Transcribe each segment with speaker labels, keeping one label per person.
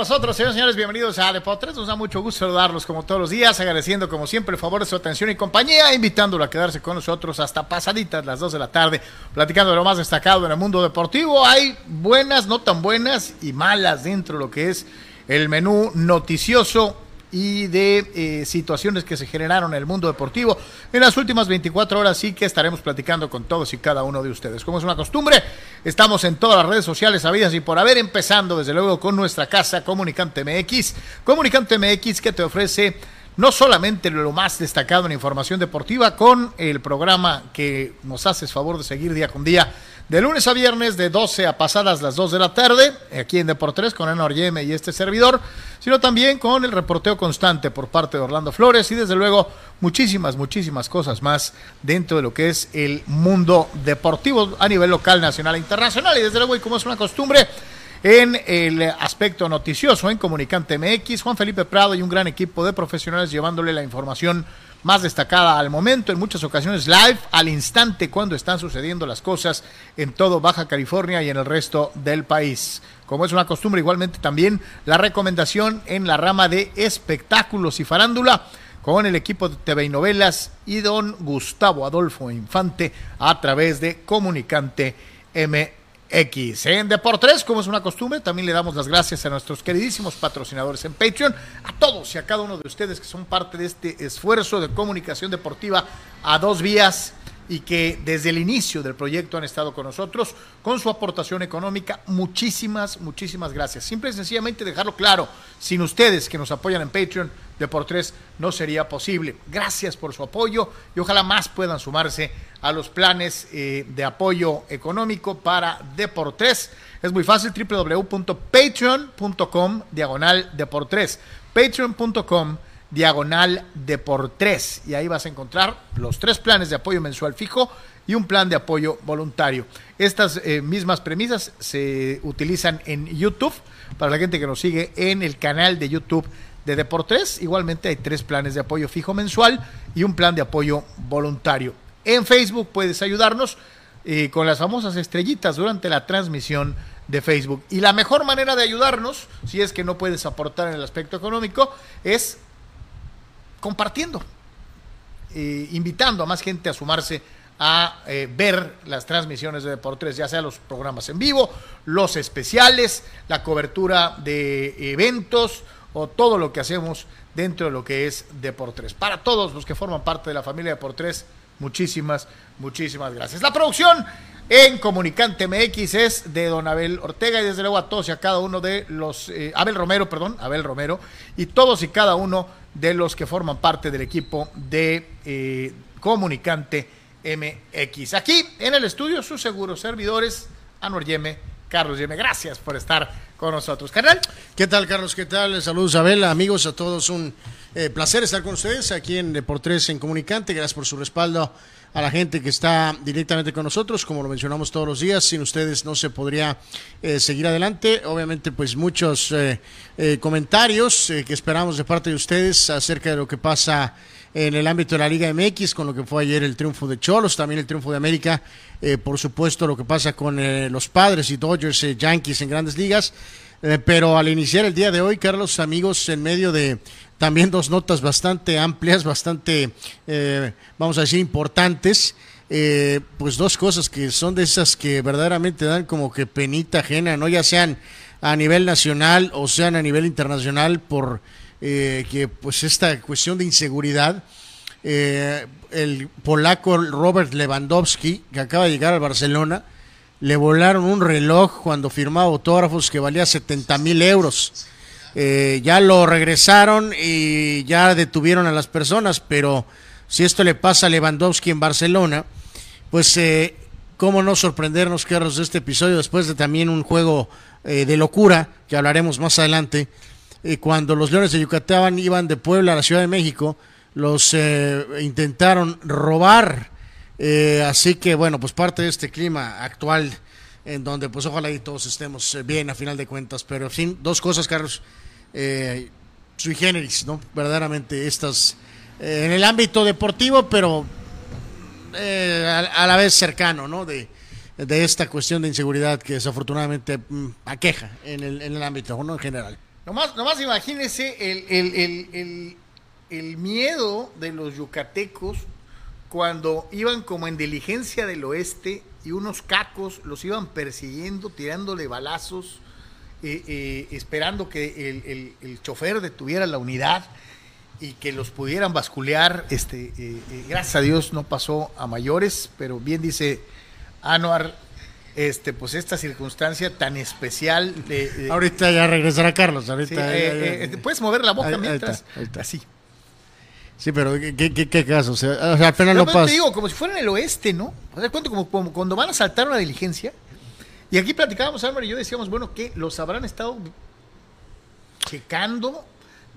Speaker 1: nosotros, señores señores, bienvenidos a Deportes. Nos da mucho gusto saludarlos como todos los días, agradeciendo como siempre el favor de su atención y compañía, invitándolo a quedarse con nosotros hasta pasaditas las 2 de la tarde, platicando de lo más destacado en el mundo deportivo. Hay buenas, no tan buenas y malas dentro de lo que es el menú noticioso y de eh, situaciones que se generaron en el mundo deportivo. En las últimas 24 horas sí que estaremos platicando con todos y cada uno de ustedes. Como es una costumbre, estamos en todas las redes sociales habidas y por haber, empezando desde luego con nuestra casa Comunicante MX. Comunicante MX que te ofrece no solamente lo más destacado en información deportiva con el programa que nos haces favor de seguir día con día de lunes a viernes, de 12 a pasadas las 2 de la tarde, aquí en Deportes con Ana Oryeme y este servidor, sino también con el reporteo constante por parte de Orlando Flores y desde luego muchísimas, muchísimas cosas más dentro de lo que es el mundo deportivo a nivel local, nacional e internacional. Y desde luego, y como es una costumbre, en el aspecto noticioso en Comunicante MX, Juan Felipe Prado y un gran equipo de profesionales llevándole la información más destacada al momento, en muchas ocasiones live, al instante cuando están sucediendo las cosas en todo Baja California y en el resto del país. Como es una costumbre, igualmente también la recomendación en la rama de espectáculos y farándula con el equipo de TV y novelas y don Gustavo Adolfo Infante a través de Comunicante M X. En Deportes, como es una costumbre, también le damos las gracias a nuestros queridísimos patrocinadores en Patreon, a todos y a cada uno de ustedes que son parte de este esfuerzo de comunicación deportiva a dos vías y que desde el inicio del proyecto han estado con nosotros con su aportación económica. Muchísimas, muchísimas gracias. Simple y sencillamente dejarlo claro, sin ustedes que nos apoyan en Patreon, de por tres no sería posible. Gracias por su apoyo y ojalá más puedan sumarse a los planes eh, de apoyo económico para Deportes. Es muy fácil, www.patreon.com diagonal Deportes. Patreon.com diagonal Deportes. Y ahí vas a encontrar los tres planes de apoyo mensual fijo y un plan de apoyo voluntario. Estas eh, mismas premisas se utilizan en YouTube para la gente que nos sigue en el canal de YouTube de Deportes. Igualmente hay tres planes de apoyo fijo mensual y un plan de apoyo voluntario. En Facebook puedes ayudarnos eh, con las famosas estrellitas durante la transmisión de Facebook. Y la mejor manera de ayudarnos, si es que no puedes aportar en el aspecto económico, es compartiendo, eh, invitando a más gente a sumarse a eh, ver las transmisiones de Deportes, ya sea los programas en vivo, los especiales, la cobertura de eventos o todo lo que hacemos dentro de lo que es Deportes. Para todos los que forman parte de la familia Deportes, muchísimas, muchísimas gracias. La producción en Comunicante MX es de don Abel Ortega y desde luego a todos y a cada uno de los, eh, Abel Romero, perdón, Abel Romero, y todos y cada uno de los que forman parte del equipo de eh, Comunicante MX. Aquí en el estudio, sus seguros servidores, Anuar Yeme, Carlos Yeme. Gracias por estar con nosotros. Carnal.
Speaker 2: ¿Qué tal, Carlos? ¿Qué tal? Saludos, Abel, amigos, a todos. Un eh, placer estar con ustedes aquí en Deportes en Comunicante. Gracias por su respaldo a la gente que está directamente con nosotros, como lo mencionamos todos los días. Sin ustedes no se podría eh, seguir adelante. Obviamente, pues muchos eh, comentarios que esperamos de parte de ustedes acerca de lo que pasa en el ámbito de la Liga MX, con lo que fue ayer el triunfo de Cholos, también el triunfo de América, eh, por supuesto lo que pasa con eh, los padres y Dodgers, eh, Yankees en grandes ligas. Pero al iniciar el día de hoy, Carlos, amigos, en medio de también dos notas bastante amplias, bastante, vamos a decir, importantes. pues dos cosas que son de esas que verdaderamente dan como que penita ajena, ¿no? Ya sean a nivel nacional o sean a nivel internacional por eh, que pues esta cuestión de inseguridad, eh, el polaco Robert Lewandowski, que acaba de llegar al Barcelona, le volaron un reloj cuando firmaba autógrafos que valía 70 mil euros. Eh, ya lo regresaron y ya detuvieron a las personas, pero si esto le pasa a Lewandowski en Barcelona, pues cómo no sorprendernos, Carlos, de este episodio después de también un juego de locura que hablaremos más adelante eh, cuando los Leones de Yucatán iban de Puebla a la Ciudad de México, los eh, intentaron robar. Eh, así que bueno, pues parte de este clima actual en donde pues ojalá y todos estemos bien a final de cuentas. Pero en fin, dos cosas, Carlos. sui generis, ¿no? Verdaderamente estas en el ámbito deportivo, pero a, la vez cercano, ¿no? De, de esta cuestión de inseguridad que desafortunadamente mm, aqueja en el, en el ámbito, ¿no? En general.
Speaker 1: Nomás, nomás imagínese el, el, el, el miedo de los yucatecos cuando iban como en diligencia del oeste y unos cacos los iban persiguiendo, tirándole balazos, eh, eh, esperando que el, el- el chofer detuviera la unidad y que los pudieran basculear. Este, eh, gracias a Dios no pasó a mayores, pero bien dice Anuar, este, pues esta circunstancia tan especial de, de-
Speaker 2: Ahorita ya regresará Carlos. Ahorita. ya- ya-
Speaker 1: puedes mover la boca
Speaker 2: Ahí- ahí
Speaker 1: mientras.
Speaker 2: está, ahí está.
Speaker 1: Así.
Speaker 2: Sí, pero ¿qué, qué, qué caso? O sea, apenas
Speaker 1: Pero
Speaker 2: no
Speaker 1: pues, te
Speaker 2: pasa.
Speaker 1: digo, como si fuera en el oeste, ¿no? Cuento como, como cuando van a saltar una diligencia. Y aquí platicábamos, Álvaro y yo decíamos, bueno, que los habrán estado checando.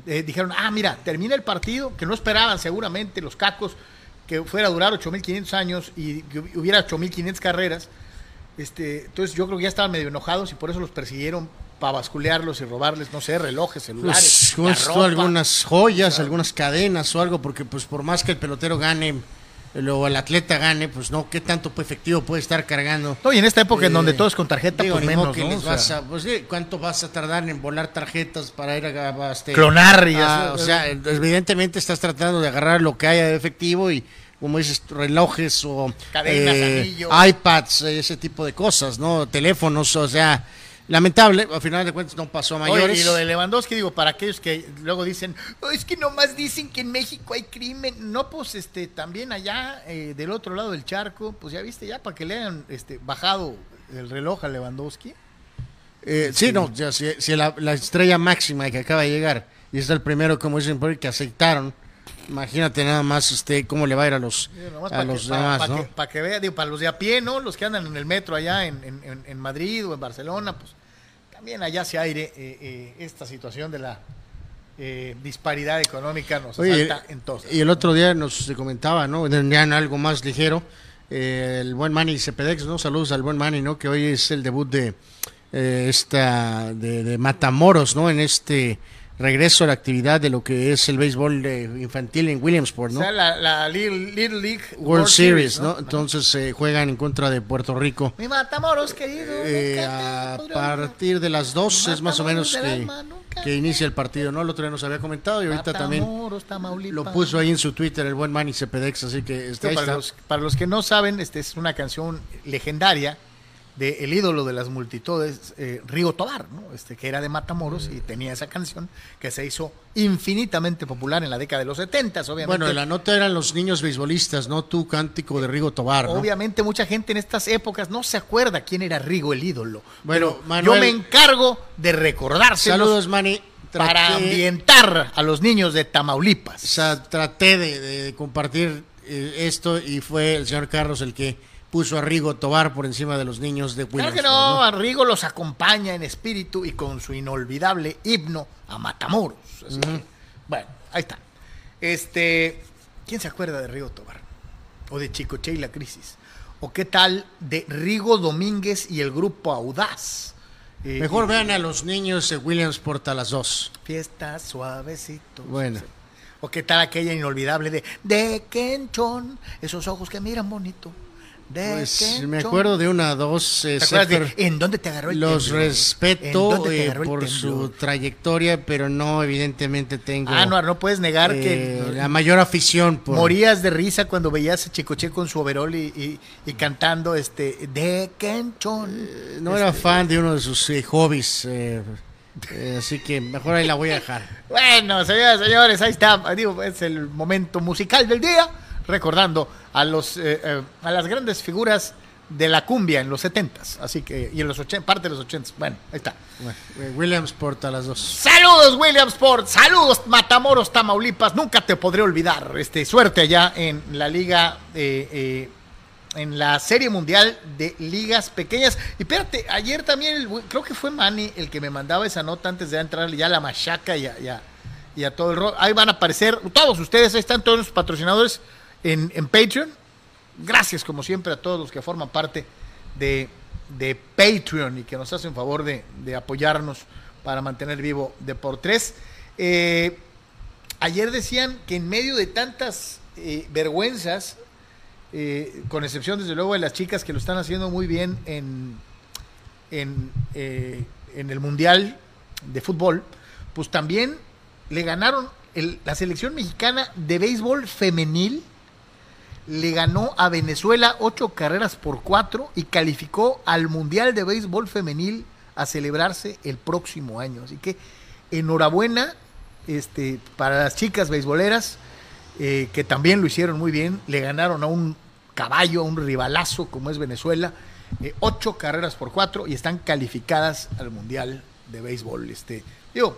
Speaker 1: Eh, dijeron, ah, mira, termina el partido, que no esperaban seguramente los cacos que fuera a durar 8.500 años y que hubiera 8.500 carreras. Este, entonces yo creo que ya estaban medio enojados y por eso los persiguieron para basculearlos y robarles, no sé, relojes, celulares.
Speaker 2: Pues, ¿cómo
Speaker 1: la
Speaker 2: es tú,
Speaker 1: ropa.
Speaker 2: algunas joyas, algunas cadenas o algo, porque pues por más que el pelotero gane eh, o el atleta gane, pues no, ¿qué tanto efectivo puede estar cargando?
Speaker 1: No, y en esta época en
Speaker 2: Eh,
Speaker 1: donde todo es con tarjeta,
Speaker 2: Digo,
Speaker 1: pues menos,
Speaker 2: que
Speaker 1: ¿no?
Speaker 2: les
Speaker 1: O sea,
Speaker 2: vas a- pues, ¿Cuánto vas a tardar en volar tarjetas para ir a, a, este,
Speaker 1: Clonar y
Speaker 2: Ah,
Speaker 1: así.
Speaker 2: O sea, evidentemente estás tratando de agarrar lo que haya de efectivo y, como dices, relojes o
Speaker 1: Cadenas,
Speaker 2: eh, iPads, eh, ese tipo de cosas, ¿no? Teléfonos, o sea, lamentable, al final de cuentas no pasó a
Speaker 1: Oye,
Speaker 2: mayores.
Speaker 1: y lo de Lewandowski, digo, para aquellos que luego dicen, "Oh, es que nomás dicen que en México hay crimen. No, pues este, también allá, eh, del otro lado del charco, pues ya viste, ya para que le hayan este, bajado el reloj a Lewandowski.
Speaker 2: Eh, sí, no, ya, si, si la, la estrella máxima que acaba de llegar y es el primero, como dicen que aceptaron, imagínate nada más este cómo le va a ir a los, a los
Speaker 1: que,
Speaker 2: demás,
Speaker 1: para
Speaker 2: ¿no?
Speaker 1: que, para que vea, digo, para los de a pie, ¿no? Los que andan en el metro allá en, en- Madrid o en Barcelona, pues también allá se aire eh, eh, esta situación de la eh, disparidad económica nos
Speaker 2: Oye,
Speaker 1: asalta en todos.
Speaker 2: y el otro día nos comentaba, ¿no? En algo más ligero, el buen Manny Cepedex, ¿no? Saludos al buen Manny, ¿no? Que hoy es el debut de eh, esta de, de Matamoros, ¿no? En este regreso a la actividad de lo que es el béisbol eh, infantil en Williamsport, ¿no?
Speaker 1: O sea, la, la Little, Little League
Speaker 2: World, Series, ¿no? Entonces eh, juegan en contra de Puerto Rico.
Speaker 1: Mi Matamoros, querido.
Speaker 2: Eh,
Speaker 1: nunca
Speaker 2: a partir de las dos es más o menos que,
Speaker 1: alma, nunca
Speaker 2: que inicia el partido, ¿no? El otro día nos había comentado y ahorita también
Speaker 1: Matamoros,
Speaker 2: lo puso ahí en su Twitter el buen Manny Cepedex, así que está, ahí
Speaker 1: para,
Speaker 2: está.
Speaker 1: los, para los que no saben, este es una canción legendaria de el ídolo de las multitudes, eh, Rigo Tobar, ¿no? este, que era de Matamoros y tenía esa canción que se hizo infinitamente popular en la década de los 70, obviamente.
Speaker 2: Bueno, la nota eran los niños beisbolistas, no tu cántico de Rigo Tobar, ¿no?
Speaker 1: Obviamente mucha gente en estas épocas no se acuerda quién era Rigo el ídolo.
Speaker 2: Bueno, Manuel-
Speaker 1: yo me encargo de recordárselos
Speaker 2: Saludos,
Speaker 1: para ambientar a los niños de
Speaker 2: O
Speaker 1: Tamaulipas.
Speaker 2: sea, traté de, de compartir eh, esto y fue el señor Carlos el que puso a Rigo Tobar por encima de los niños de
Speaker 1: Claro
Speaker 2: Williamsport.
Speaker 1: que no, a Rigo los acompaña en espíritu y con su inolvidable himno a Matamoros. Así que, bueno, ahí está. Este, ¿quién se acuerda de Rigo Tobar? O de Chicoche y la crisis. ¿O qué tal de Rigo Domínguez y el grupo Audaz? Eh,
Speaker 2: Mejor
Speaker 1: y-
Speaker 2: vean a los niños de Williamsport a las dos.
Speaker 1: Fiesta suavecito.
Speaker 2: Bueno.
Speaker 1: ¿O qué tal aquella inolvidable de De Kenchon? Esos ojos que miran bonito.
Speaker 2: Pues me acuerdo de una, dos, eh,
Speaker 1: ¿Te acuerdas de
Speaker 2: Sefer-
Speaker 1: ¿En dónde te agarró el
Speaker 2: los respeto eh,
Speaker 1: agarró
Speaker 2: por su trayectoria, pero no, evidentemente tengo
Speaker 1: Ah, no, no puedes negar
Speaker 2: eh,
Speaker 1: que
Speaker 2: la mayor afición por
Speaker 1: morías de risa cuando veías a Chicoche con su overol y, y- y cantando este de Kenchon.
Speaker 2: No era fan de uno de sus hobbies, eh, así que mejor ahí la voy a dejar.
Speaker 1: Bueno, señoras y señores, ahí está. Digo, es el momento musical del día, recordando a los eh, eh, a las grandes figuras de la cumbia en los setentas, así que y en los 80, parte de los ochentas. Bueno, ahí está.
Speaker 2: Bueno, eh, Williamsport a las dos.
Speaker 1: Saludos Williamsport, saludos Matamoros, Tamaulipas, nunca te podré olvidar. Este, suerte allá en la liga, eh, eh, en la serie mundial de ligas pequeñas. Y espérate, ayer también, el creo que fue Manny el que me mandaba esa nota antes de entrar ya a la machaca y a, y a- y a todo el rol. Ahí van a aparecer todos ustedes, ahí están todos los patrocinadores en, Patreon. Gracias como siempre a todos los que forman parte de, de Patreon y que nos hacen favor de, de apoyarnos para mantener vivo de por tres. Eh, ayer decían que en medio de tantas eh, vergüenzas, eh, con excepción desde luego de las chicas que lo están haciendo muy bien en, en, eh, en el Mundial de Fútbol, pues también le ganaron la selección mexicana de béisbol femenil le ganó a Venezuela ocho carreras por cuatro y calificó al Mundial de Béisbol Femenil a celebrarse el próximo año. Así que enhorabuena este, para las chicas beisboleras eh, que también lo hicieron muy bien. Le ganaron a un caballo, a un rivalazo como es Venezuela. Eh, ocho carreras por cuatro y están calificadas al Mundial de Béisbol. Este, digo,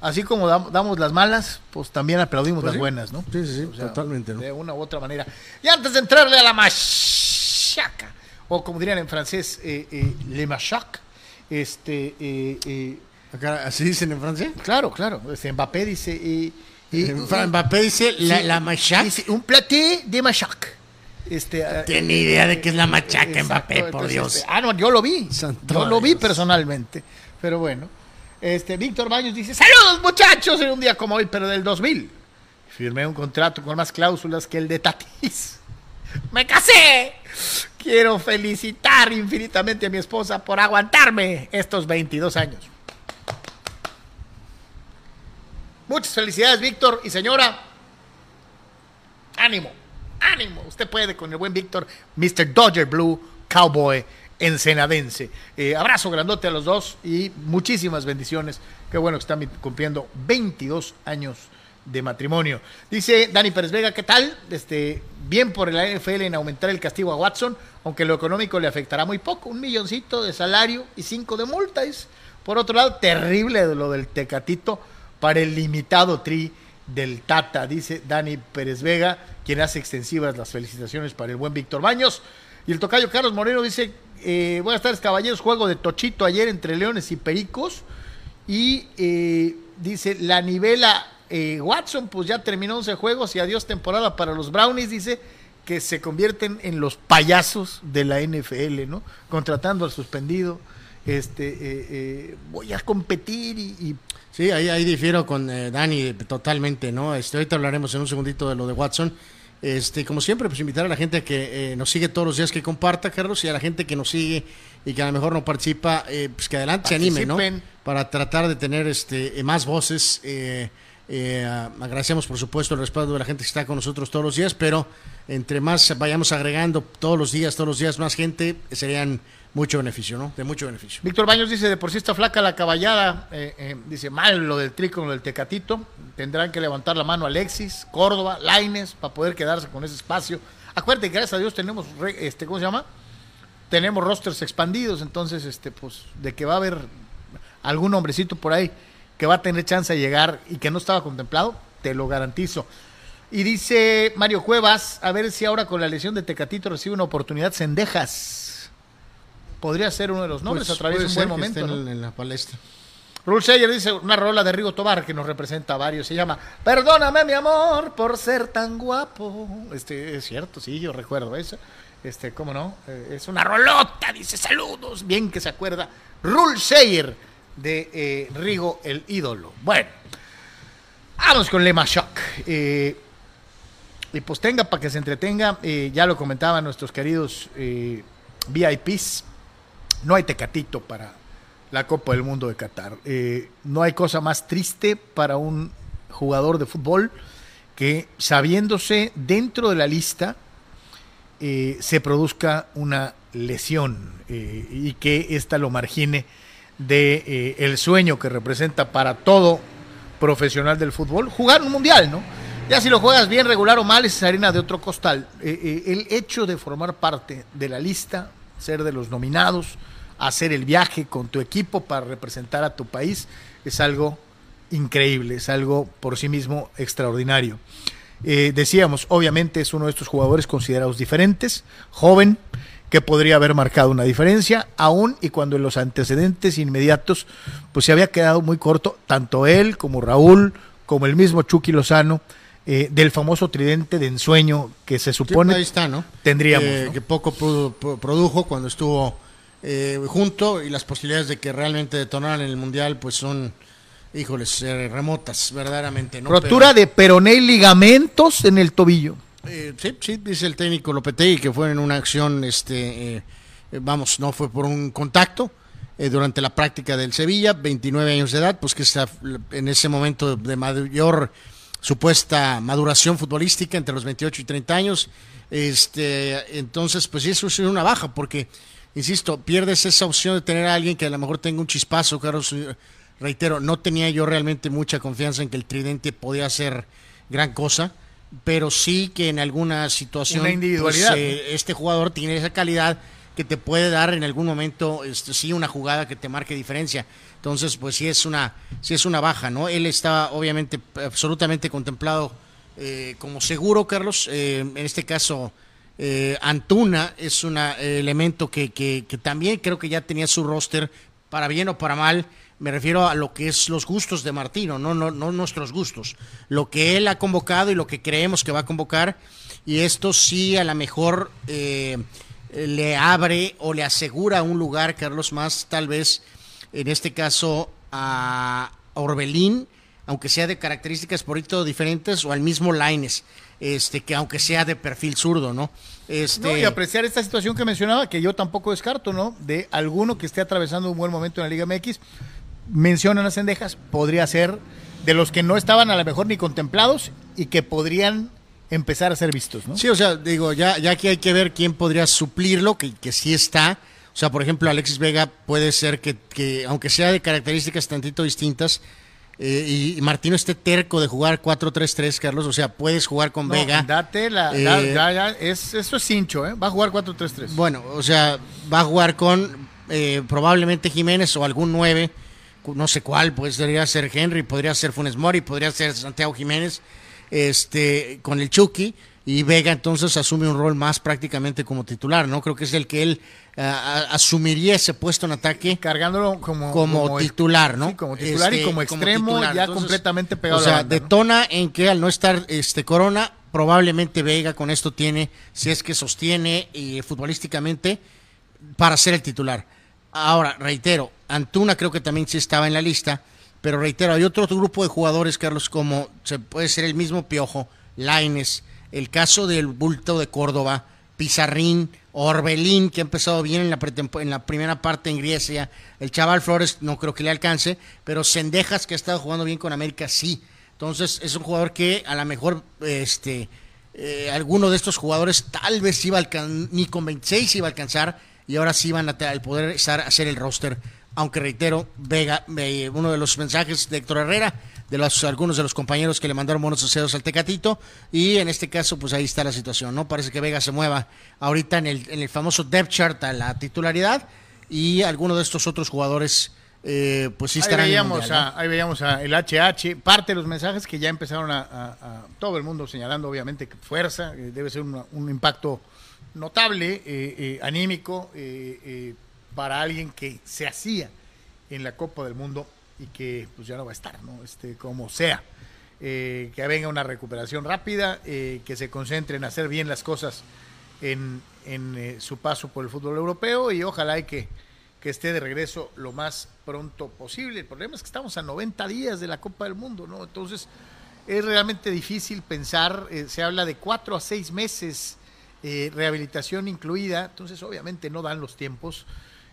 Speaker 1: así como damos las malas, pues también aplaudimos pues las buenas, ¿no?
Speaker 2: Sí, sí, sí, totalmente.
Speaker 1: De una u otra manera. Y antes de entrarle a la machaca, o como dirían en francés, eh, eh, le machac, este...
Speaker 2: Eh, ¿Así dicen en francés?
Speaker 1: Claro, claro. Este, Mbappé dice... Y,
Speaker 2: Mbappé dice la, la machac. Dice,
Speaker 1: un platé de machac. Este,
Speaker 2: Tiene idea de qué es la machaca Mbappé, por Dios.
Speaker 1: Este, ah, no, yo lo vi. yo lo vi personalmente. Pero bueno. Este, Víctor Baños dice, saludos muchachos, en un día como hoy, pero del 2000. Firmé un contrato con más cláusulas que el de Tatis. ¡Me casé! Quiero felicitar infinitamente a mi esposa por aguantarme estos 22 años. Muchas felicidades, Víctor y señora. Ánimo, ánimo. Usted puede con el buen Víctor, Mr. Dodger Blue Cowboy ensenadense. Eh, abrazo grandote a los dos y muchísimas bendiciones. Qué bueno que están cumpliendo 22 años de matrimonio. Dice Dani Pérez Vega, ¿qué tal? Este, bien por el NFL en aumentar el castigo a Watson, aunque lo económico le afectará muy poco, un milloncito de salario y cinco de multas. Por otro lado, terrible lo del Tecatito para el limitado tri del Tata, dice Dani Pérez Vega, quien hace extensivas las felicitaciones para el buen Víctor Baños. Y el tocayo Carlos Moreno dice, eh, buenas tardes caballeros, juego de Tochito ayer entre Leones y Pericos. Y eh, dice, la nivela eh, Watson, pues ya terminó 11 juegos y adiós temporada para los Brownies, dice que se convierten en los payasos de la NFL, ¿no? Contratando al suspendido, este, voy a competir y,
Speaker 2: Sí, ahí, ahí difiero con Dani totalmente, ¿no? Este, ahorita hablaremos en un segundito de lo de Watson. Este, como siempre, pues invitar a la gente que eh, nos sigue todos los días que comparta, Carlos, y a la gente que nos sigue y que a lo mejor no participa, eh, pues que adelante se anime, ¿no? Para tratar de tener este más voces. Eh, agradecemos, por supuesto, el respaldo de la gente que está con nosotros todos los días, pero entre más vayamos agregando todos los días, todos los días más gente, serían mucho beneficio, ¿no? De mucho beneficio.
Speaker 1: Víctor Baños dice, de por sí está flaca la caballada, eh, eh, dice, mal lo del trico, lo del tecatito, tendrán que levantar la mano Alexis, Córdoba, Laines, para poder quedarse con ese espacio. Acuérdate, gracias a Dios tenemos, este, ¿cómo se llama? Tenemos rosters expandidos, entonces, este, pues, de que va a haber algún hombrecito por ahí que va a tener chance de llegar y que no estaba contemplado, te lo garantizo. Y dice Mario Cuevas, a ver si ahora con la lesión de Tecatito recibe una oportunidad Sendejas podría ser uno de los nombres pues, a través de un buen momento.
Speaker 2: En, la palestra.
Speaker 1: Rule Sayer dice una rola de Rigo Tobar que nos representa a varios. Se llama Perdóname, mi amor, por ser tan guapo. Este, es cierto, sí, yo recuerdo eso. Este, ¿cómo no? Eh, es una rolota, dice saludos. Bien que se acuerda. Rule Sayer de eh, Rigo el ídolo. Bueno, vamos con Lema Shock. Eh, y pues tenga para que se entretenga. ya lo comentaban nuestros queridos VIPs no hay tecatito para la Copa del Mundo de Qatar. Eh, no hay cosa más triste para un jugador de fútbol que sabiéndose dentro de la lista eh, se produzca una lesión eh, y que ésta lo margine de el sueño que representa para todo profesional del fútbol jugar un mundial, ¿no? Ya si lo juegas bien, regular o mal, es harina de otro costal. el hecho de formar parte de la lista, ser de los nominados, hacer el viaje con tu equipo para representar a tu país es algo increíble, es algo por sí mismo extraordinario. Eh, decíamos, obviamente es uno de estos jugadores considerados diferentes, joven, que podría haber marcado una diferencia, aún y cuando en los antecedentes inmediatos pues se había quedado muy corto, tanto él como Raúl, como el mismo Chucky Lozano, eh, del famoso tridente de ensueño que se supone
Speaker 2: está, ¿no?
Speaker 1: tendríamos.
Speaker 2: Eh, que poco produjo cuando estuvo eh, junto y las posibilidades de que realmente detonaran en el Mundial pues son, híjoles, eh, remotas, verdaderamente. ¿no?
Speaker 1: Rotura de peroné y ligamentos en el tobillo.
Speaker 2: Eh, sí, sí, dice el técnico Lopetegui que fue en una acción, este, vamos, no fue por un contacto. eh, durante la práctica del Sevilla, 29 años de edad, pues que está en ese momento de mayor supuesta maduración futbolística entre los 28 y 30 años. Este, entonces, pues eso es una baja, porque, insisto, pierdes esa opción de tener a alguien que a lo mejor tenga un chispazo, Carlos. Reitero, no tenía yo realmente mucha confianza en que el tridente podía hacer gran cosa, pero sí que en alguna situación
Speaker 1: una individualidad.
Speaker 2: Pues, eh, este jugador tiene esa calidad que te puede dar en algún momento, este, sí, una jugada que te marque diferencia. Entonces, pues sí es una, sí es una baja, ¿no? Él está obviamente absolutamente contemplado eh, como seguro, Carlos. Eh, en este caso, eh, Antuna es un elemento que, que, también creo que ya tenía su roster, para bien o para mal. Me refiero a lo que es los gustos de Martino, no, no, no nuestros gustos. Lo que él ha convocado y lo que creemos que va a convocar. Y esto sí, a lo mejor le abre o le asegura un lugar, Carlos, más tal vez en este caso a Orbelín, aunque sea de características por diferentes, o al mismo Laines, este, que aunque sea de perfil zurdo, ¿no? Este...
Speaker 1: y apreciar esta situación que mencionaba, que yo tampoco descarto, ¿no? De alguno que esté atravesando un buen momento en la Liga MX, mencionan las cendejas, podría ser de los que no estaban a lo mejor ni contemplados y que podrían empezar a ser vistos, ¿no?
Speaker 2: Sí, o sea, digo, ya, ya que hay que ver quién podría suplirlo, que, que sí está, o sea, por ejemplo, Alexis Vega puede ser que, aunque sea de características tantito distintas, eh, y Martino esté terco de jugar 4-3-3, Carlos, o sea, puedes jugar con Vega.
Speaker 1: Date la, eh, ya, ya, es, eso es cincho, ¿eh? Va a jugar 4-3-3.
Speaker 2: Bueno, o sea, va a jugar con eh, probablemente Jiménez o algún 9, no sé cuál, pues podría ser Henry, podría ser Funes Mori, podría ser Santiago Jiménez, este, con el Chucky y Vega entonces asume un rol más prácticamente como titular, ¿no? Creo que es el que él eh, asumiría ese puesto en ataque.
Speaker 1: Cargándolo como,
Speaker 2: como, titular, ¿no?
Speaker 1: como titular y este, como extremo ya completamente pegado.
Speaker 2: O sea, detona en que al no estar este Corona, probablemente Vega con esto tiene, si es que sostiene eh, futbolísticamente, para ser el titular. Ahora, reitero, Antuna creo que también sí estaba en la lista, pero reitero, hay otro grupo de jugadores, Carlos, como se puede ser el mismo Piojo, Laines, el caso del bulto de Córdoba, Pizarrín, Orbelín, que ha empezado bien en la, en la primera parte en Grecia, el chaval Flores no creo que le alcance, pero Sendejas, que ha estado jugando bien con América, sí. Entonces es un jugador que a lo mejor este, eh, alguno de estos jugadores tal vez iba a ni con 26 iba a alcanzar, y ahora sí van a poder estar, hacer el roster. Aunque reitero, Vega, eh, uno de los mensajes de Héctor Herrera, de los, algunos de los compañeros que le mandaron buenos deseos al Tecatito. Y en este caso pues ahí está la situación, ¿no? Parece que Vega se mueva ahorita en el, en el famoso depth chart a la titularidad. Y algunos de estos otros jugadores eh, pues sí estarán
Speaker 1: ahí veíamos, a, ahí veíamos a el HH, parte de los mensajes que ya empezaron a, todo el mundo señalando obviamente que fuerza, eh, debe ser un impacto notable, eh, anímico, para alguien que se hacía en la Copa del Mundo y que pues ya no va a estar, ¿no? Este, como sea. Eh, que venga una recuperación rápida, eh, que se concentre en hacer bien las cosas en, en eh, su paso por el fútbol europeo y ojalá y que, que esté de regreso lo más pronto posible. El problema es que estamos a 90 días de la Copa del Mundo, ¿no? Entonces es realmente difícil pensar, se habla de cuatro a seis meses, rehabilitación incluida, entonces obviamente no dan los tiempos.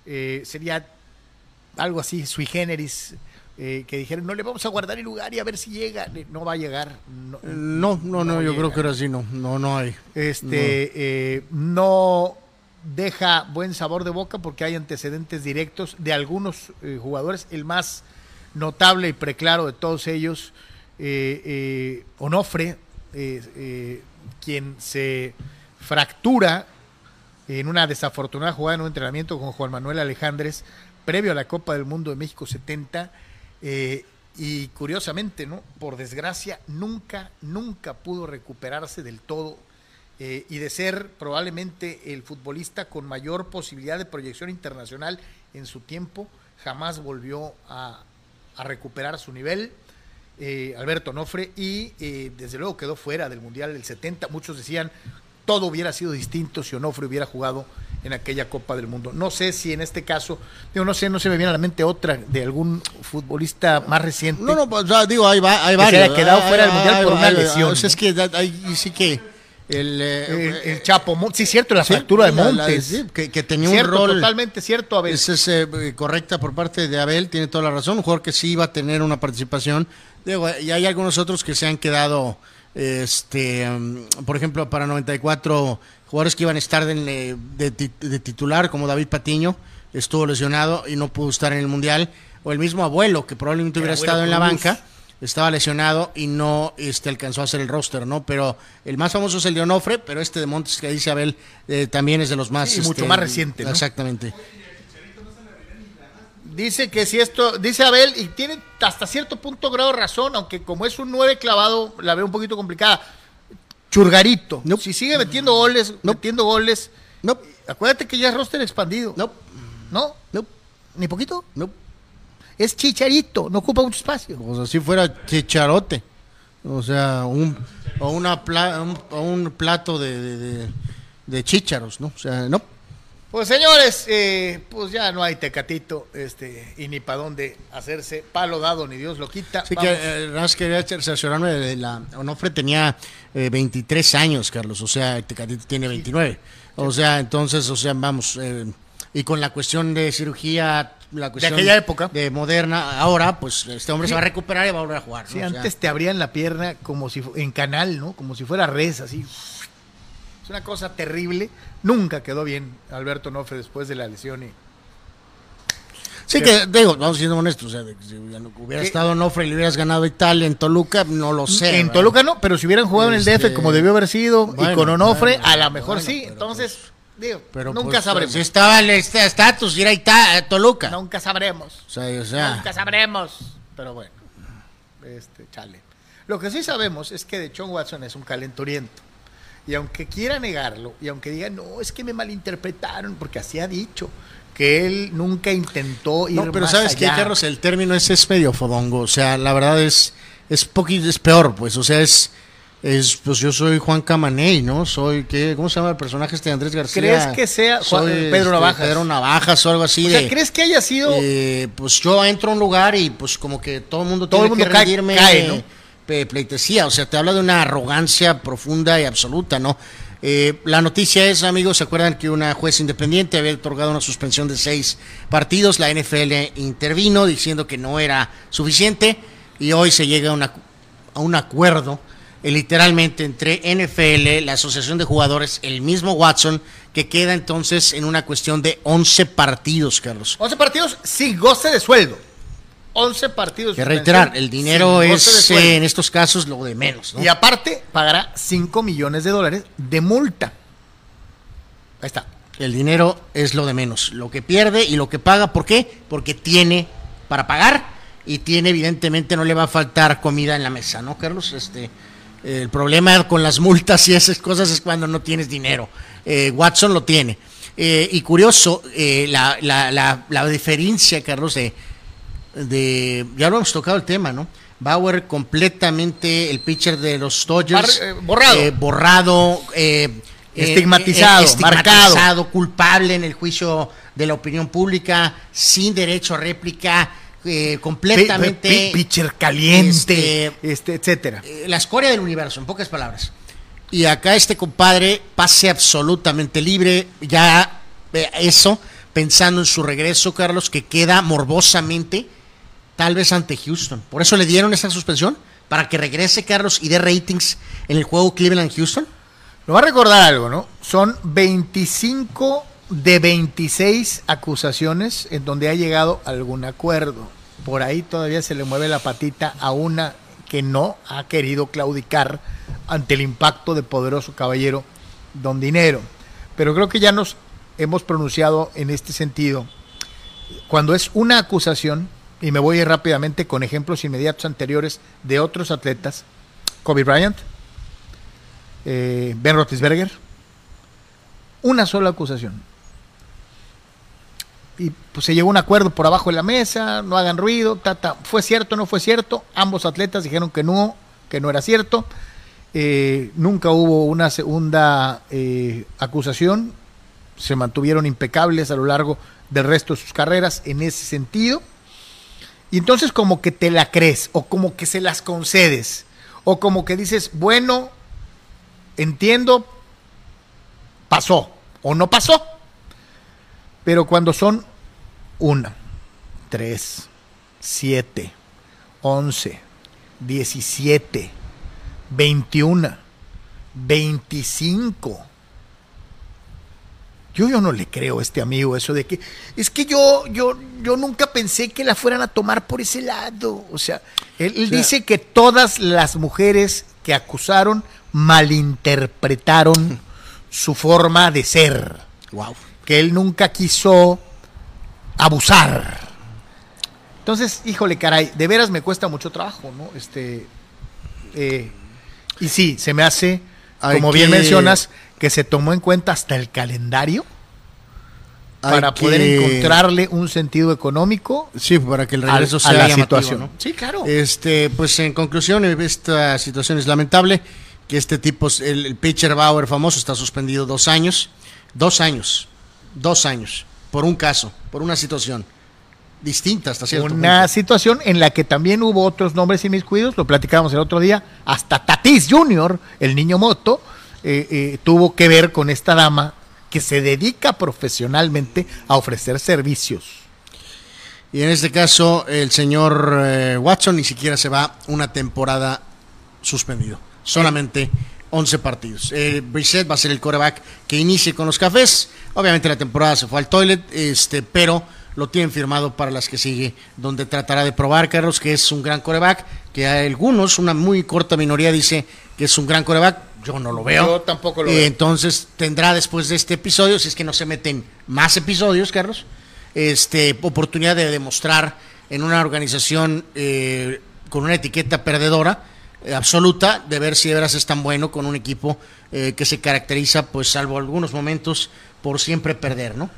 Speaker 1: sería algo así sui generis eh, que dijeron, no le vamos a guardar el lugar y a ver si llega. No va a llegar.
Speaker 2: No, no, no, yo creo que ahora sí no. No, no hay.
Speaker 1: Este, eh, no. deja buen sabor de boca porque hay antecedentes directos de algunos eh, jugadores. El más notable y preclaro de todos ellos, Onofre, quien se fractura en una desafortunada jugada en un entrenamiento con Juan Manuel Alejandres previo a la Copa del Mundo de México 70 eh, y curiosamente, ¿no? Por desgracia, nunca, nunca pudo recuperarse del todo eh, y de ser probablemente el futbolista con mayor posibilidad de proyección internacional en su tiempo, jamás volvió a, recuperar su nivel. Eh, Alberto Nofre y desde luego quedó fuera del Mundial del 70. Muchos decían todo hubiera sido distinto si Onofre hubiera jugado en aquella Copa del Mundo. No sé si en este caso, digo, no sé, no se me viene a la mente otra de algún futbolista más reciente.
Speaker 2: No, no, pues, digo, hay, hay varios.
Speaker 1: Que se haya quedado fuera del Mundial por una lesión.
Speaker 2: es que ahí sí que El,
Speaker 1: eh, el, Chapo Montes, sí, cierto, la fractura de Montes.
Speaker 2: que, tenía un rol.
Speaker 1: Totalmente cierto, Abel.
Speaker 2: Es, es correcta por parte de Abel, tiene toda la razón. Un jugador que sí iba a tener una participación. y hay algunos otros que se han quedado, este, mm, por ejemplo, para 94 jugadores que iban a estar de, de, titular, como David Patiño, estuvo lesionado y no pudo estar en el Mundial. O el mismo abuelo, que probablemente hubiera estado en la banca estaba lesionado y no este, alcanzó a hacer el roster, ¿no? Pero el más famoso es el de Onofre, pero este de Montes que dice Abel eh, también es de los más...
Speaker 1: Sí, mucho
Speaker 2: este,
Speaker 1: más reciente, ¿no?
Speaker 2: Exactamente.
Speaker 1: Dice que si esto, dice Abel, y tiene hasta cierto punto grado razón, aunque como es un 9 clavado, la veo un poquito complicada. Churgarito. Si sigue metiendo goles, metiendo goles.
Speaker 2: No.
Speaker 1: Acuérdate que ya es roster expandido.
Speaker 2: No.
Speaker 1: ¿No?
Speaker 2: No.
Speaker 1: ¿Ni poquito?
Speaker 2: No
Speaker 1: es chicharito, no ocupa mucho espacio.
Speaker 2: O sea, si fuera chicharote. O sea, un, o, una un, plato de, de, chícharos, ¿no? O sea, no.
Speaker 1: Pues señores, eh, pues ya no hay tecatito, este, y ni para dónde hacerse. Palo dado, ni Dios lo quita.
Speaker 2: Sí, que eh, quería cerciorarme de la. Onofre tenía 23 eh, años, Carlos, o sea, el tecatito tiene 29. O sea, entonces, o sea, vamos, eh, y con la cuestión de cirugía la cuestión
Speaker 1: de aquella época.
Speaker 2: de moderna ahora pues este hombre se va a recuperar y va a volver a jugar
Speaker 1: sí antes te abrían la pierna como si en canal no como si fuera res así es una cosa terrible nunca quedó bien Alberto Nofre después de la lesión y
Speaker 2: Sí, que digo, vamos siendo honestos, o sea, si hubiera estado Nofre y le hubieras ganado Italia en Toluca, no lo sé.
Speaker 1: En Toluca no, pero si hubieran jugado en el DF como debió haber sido y con Onofre, a lo mejor sí. Entonces, pues, pero nunca pues, sabremos.
Speaker 2: Si estaba el este estatus, ir a Toluca.
Speaker 1: Nunca sabremos.
Speaker 2: O sea,
Speaker 1: Nunca sabremos. Pero bueno, este, chale. Lo que sí sabemos es que de John Watson es un calenturiento. Y aunque quiera negarlo, y aunque diga, no, es que me malinterpretaron, porque así ha dicho, que él nunca intentó ir
Speaker 2: No, pero ¿sabes qué, Carlos? El término ese es medio fodongo. O sea, la verdad es, es poquito, es peor, pues. O sea, es es, pues yo soy Juan Camaney, ¿no? Soy, ¿qué? ¿cómo se llama el personaje este de Andrés García?
Speaker 1: ¿Crees que sea
Speaker 2: soy,
Speaker 1: Pedro este, Navajas?
Speaker 2: Pedro Navajas o algo así.
Speaker 1: O sea, ¿crees que haya sido...?
Speaker 2: Eh, pues yo entro a un lugar y pues como que todo el mundo
Speaker 1: todo
Speaker 2: tiene
Speaker 1: el mundo
Speaker 2: que rendirme
Speaker 1: cae, ¿no?
Speaker 2: Pleitesía. O sea, te habla de una arrogancia profunda y absoluta, ¿no? Eh, la noticia es, amigos, ¿se acuerdan que una juez independiente había otorgado una suspensión de seis partidos? La NFL intervino diciendo que no era suficiente y hoy se llega a, una, a un acuerdo eh, literalmente entre NFL, la Asociación de Jugadores, el mismo Watson, que queda entonces en una cuestión de 11 partidos, Carlos.
Speaker 1: 11 partidos sin goce de sueldo. 11 partidos.
Speaker 2: Que reiterar, el dinero es eh, en estos casos lo de menos.
Speaker 1: Y aparte, pagará 5 millones de dólares de multa. Ahí está.
Speaker 2: El dinero es lo de menos. Lo que pierde y lo que paga, ¿por qué? Porque tiene para pagar y tiene, evidentemente, no le va a faltar comida en la mesa, ¿no, Carlos? Este el problema con las multas y esas cosas es cuando no tienes dinero. Eh, Watson lo tiene. Eh, y curioso, eh, la, la, la, diferencia, Carlos, de, de, Ya lo hemos tocado el tema, ¿no? Bauer completamente, el pitcher de los Dodgers.
Speaker 1: borrado.
Speaker 2: borrado.
Speaker 1: estigmatizado,
Speaker 2: estigmatizado, culpable en el juicio de la opinión pública, sin derecho a réplica eh, completamente.
Speaker 1: pitcher caliente, este, este, etcétera.
Speaker 2: Eh, la escoria del universo, en pocas palabras. Y acá este compadre pase absolutamente libre, ya eh, eso, pensando en su regreso, Carlos, que queda morbosamente, tal vez ante Houston. Por eso le dieron esa suspensión, para que regrese Carlos y dé ratings en el juego Cleveland-Houston.
Speaker 1: Lo va a recordar algo, ¿no? Son 25 de 26 acusaciones en donde ha llegado algún acuerdo. Por ahí todavía se le mueve la patita a una que no ha querido claudicar ante el impacto de poderoso caballero Don Dinero. Pero creo que ya nos hemos pronunciado en este sentido. Cuando es una acusación, y me voy rápidamente con ejemplos inmediatos anteriores de otros atletas, Kobe Bryant, eh, Ben Roethlisberger, una sola acusación. Y pues se llegó a un acuerdo por abajo de la mesa, no hagan ruido, tata, fue cierto, no fue cierto, ambos atletas dijeron que no, que no era cierto, eh, nunca hubo una segunda eh, acusación, se mantuvieron impecables a lo largo del resto de sus carreras en ese sentido, y entonces como que te la crees, o como que se las concedes, o como que dices, bueno, entiendo, pasó o no pasó. Pero cuando son una, tres, siete, once, diecisiete, veintiuna, veinticinco. Yo, yo no le creo a este amigo eso de que es que yo, yo, yo nunca pensé que la fueran a tomar por ese lado. O sea, él, él
Speaker 2: O sea-
Speaker 1: dice que todas las mujeres que acusaron malinterpretaron su forma de ser
Speaker 2: Wow.
Speaker 1: que él nunca quiso abusar. Entonces, híjole, caray, de veras me cuesta mucho trabajo, ¿no? Este, eh, y sí, se me hace, como bien
Speaker 2: que-
Speaker 1: mencionas, que se tomó en cuenta hasta el calendario para poder encontrarle un sentido económico
Speaker 2: Sí, para que el
Speaker 1: al-
Speaker 2: regreso
Speaker 1: a,
Speaker 2: sea
Speaker 1: la
Speaker 2: llamativo,
Speaker 1: situación.
Speaker 2: ¿no?
Speaker 1: Sí, claro.
Speaker 2: Este, pues en conclusión, esta situación es lamentable. Que este tipo, el, el pitcher Bauer famoso, está suspendido dos años. Dos años. Dos años. Por un caso, por una situación distinta hasta cierto
Speaker 1: Una
Speaker 2: punto.
Speaker 1: situación en la que también hubo otros nombres inmiscuidos, lo platicábamos el otro día, hasta Tatis Jr., el niño moto, eh, eh, tuvo que ver con esta dama que se dedica profesionalmente a ofrecer servicios.
Speaker 2: Y en este caso, el señor eh, Watson ni siquiera se va una temporada suspendido. Solamente 11 partidos. Eh, Brissett va a ser el coreback que inicie con los cafés. Obviamente la temporada se fue al toilet, este, pero lo tienen firmado para las que sigue, donde tratará de probar, Carlos, que es un gran coreback, que hay algunos, una muy corta minoría dice que es un gran coreback. Yo no lo veo.
Speaker 1: Yo tampoco lo
Speaker 2: Eh,
Speaker 1: veo.
Speaker 2: Entonces tendrá después de este episodio, si es que no se meten más episodios, Carlos, este, oportunidad de demostrar en una organización eh, con una etiqueta perdedora eh, absoluta, de ver si de veras es tan bueno con un equipo eh, que se caracteriza, pues salvo algunos momentos, por siempre perder, ¿no?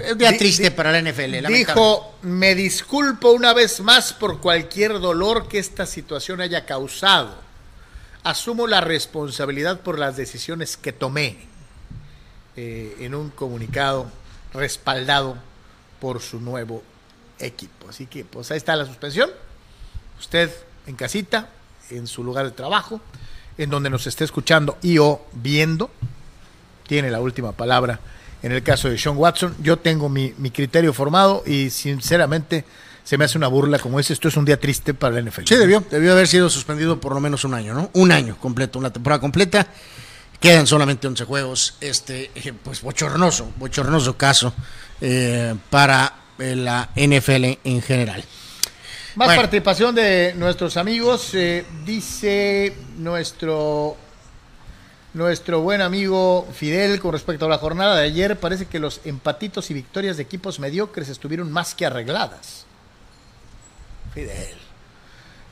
Speaker 2: Es un día
Speaker 1: Di-
Speaker 2: triste
Speaker 1: di-
Speaker 2: para la NFL. lamentable.
Speaker 1: Dijo, me disculpo una vez más por cualquier dolor que esta situación haya causado. Asumo la responsabilidad por las decisiones que tomé eh, en un comunicado respaldado por su nuevo equipo. Así que pues ahí está la suspensión. Usted en casita, en su lugar de trabajo, en donde nos esté escuchando y o viendo, tiene la última palabra en el caso de Sean Watson. Yo tengo mi, mi criterio formado y sinceramente se me hace una burla como es. Esto es un día triste para la NFL.
Speaker 2: Sí, debió, debió haber sido suspendido por lo menos un año, ¿no? Un año completo, una temporada completa. Quedan solamente 11 juegos. Este, eh, pues bochornoso, bochornoso caso eh, para eh, la NFL en general.
Speaker 1: Más
Speaker 2: Bueno.
Speaker 1: participación de nuestros amigos. eh, dice nuestro nuestro buen amigo Fidel con respecto a la jornada de ayer. Parece que los empatitos y victorias de equipos mediocres estuvieron más que arregladas. Fidel.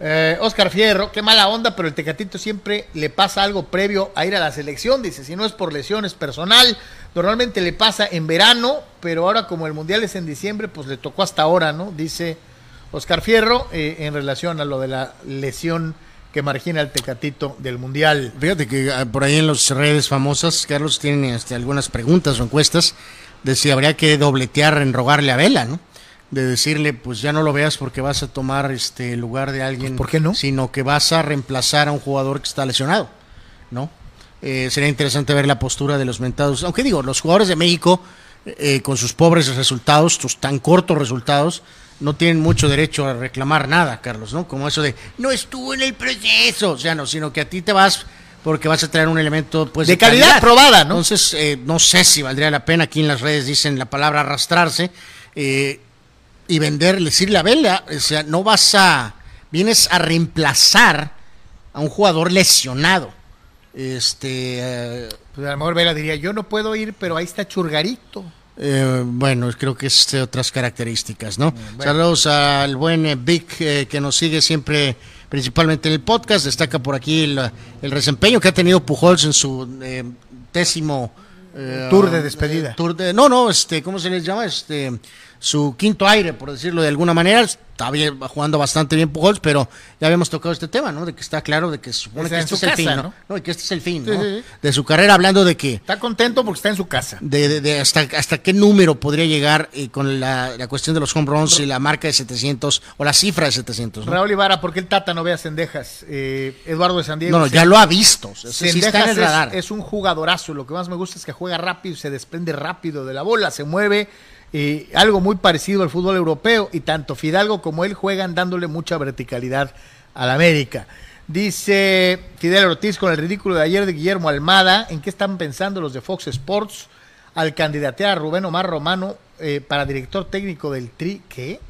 Speaker 1: Eh, Oscar Fierro, qué mala onda, pero el Tecatito siempre le pasa algo previo a ir a la selección. Dice, si no es por lesiones personal, normalmente le pasa en verano, pero ahora como el Mundial es en diciembre, pues le tocó hasta ahora, ¿no? Dice Oscar Fierro eh, en relación a lo de la lesión que margina el Tecatito del Mundial.
Speaker 2: Fíjate que ah, por ahí en las redes famosas, Carlos, tienen este, algunas preguntas o encuestas de si habría que dobletear en rogarle a Vela, ¿no? De decirle, pues ya no lo veas porque vas a tomar este el lugar de alguien.
Speaker 1: Pues, ¿por qué no?
Speaker 2: Sino que vas a reemplazar a un jugador que está lesionado, ¿no? Eh, sería interesante ver la postura de los mentados. Aunque digo, los jugadores de México, eh, con sus pobres resultados, sus tan cortos resultados, no tienen mucho derecho a reclamar nada, Carlos, ¿no? Como eso de, no estuvo en el proceso, o sea, no, sino que a ti te vas porque vas a traer un elemento pues
Speaker 1: De calidad probada, ¿no?
Speaker 2: Entonces, eh, no sé si valdría la pena, aquí en las redes dicen la palabra arrastrarse, eh, y vender, decirle a Vela, o sea, no vas a, vienes a reemplazar a un jugador lesionado. Este, eh,
Speaker 1: Pues a lo mejor Vela diría, yo no puedo ir, pero ahí está Churgarito.
Speaker 2: eh, bueno, creo que es de otras características, ¿no?
Speaker 1: bueno.
Speaker 2: Saludos al buen eh, Vic eh, que nos sigue siempre, principalmente en el podcast. Destaca por aquí el, el desempeño que ha tenido Pujols en su eh, décimo eh,
Speaker 1: Tour de despedida.
Speaker 2: tour de- no, no, este, ¿cómo se les llama? Este, su quinto aire, por decirlo de alguna manera. Está bien, jugando bastante bien Pujols, pero ya habíamos tocado este tema, ¿no? De que está claro de que supone que este es el fin, ¿no? ¿no? Y que este es el fin, ¿no? De su carrera, hablando de que...
Speaker 1: Está contento porque está en su casa.
Speaker 2: De, de, hasta, hasta qué número podría llegar eh, con la, cuestión de los home runs y la marca de 700, o la cifra de 700.
Speaker 1: ¿no? Raúl Ibarra, ¿por qué el Tata no ve a Sendejas? Eh, Eduardo de San Diego.
Speaker 2: No, no, ya lo ha visto.
Speaker 1: Sendejas Es, es un jugadorazo. Lo que más me gusta es que juega rápido, se desprende rápido de la bola, se mueve algo muy parecido al fútbol europeo, y tanto Fidalgo como él juegan dándole mucha verticalidad al América. Dice Fidel Ortiz con el ridículo de ayer de Guillermo Almada, ¿en qué están pensando los de Fox Sports al candidatear a Rubén Omar Romano eh, para director técnico del Tri? ¿Qué?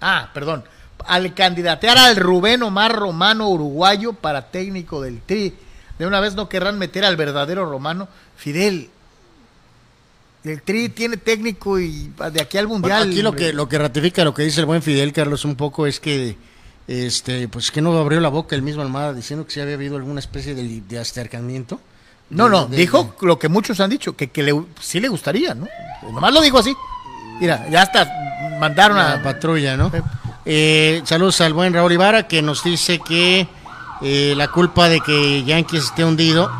Speaker 1: Ah, perdón. Al candidatear al Rubén Omar Romano uruguayo para técnico del Tri. De una vez no querrán meter al verdadero Romano. Fidel, el Tri tiene técnico y de aquí al mundial.
Speaker 2: aquí lo que lo que ratifica lo que dice el buen Fidel Carlos un poco es que este pues que no abrió la boca el mismo Almada diciendo que sí había habido alguna especie de, acercamiento.
Speaker 1: No, no, dijo lo que muchos han dicho, que, que le, sí le gustaría, ¿no? Nomás lo dijo así. Mira, ya hasta mandaron a...
Speaker 2: La patrulla, ¿no? Eh, saludos al buen Raúl Ibarra que nos dice que eh, la culpa de que Yankees esté hundido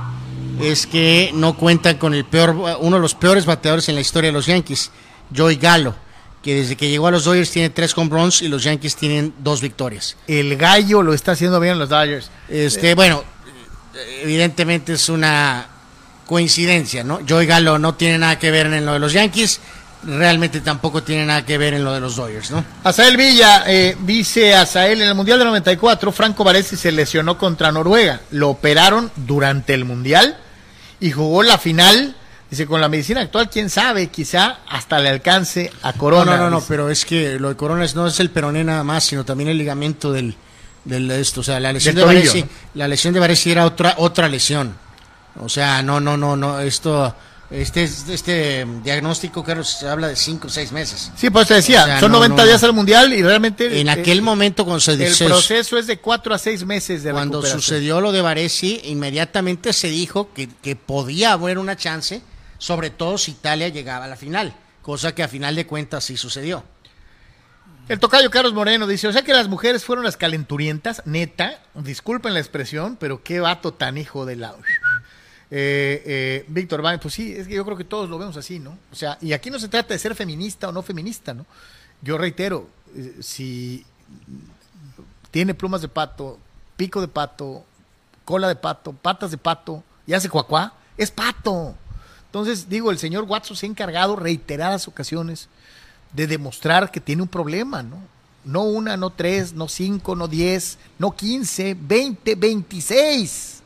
Speaker 2: es que no cuentan con el peor, uno de los peores bateadores en la historia de los Yankees, Joey Gallo, que desde que llegó a los Dodgers tiene tres home runs y los Yankees tienen dos victorias.
Speaker 1: El gallo lo está haciendo bien los Dodgers.
Speaker 2: Este, bueno, evidentemente es una coincidencia, ¿no? Joey Gallo no tiene nada que ver en lo de los Yankees, realmente tampoco tiene nada que ver en lo de los Dodgers, ¿no?
Speaker 1: Azael Villa, eh, dice Azael, en el Mundial de 94, Franco Varese se lesionó contra Noruega. Lo operaron durante el Mundial y jugó la final. Dice, con la medicina actual, quién sabe, quizá hasta le alcance a Corona.
Speaker 2: No, no, no, pero es que lo de Corona no es el peroné nada más, sino también el ligamento del, del esto. O sea, la lesión de Varese, la lesión de Varese era otra, otra lesión. O sea, no, no, no, no, esto este, este diagnóstico, Carlos, se habla de 5 o 6 meses.
Speaker 1: Sí, pues te decía, son 90 días al mundial y realmente.
Speaker 2: En eh, aquel momento, cuando se
Speaker 1: El proceso es de 4 a 6 meses de
Speaker 2: Cuando sucedió lo de Varesi, inmediatamente se dijo que, que podía haber una chance, sobre todo si Italia llegaba a la final, cosa que a final de cuentas sí sucedió.
Speaker 1: El tocayo Carlos Moreno dice, o sea que las mujeres fueron las calenturientas, neta, disculpen la expresión, pero qué vato tan hijo de la... Eh, eh, Víctor Van, pues sí, es que yo creo que todos lo vemos así, ¿no? O sea, y aquí no se trata de ser feminista o no feminista, ¿no? Yo reitero, eh, si tiene plumas de pato, pico de pato, cola de pato, patas de pato y hace cuacuá, es pato. Entonces, digo, el señor Watson se ha encargado reiteradas ocasiones de demostrar que tiene un problema, ¿no? No una, no tres, no cinco, no diez, no quince, veinte, veintiséis.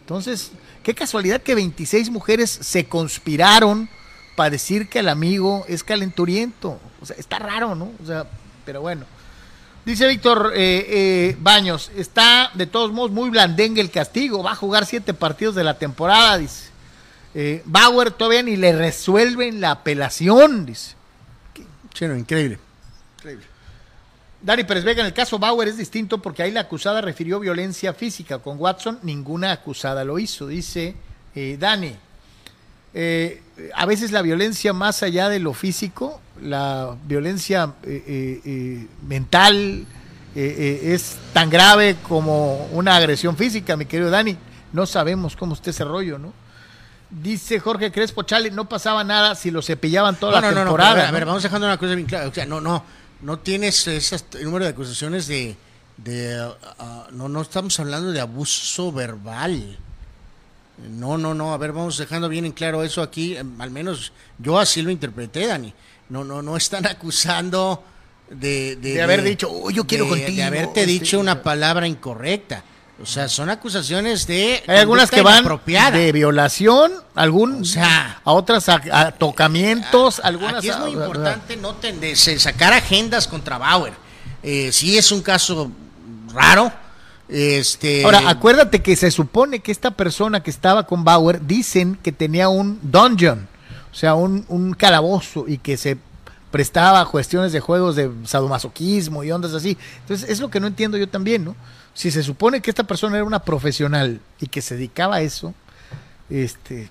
Speaker 1: Entonces, Qué casualidad que 26 mujeres se conspiraron para decir que el amigo es calenturiento. O sea, está raro, ¿no? O sea, pero bueno. Dice Víctor eh, eh, Baños, está de todos modos muy blandengue el castigo, va a jugar siete partidos de la temporada, dice. Eh, Bauer todavía ni le resuelven la apelación, dice.
Speaker 2: Chino, increíble. Increíble.
Speaker 1: Dani Pérez Vega, en el caso Bauer es distinto porque ahí la acusada refirió violencia física. Con Watson ninguna acusada lo hizo, dice eh, Dani. Eh, a veces la violencia más allá de lo físico, la violencia eh, mental es tan grave como una agresión física, mi querido Dani. No sabemos cómo esté ese rollo, ¿no? Dice Jorge Crespo, Chale, no pasaba nada si lo cepillaban toda la temporada.
Speaker 2: No, a, ver, vamos dejando una cosa bien clara. O sea, no, no no tienes ese número de acusaciones de, de ah, no no estamos hablando de abuso verbal. No no no a ver vamos dejando bien en claro eso aquí em, al menos yo así lo interpreté Dani. No no no están acusando de
Speaker 1: de, haber dicho oh, yo quiero contigo
Speaker 2: de haberte dicho una palabra incorrecta o sea, son acusaciones de.
Speaker 1: Hay algunas que van de violación, algún, o sea, a otras a, tocamientos, algunas.
Speaker 2: Aquí es muy importante no sacar agendas contra Bauer. Eh, sí es un caso raro. Este...
Speaker 1: Ahora, acuérdate que se supone que esta persona que estaba con Bauer dicen que tenía un dungeon, o sea, un, un calabozo y que se prestaba a cuestiones de juegos de sadomasoquismo y ondas así. Entonces, es lo que no entiendo yo también, ¿no? Si se supone que esta persona era una profesional y que se dedicaba a eso, este,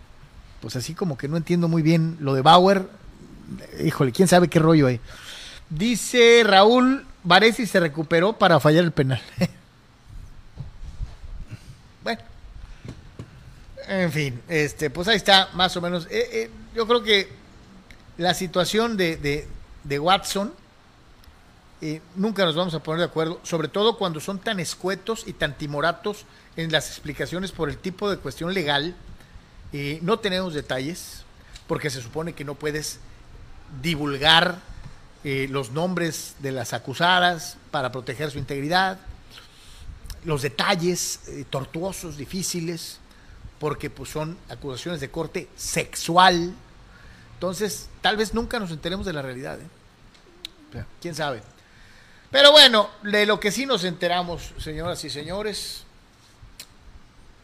Speaker 1: pues así como que no entiendo muy bien lo de Bauer, híjole, quién sabe qué rollo hay. Dice Raúl, Varesi se recuperó para fallar el penal. bueno, en fin, este, pues ahí está, más o menos. Eh, eh, yo creo que la situación de, de, Watson eh, nunca nos vamos a poner de acuerdo, sobre todo cuando son tan escuetos y tan timoratos en las explicaciones por el tipo de cuestión legal. no tenemos detalles, porque se supone que no puedes divulgar eh, los nombres de las acusadas para proteger su integridad, los detalles eh, tortuosos, difíciles, porque pues, son acusaciones de corte sexual. Entonces, tal vez nunca nos enteremos de la realidad. ¿eh? ¿Quién sabe? Pero bueno, de lo que sí nos enteramos, señoras y señores,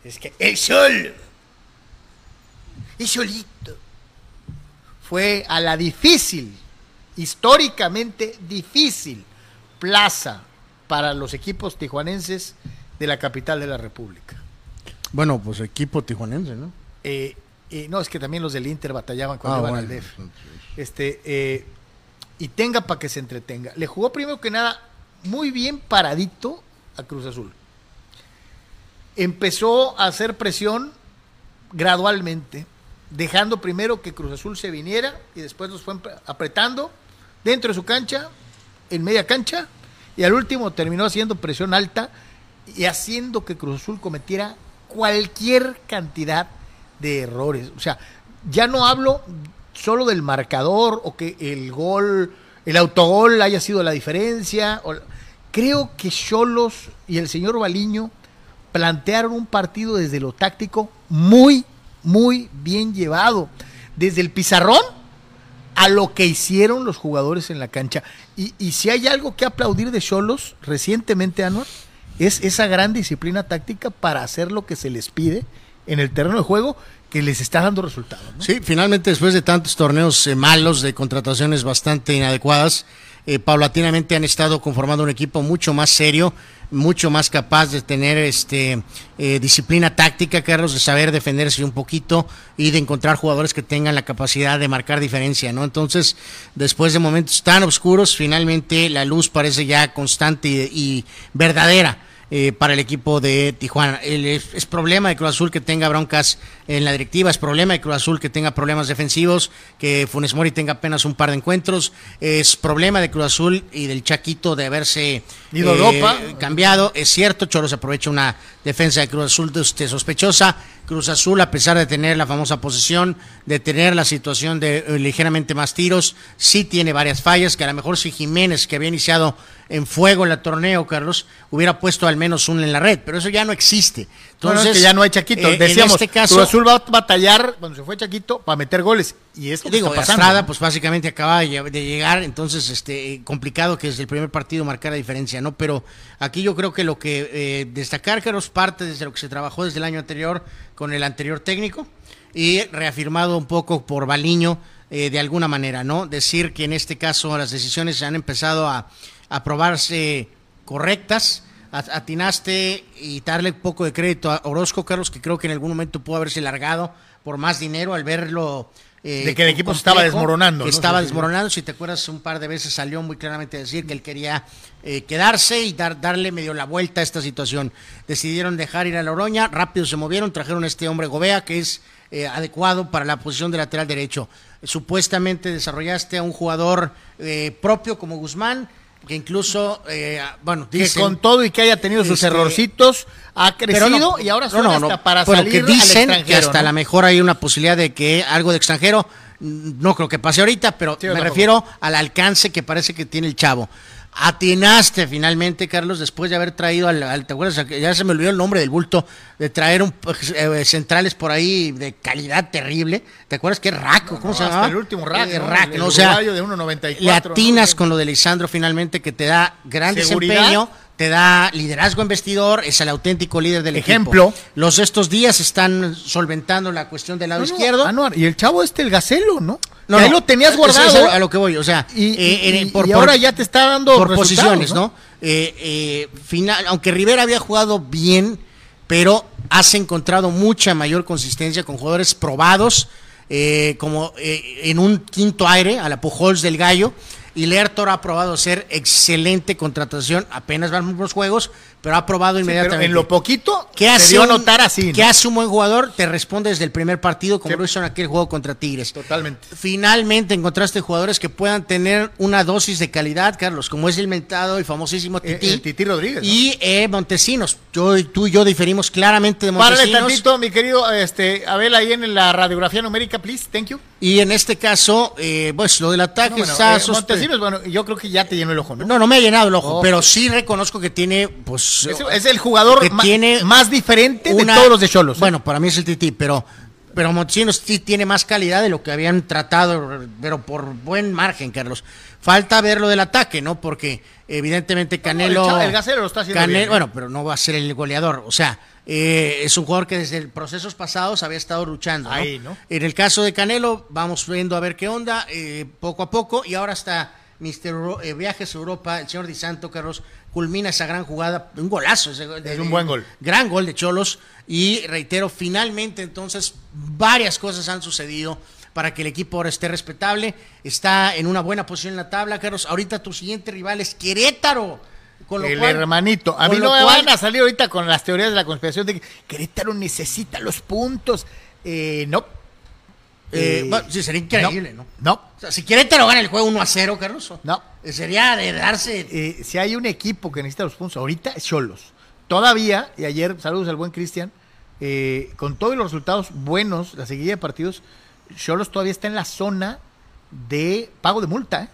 Speaker 1: es que el sol, el solito, fue a la difícil, históricamente difícil plaza para los equipos tijuanenses de la capital de la República.
Speaker 2: Bueno, pues equipo tijuanense, ¿no?
Speaker 1: Eh, eh, no, es que también los del Inter batallaban cuando ah, iban al DEF. Este, eh, y tenga para que se entretenga. Le jugó primero que nada muy bien paradito a Cruz Azul. Empezó a hacer presión gradualmente dejando primero que Cruz Azul se viniera y después los fue apretando dentro de su cancha, en media cancha, y al último terminó haciendo presión alta y haciendo que Cruz Azul cometiera cualquier cantidad de errores. O sea, ya no hablo solo del marcador o que el gol, el autogol haya sido la diferencia. Creo que Cholos y el señor Baliño plantearon un partido desde lo táctico muy muy bien llevado. Desde el pizarrón a lo que hicieron los jugadores en la cancha. Y, si hay algo que aplaudir de Cholos recientemente, Anuar, es esa gran disciplina táctica para hacer lo que se les pide en el terreno de juego que les está dando resultados.
Speaker 2: Sí, finalmente después de tantos torneos eh, malos, de contrataciones bastante inadecuadas, eh, paulatinamente han estado conformando un equipo mucho más serio, mucho más capaz de tener este eh, disciplina táctica, Carlos, de saber defenderse un poquito y de encontrar jugadores que tengan la capacidad de marcar diferencia, ¿no? Entonces, después de momentos tan oscuros, finalmente la luz parece ya constante y verdadera eh, para el equipo de Tijuana. es, problema de Cruz Azul que tenga broncas en la directiva, es problema de Cruz Azul que tenga problemas defensivos, que Funes Mori tenga apenas un par de encuentros, es problema de Cruz Azul y del Chaquito de haberse
Speaker 1: eh,
Speaker 2: cambiado. Es cierto, Choros aprovecha una defensa de Cruz Azul de sospechosa. Cruz Azul, a pesar de tener la famosa posesión, de tener la situación de eh, ligeramente más tiros, sí tiene varias fallas, que a lo mejor si Jiménez, que había iniciado en fuego el torneo, Carlos, hubiera puesto al menos uno en la red, pero eso ya no existe.
Speaker 1: Entonces, que ya no hay Chaquito. Eh, Decíamos, en este caso, Cruz Azul va a batallar cuando se fue Chaquito para meter goles. Y esto
Speaker 2: digo, está Estrada, pues básicamente acaba de llegar, entonces este complicado que desde el primer partido marcar la diferencia, ¿no? Pero aquí yo creo que lo que eh, destacar, Carlos, parte desde lo que se trabajó desde el año anterior con el anterior técnico y reafirmado un poco por Baliño eh, de alguna manera, ¿no? Decir que en este caso las decisiones se han empezado a a probarse correctas. Atinaste y darle poco de crédito a Orozco, Carlos, que creo que en algún momento pudo haberse largado por más dinero al verlo.
Speaker 1: Eh, de que el equipo se estaba desmoronando.
Speaker 2: Que estaba desmoronando. Si te acuerdas, un par de veces salió muy claramente a decir que él quería eh, quedarse y dar, darle medio la vuelta a esta situación. Decidieron dejar ir a la Oroña, rápido se movieron, trajeron a este hombre Gobea, que es eh, adecuado para la posición de lateral derecho. Supuestamente desarrollaste a un jugador propio como Guzmán que incluso, eh, bueno,
Speaker 1: que con todo y que haya tenido sus este, errorcitos, ha crecido y ahora
Speaker 2: son hasta para salir que dicen que hasta a lo mejor hay una posibilidad de que algo de extranjero, no creo que pase ahorita, pero me refiero al alcance que parece que tiene el chavo. Atinaste finalmente, Carlos, después de haber traído al, ¿te acuerdas? Ya se me olvidó el nombre del bulto, de traer un, eh, centrales por ahí de calidad terrible. ¿Te acuerdas que Raco? ¿Cómo se llama?
Speaker 1: el último Rack.
Speaker 2: Eh, ¿no? o sea,
Speaker 1: de
Speaker 2: le atinas con lo de Lisandro finalmente, que te da gran desempeño te da liderazgo en vestidor, es el auténtico líder del
Speaker 1: ejemplo.
Speaker 2: Los estos días están solventando la cuestión del lado izquierdo.
Speaker 1: y el chavo este, el Gacelo, ¿no? No, ahí lo tenías guardado.
Speaker 2: a lo que voy, o sea,
Speaker 1: y, eh, ahora ya te está dando
Speaker 2: por posiciones, ¿no? Eh, eh, final, aunque Rivera había jugado bien, pero has encontrado mucha mayor consistencia con jugadores probados eh, como eh, en un quinto aire a la Pujols del Gallo. Y Lertor ha probado ser excelente contratación, apenas van los juegos, pero ha probado inmediatamente.
Speaker 1: en lo poquito
Speaker 2: que hace
Speaker 1: dio notar así.
Speaker 2: Que hace un buen jugador, te responde desde el primer partido, como lo hizo en aquel juego contra Tigres.
Speaker 1: Totalmente.
Speaker 2: Finalmente encontraste jugadores que puedan tener una dosis de calidad, Carlos, como es el mentado, el famosísimo
Speaker 1: Eh,
Speaker 2: Titi.
Speaker 1: el Titi Rodríguez, ¿no?
Speaker 2: Y eh, Montesinos. Yo, tú y yo diferimos claramente de Montesinos.
Speaker 1: Párale tantito, mi querido este, Abel, ahí en la radiografía numérica, please. Thank you.
Speaker 2: Y en este caso, eh, pues lo del ataque
Speaker 1: No, bueno,
Speaker 2: está
Speaker 1: eh, Montesinos, bueno, yo creo que ya te llenó el ojo, ¿no?
Speaker 2: No, no me ha llenado el ojo, pero sí reconozco que tiene, pues.
Speaker 1: Es, es el jugador
Speaker 2: que
Speaker 1: ma-
Speaker 2: tiene
Speaker 1: más diferente
Speaker 2: una-
Speaker 1: de todos los de Cholos. ¿eh?
Speaker 2: Bueno, para mí es el Titi, pero, pero Montesinos sí tiene más calidad de lo que habían tratado, pero por buen margen, Carlos. Falta ver lo del ataque, ¿no? Porque evidentemente Canelo.
Speaker 1: el lo está haciendo
Speaker 2: Canelo-
Speaker 1: bien, ¿eh?
Speaker 2: Bueno, pero no va a ser el goleador. O sea, eh, es un jugador que desde procesos pasados había estado luchando. ¿no?
Speaker 1: Ahí, ¿no?
Speaker 2: En el caso de Canelo, vamos viendo a ver qué onda, eh, poco a poco, y ahora está Mr. Euro- eh, Viajes a Europa, el señor Di Santo, Carlos, culmina esa gran jugada, un golazo. de-
Speaker 1: Es un buen gol.
Speaker 2: Gran gol de Cholos, y reitero, finalmente entonces varias cosas han sucedido para que el equipo ahora esté respetable, está en una buena posición en la tabla, Carlos. Ahorita tu siguiente rival es Querétaro. Con lo
Speaker 1: el
Speaker 2: cual-
Speaker 1: hermanito. A mí no me
Speaker 2: cual-
Speaker 1: van a salir ahorita con las teorías de la conspiración de que Querétaro necesita los puntos. Eh, no.
Speaker 2: Eh,
Speaker 1: Eh,
Speaker 2: bueno, sí, sería increíble, ¿no?
Speaker 1: No.
Speaker 2: O sea, si Querétaro gana el juego 1 a 0, Carlos.
Speaker 1: No.
Speaker 2: eh, Sería de darse.
Speaker 1: Si hay un equipo que necesita los puntos ahorita es Cholos. Todavía, y ayer, saludos al buen Cristian, con todos los resultados buenos, la seguida de partidos, Cholos todavía está en la zona de pago de multa.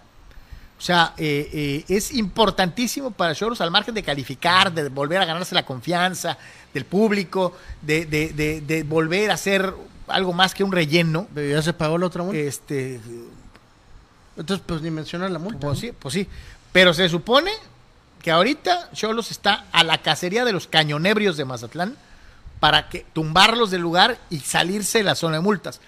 Speaker 1: O sea, es importantísimo para Cholos, al margen de calificar, de volver a ganarse la confianza del público, de, de- de- de volver a ser algo más que un relleno.
Speaker 2: ¿Ya se pagó la otra multa?
Speaker 1: Este,
Speaker 2: Entonces, pues ni mencionar la multa.
Speaker 1: pues sí, pues sí. Pero se supone que ahorita Cholos está a la cacería de los cañonebrios de Mazatlán para que tumbarlos del lugar y salirse de la zona de multas,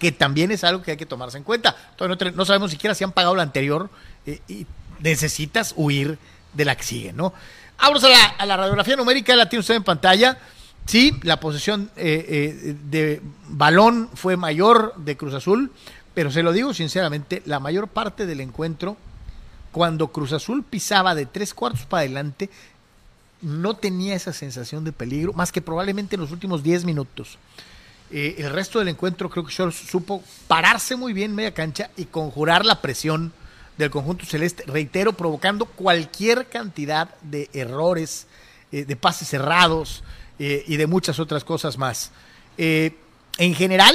Speaker 1: que también es algo que hay que tomarse en cuenta. Todavía no, sabemos siquiera si han pagado la anterior eh, y necesitas huir de la que sigue, ¿no? A la, a la radiografía numérica, la tiene usted en pantalla. Sí, la posesión eh, eh, de balón fue mayor de Cruz Azul, pero se lo digo sinceramente, la mayor parte del encuentro, cuando Cruz Azul pisaba de tres cuartos para adelante, no tenía esa sensación de peligro, más que probablemente en los últimos 10 minutos. Eh, el resto del encuentro creo que Cholos supo pararse muy bien en media cancha y conjurar la presión del conjunto celeste, reitero, provocando cualquier cantidad de errores, eh, de pases cerrados eh, y de muchas otras cosas más. Eh, en general,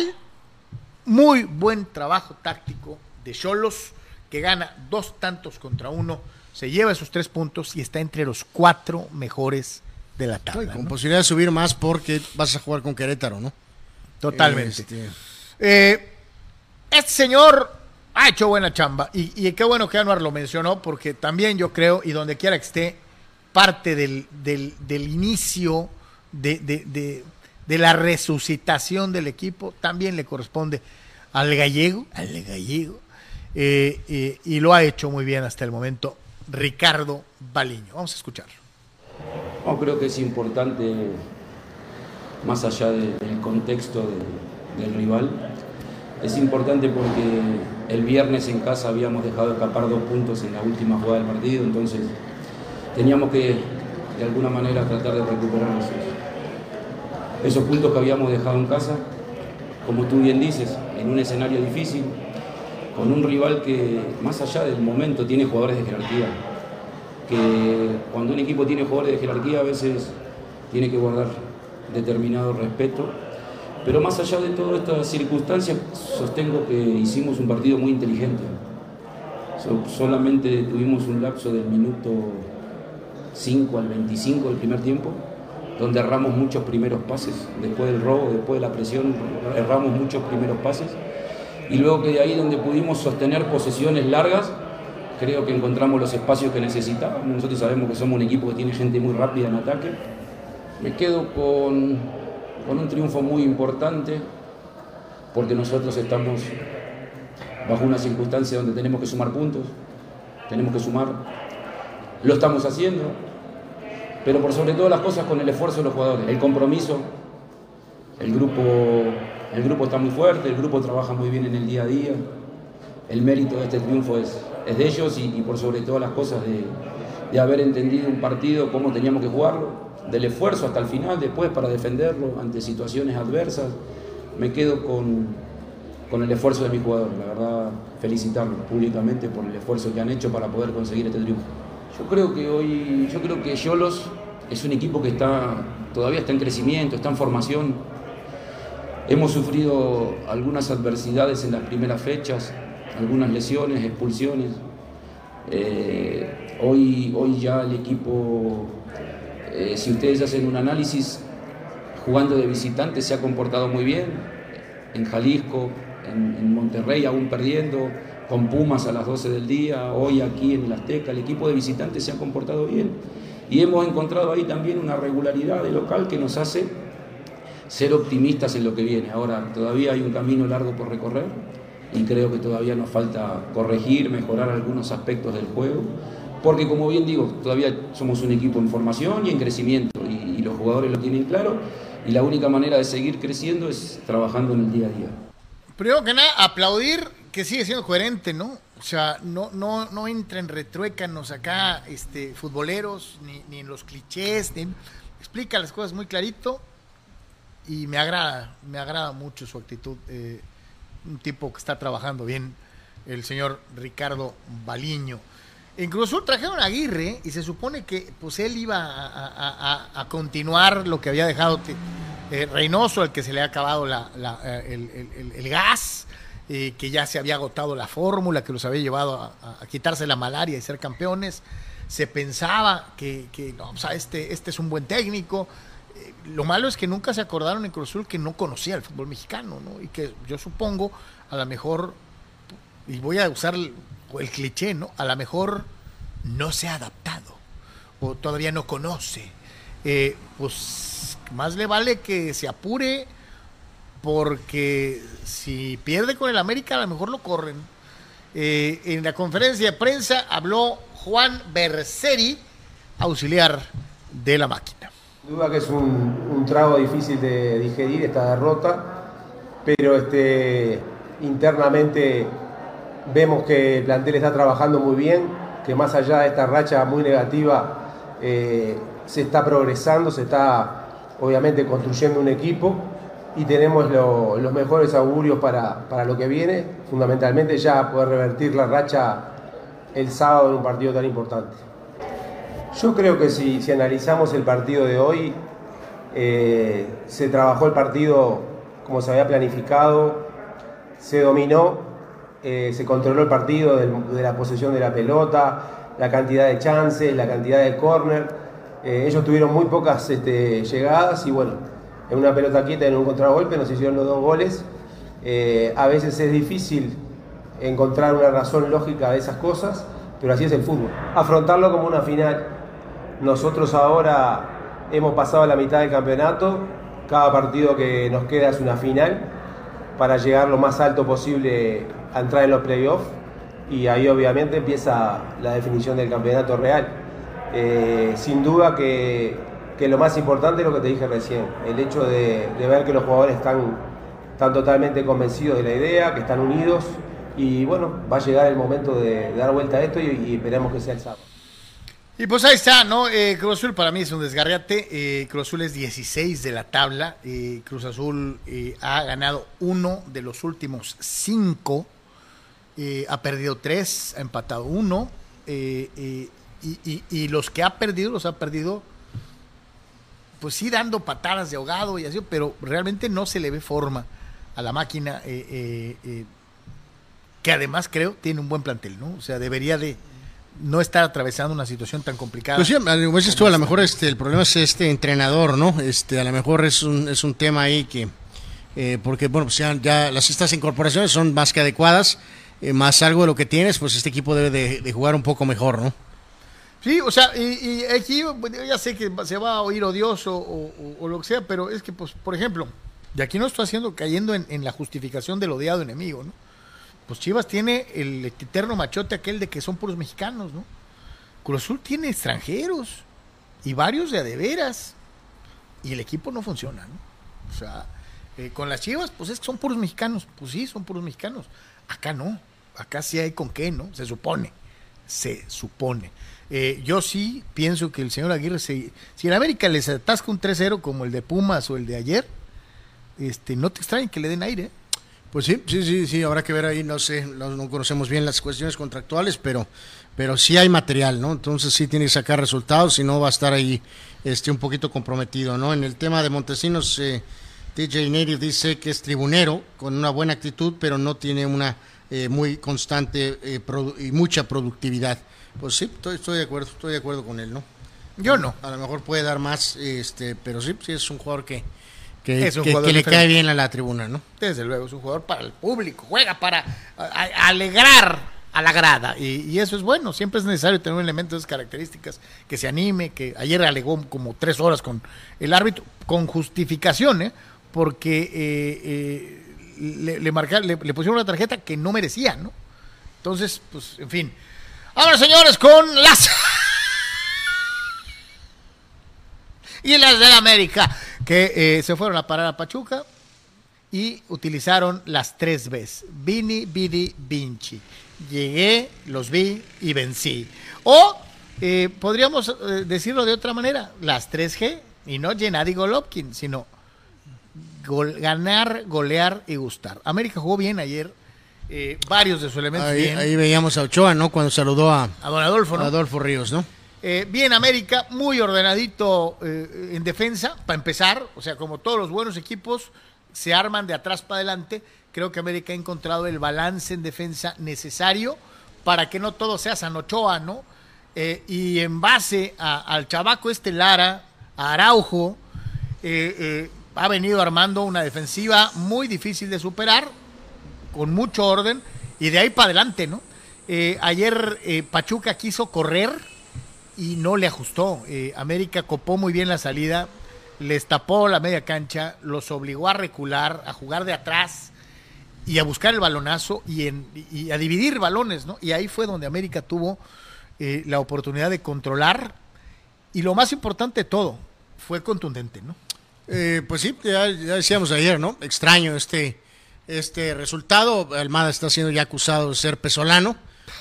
Speaker 1: muy buen trabajo táctico de Cholos, que gana dos tantos contra uno, se lleva esos tres puntos y está entre los cuatro mejores de la tabla.
Speaker 2: con
Speaker 1: ¿no?
Speaker 2: posibilidad de subir más porque vas a jugar con Querétaro, ¿no?
Speaker 1: Totalmente.
Speaker 2: Este,
Speaker 1: Eh, este señor ha hecho buena chamba y, y qué bueno que Anuar lo mencionó porque también yo creo, y donde quiera que esté, parte del, del- del inicio de, de- de- de la resucitación del equipo también le corresponde al gallego, al gallego, eh, eh, y lo ha hecho muy bien hasta el momento Ricardo Baliño. Vamos a escucharlo.
Speaker 3: No, creo que es importante, más allá de- del contexto de- del rival, es importante porque el viernes en casa habíamos dejado escapar dos puntos en la última jugada del partido, entonces teníamos que de alguna manera tratar de recuperar esos, puntos que habíamos dejado en casa, como tú bien dices, en un escenario difícil, con un rival que más allá del momento tiene jugadores de jerarquía que cuando un equipo tiene jugadores de jerarquía a veces tiene que guardar determinado respeto. Pero más allá de todas estas circunstancias, sostengo que hicimos un partido muy inteligente. So- solamente tuvimos un lapso del minuto 5 al 25 del primer tiempo, donde erramos muchos primeros pases. Después del robo, después de la presión, erramos muchos primeros pases. Y luego que de ahí donde pudimos sostener posesiones largas, creo que encontramos los espacios que necesitábamos. Nosotros sabemos que somos un equipo que tiene gente muy rápida en ataque. Me quedo con, con un triunfo muy importante porque nosotros estamos bajo una circunstancia donde tenemos que sumar puntos, tenemos que sumar, lo estamos haciendo, pero por sobre todas las cosas con el esfuerzo de los jugadores, el compromiso El grupo, el grupo está muy fuerte, el grupo trabaja muy bien en el día a día. El mérito de este triunfo es, es de ellos y, por sobre todas las cosas de, de haber entendido un partido, cómo teníamos que jugarlo, del esfuerzo hasta el final después para defenderlo ante situaciones adversas. Me quedo con, con el esfuerzo de mi jugador, la verdad felicitarlos públicamente por el esfuerzo que han hecho para poder conseguir este triunfo. Yo creo que hoy, yo creo que Yolos es un equipo que está, todavía está en crecimiento, está en formación. Hemos sufrido algunas adversidades en las primeras fechas, algunas lesiones, expulsiones. Eh, hoy, hoy ya el equipo, eh, si ustedes hacen un análisis, jugando de visitante se ha comportado muy bien. En Jalisco, en, en Monterrey aún perdiendo, con Pumas a las 12 del día, hoy aquí en el Azteca, el equipo de visitantes se ha comportado bien y hemos encontrado ahí también una regularidad de local que nos hace ser optimistas en lo que viene. Ahora todavía hay un camino largo por recorrer y creo que todavía nos falta corregir, mejorar algunos aspectos del juego, porque como bien digo, todavía somos un equipo en formación y en crecimiento y, los jugadores lo tienen claro y la única manera de seguir creciendo es trabajando en el día a día.
Speaker 1: Primero que nada, aplaudir que sigue siendo coherente, ¿no? O sea, no, no, no entra en retruécanos acá, este, futboleros, ni, ni en los clichés, ni, explica las cosas muy clarito y me agrada, me agrada mucho su actitud. Eh, un tipo que está trabajando bien, el señor Ricardo Baliño. Incluso trajeron Aguirre y se supone que pues él iba a, continuar lo que había dejado eh, Reynoso, al que se le ha acabado la, la, eh, el, el, el, gas eh, que ya se había agotado la fórmula, que los había llevado a, quitarse la malaria y ser campeones. Se pensaba que, no, o este, este es un buen técnico. Eh, lo malo es que nunca se acordaron en Cruz Azul que no conocía el fútbol mexicano, ¿no? Y que yo supongo, a lo mejor, y voy a usar el, el cliché, ¿no? A lo mejor no se ha adaptado o todavía no conoce. Eh, pues más le vale que se apure porque si pierde con el América a lo mejor lo corren. Eh, en la conferencia de prensa habló Juan Berseri, auxiliar de la máquina.
Speaker 4: Duda que es un, trago difícil de digerir esta derrota, pero este, internamente vemos que el plantel está trabajando muy bien, que más allá de esta racha muy negativa eh, se está progresando, se está obviamente construyendo un equipo y tenemos lo, los mejores augurios para, para, lo que viene, fundamentalmente ya poder revertir la racha el sábado en un partido tan importante. Yo creo que si, si analizamos el partido de hoy, eh, se trabajó el partido como se había planificado, se dominó, eh, se controló el partido de, de, la posesión de la pelota, la cantidad de chances, la cantidad de córner. Eh, ellos tuvieron muy pocas este, llegadas y bueno, en una pelota quieta, en un contragolpe, nos hicieron los dos goles. Eh, a veces es difícil encontrar una razón lógica de esas cosas, pero así es el fútbol. Afrontarlo como una final. Nosotros ahora hemos pasado la mitad del campeonato, cada partido que nos queda es una final para llegar lo más alto posible a entrar en los playoffs y ahí obviamente empieza la definición del campeonato real. Eh, sin duda que que lo más importante es lo que te dije recién, el hecho de, ver que los jugadores están, están, totalmente convencidos de la idea, que están unidos y bueno, va a llegar el momento de, dar vuelta a esto y, y, esperemos que sea el sábado.
Speaker 1: Y pues ahí está, ¿no? Eh, Cruz Azul para mí es un desgarriate. Eh, Cruz Azul es 16 de la tabla. Eh, Cruz Azul ha ganado uno de los últimos cinco. ha perdido tres, ha empatado uno. Y los que ha perdido, los ha perdido pues sí dando patadas de ahogado y así, pero realmente no se le ve forma a la máquina, eh, eh, eh, que además creo tiene un buen plantel, ¿no? O sea, debería de no estar atravesando una situación tan complicada.
Speaker 2: Pues sí, como dices tú, a lo mejor este, el problema es este entrenador, ¿no? Este, a lo mejor es un, es un tema ahí que, porque bueno, pues ya, ya, las estas incorporaciones son más que adecuadas, más algo de lo que tienes, pues este equipo debe de, de jugar un poco mejor, ¿no?
Speaker 1: Sí, o sea, y, y aquí ya sé que se va a oír odioso o, lo que sea, pero es que, pues, por ejemplo, y aquí no estoy haciendo, cayendo en, en, la justificación del odiado enemigo, ¿no? Pues Chivas tiene el eterno machote aquel de que son puros mexicanos, ¿no? Cruz Azul tiene extranjeros y varios de adeveras y el equipo no funciona, ¿no? O sea, Eh, con las Chivas, pues es que son puros mexicanos. Pues sí, son puros mexicanos. Acá no. Acá sí hay con qué, ¿no? Se supone. Se supone. Eh, yo sí pienso que el señor Aguirre, se, si en América les atasca un 3-0 como el de Pumas o el de ayer, este, no te extrañen que le den aire.
Speaker 2: Pues sí, sí, sí, sí, habrá que ver ahí, no sé, no, no, conocemos bien las cuestiones contractuales, pero, pero sí hay material, ¿no? Entonces sí tiene que sacar resultados, si no va a estar ahí este, un poquito comprometido, ¿no? En el tema de Montesinos, eh, DJ Native dice que es tribunero, con una buena actitud, pero no tiene una eh, muy constante eh, y mucha productividad. Pues sí, estoy, estoy, de acuerdo, estoy de acuerdo con él, ¿no?
Speaker 1: Yo no.
Speaker 2: A lo mejor puede dar más, este, pero sí, sí es un jugador que que, que, le cae bien a la tribuna, ¿no?
Speaker 1: Desde luego, es un jugador para el público, juega para alegrar a la grada y, eso es bueno, siempre es necesario tener un elemento de esas características, que se anime, que ayer alegó como tres horas con el árbitro, con justificación, ¿eh? porque eh, eh, le, le, le, pusieron una tarjeta que no merecía, ¿no? Entonces, pues, en fin. Ahora, señores, con las... y las de América que eh, se fueron a parar a Pachuca y utilizaron las tres Bs. Vini, Vidi, Vinci. Llegué, los vi y vencí. O eh, podríamos eh, decirlo de otra manera, las 3G, y no Gennady Golovkin, sino ganar, golear y gustar. América jugó bien ayer, varios de sus elementos
Speaker 2: ahí,
Speaker 1: bien.
Speaker 2: Ahí veíamos a Ochoa, ¿no? Cuando saludó a,
Speaker 1: a don Adolfo, ¿no?
Speaker 2: A Adolfo Ríos, ¿no?
Speaker 1: Eh, bien América, muy ordenadito eh, en defensa, para empezar, o sea, como todos los buenos equipos se arman de atrás para adelante, creo que América ha encontrado el balance en defensa necesario para que no todo sea Sanochoa, ¿no? Eh, y en base a, al chabaco este Lara, a Araujo, ha venido armando una defensiva muy difícil de superar, con mucho orden, y de ahí para adelante, ¿no? ayer Pachuca quiso correr, y no le ajustó. Eh, América copó muy bien la salida, les tapó la media cancha, los obligó a recular, a jugar de atrás y a buscar el balonazo y, en, y a dividir balones, ¿no? Y ahí fue donde América tuvo eh, la oportunidad de controlar y lo más importante de todo, fue contundente, ¿no?
Speaker 2: Eh, pues sí, ya, decíamos ayer, ¿no? Extraño este, este resultado. Almada está siendo ya acusado de ser pesolano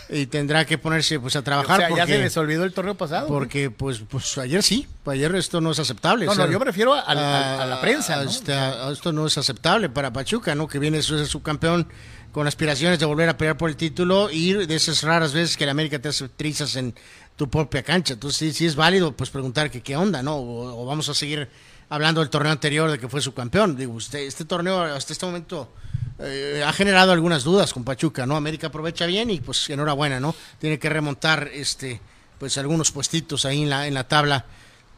Speaker 2: y tendrá que ponerse pues a trabajar.
Speaker 1: O sea, ya se les olvidó el torneo pasado.
Speaker 2: Porque pues, pues ayer sí, ayer esto no es aceptable.
Speaker 1: No, no, yo me refiero a, a, a la prensa. ¿no?
Speaker 2: Este, esto no es aceptable para Pachuca, ¿no? Que viene su, su campeón con aspiraciones de volver a pelear por el título y de esas raras veces que el América te hace trizas en tu propia cancha. Entonces sí, sí es válido pues preguntar que qué onda, ¿no? O, o vamos a seguir hablando del torneo anterior de que fue su campeón. Digo, usted, este torneo hasta este momento eh, ha generado algunas dudas con Pachuca, ¿no? América aprovecha bien y pues enhorabuena, ¿no? Tiene que remontar este pues algunos puestitos ahí en la en la tabla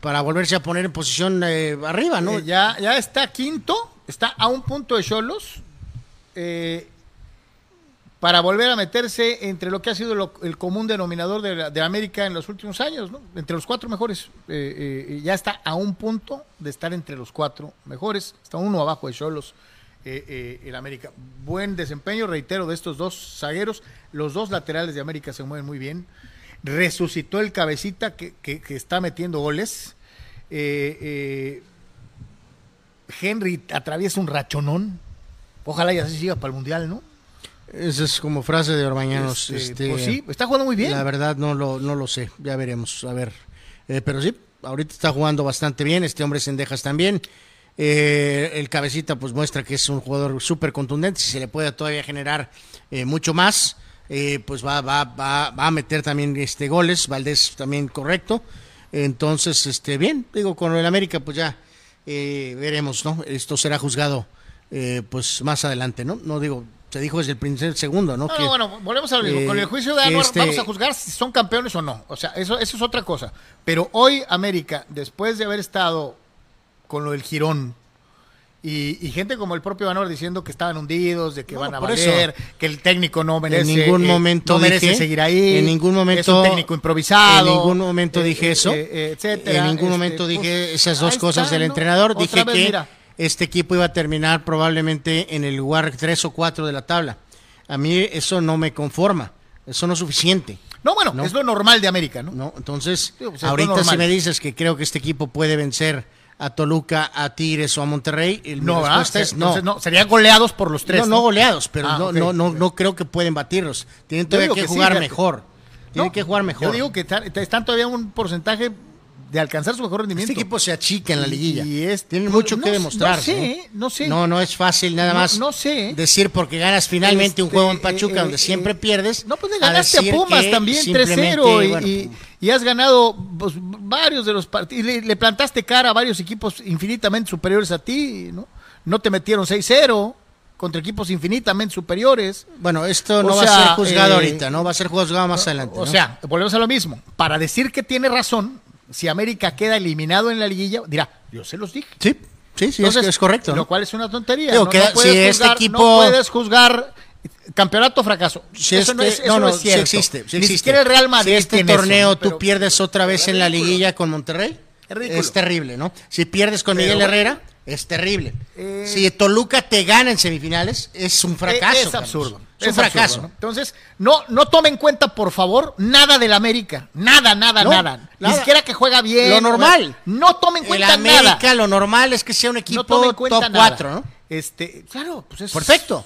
Speaker 2: para volverse a poner en posición eh, arriba, ¿no?
Speaker 1: Eh, ya ya está quinto, está a un punto de Cholos. Para volver a meterse entre lo que ha sido el común denominador de, América en los últimos años, ¿no? entre los cuatro mejores. ya está a un punto de estar entre los cuatro mejores, está uno abajo de Cholos eh, eh, el América. Buen desempeño, reitero, de estos dos zagueros. Los dos laterales de América se mueven muy bien. Resucitó el cabecita que, que, está metiendo goles. Eh, Henry atraviesa un rachonón. Ojalá ya se siga para el Mundial, ¿no?
Speaker 2: Esa es como frase de Orbañanos.
Speaker 1: Este, este, pues sí, está jugando muy bien.
Speaker 2: La verdad no lo, no lo sé, ya veremos. A ver, pero sí, ahorita está jugando bastante bien. Este hombre Sendejas también. Eh, el cabecita pues muestra que es un jugador súper contundente, si se le puede todavía generar eh, mucho más, eh, pues va, va, va, va, a meter también este goles, Valdés también correcto. Entonces, este, bien, digo, con el América pues ya eh, veremos, ¿no? Esto será juzgado pues más adelante, ¿no? No digo, se dijo desde el primer segundo, ¿no?
Speaker 1: No, que, no bueno, volvemos al mismo. Con el juicio de Anuar este... vamos a juzgar si son campeones o no. O sea, eso, eso es otra cosa. Pero hoy América, después de haber estado con lo del girón. Y, y, gente como el propio Vanor diciendo que estaban hundidos, de que no, van a valer, eso. que el técnico no merece,
Speaker 2: en ningún momento
Speaker 1: eh, no merece
Speaker 2: dije,
Speaker 1: seguir ahí,
Speaker 2: en ningún momento,
Speaker 1: es un técnico improvisado,
Speaker 2: en ningún momento dije
Speaker 1: eh,
Speaker 2: eso,
Speaker 1: eh, etcétera,
Speaker 2: en ningún
Speaker 1: este,
Speaker 2: momento dije
Speaker 1: pues,
Speaker 2: esas dos cosas
Speaker 1: está,
Speaker 2: del
Speaker 1: ¿no?
Speaker 2: entrenador,
Speaker 1: Otra
Speaker 2: dije
Speaker 1: vez,
Speaker 2: que
Speaker 1: mira.
Speaker 2: Este equipo iba a terminar probablemente en el lugar 3 o 4 de la tabla. A mí eso no me conforma, eso no es suficiente.
Speaker 1: No, bueno, ¿no? es lo normal de América, ¿no?
Speaker 2: No, entonces,
Speaker 1: sí, pues
Speaker 2: ahorita si me dices que creo que este equipo puede vencer a Toluca, a Tigres o a Monterrey. El-
Speaker 1: No, ¿verdad?
Speaker 2: es no.
Speaker 1: No, serían goleados por los tres.
Speaker 2: no, no goleados, pero
Speaker 1: Ah,
Speaker 2: no, no, no, no creo que pueden batirlos. Tienen todavía que, jugar mejor. Tienen que jugar mejor.
Speaker 1: Yo digo que están, están todavía un porcentaje de alcanzar su mejor rendimiento.
Speaker 2: Este equipo se achica en la liguilla.
Speaker 1: y es-
Speaker 2: Tienen
Speaker 1: pues,
Speaker 2: mucho
Speaker 1: no-
Speaker 2: que demostrar.
Speaker 1: no sé, no sé.
Speaker 2: No, no es fácil nada más.
Speaker 1: no sé.
Speaker 2: Decir porque ganas finalmente un
Speaker 1: Este,
Speaker 2: juego en Pachuca
Speaker 1: eh,
Speaker 2: donde
Speaker 1: eh,
Speaker 2: siempre
Speaker 1: eh,
Speaker 2: pierdes.
Speaker 1: No, pues le ganaste a, Pumas también
Speaker 2: simplemente,
Speaker 1: 3-0 y,
Speaker 2: bueno,
Speaker 1: y- y has ganado pues, varios de los partidos. Le, le plantaste cara a varios equipos infinitamente superiores a ti, ¿no? No te metieron 6-0 contra equipos infinitamente superiores.
Speaker 2: Bueno, esto
Speaker 1: O
Speaker 2: no va
Speaker 1: sea,
Speaker 2: a ser juzgado
Speaker 1: eh,
Speaker 2: ahorita, ¿no? Va a ser juzgado más adelante.
Speaker 1: O
Speaker 2: ¿no?
Speaker 1: sea, volvemos a lo mismo. Para decir que tiene razón, si América queda eliminado en la liguilla, dirá, yo se los dije.
Speaker 2: sí, sí, sí, es-
Speaker 1: Entonces,
Speaker 2: es, correcto. ¿no?
Speaker 1: Lo cual es una tontería.
Speaker 2: Digo,
Speaker 1: no,
Speaker 2: que
Speaker 1: no puedes
Speaker 2: si este
Speaker 1: juzgar,
Speaker 2: equipo-
Speaker 1: no puedes juzgar campeonato fracaso.
Speaker 2: Si
Speaker 1: eso no,
Speaker 2: este-
Speaker 1: es, eso no es
Speaker 2: sí
Speaker 1: cierto.
Speaker 2: existe,
Speaker 1: Ni
Speaker 2: existe.
Speaker 1: siquiera el Real Madrid
Speaker 2: Si este
Speaker 1: eso,
Speaker 2: torneo
Speaker 1: ¿no?
Speaker 2: tú pierdes otra vez en la liguilla con Monterrey,
Speaker 1: Es
Speaker 2: terrible, ¿no? Si pierdes con
Speaker 1: Pero
Speaker 2: Miguel. Herrera, es terrible.
Speaker 1: Eh,
Speaker 2: si Toluca te gana en semifinales, es un fracaso.
Speaker 1: Es, absurdo.
Speaker 2: Es un
Speaker 1: absurdo,
Speaker 2: fracaso.
Speaker 1: ¿no? Entonces, no, no tome en cuenta, por favor, nada del América. Nada, nada,
Speaker 2: No,
Speaker 1: nada. Ni siquiera que juega bien.
Speaker 2: Lo normal.
Speaker 1: No tome en
Speaker 2: El
Speaker 1: cuenta
Speaker 2: América,
Speaker 1: nada.
Speaker 2: lo normal es que sea un equipo
Speaker 1: no
Speaker 2: top
Speaker 1: nada.
Speaker 2: 4, ¿no?
Speaker 1: Este, claro, pues es
Speaker 2: Perfecto,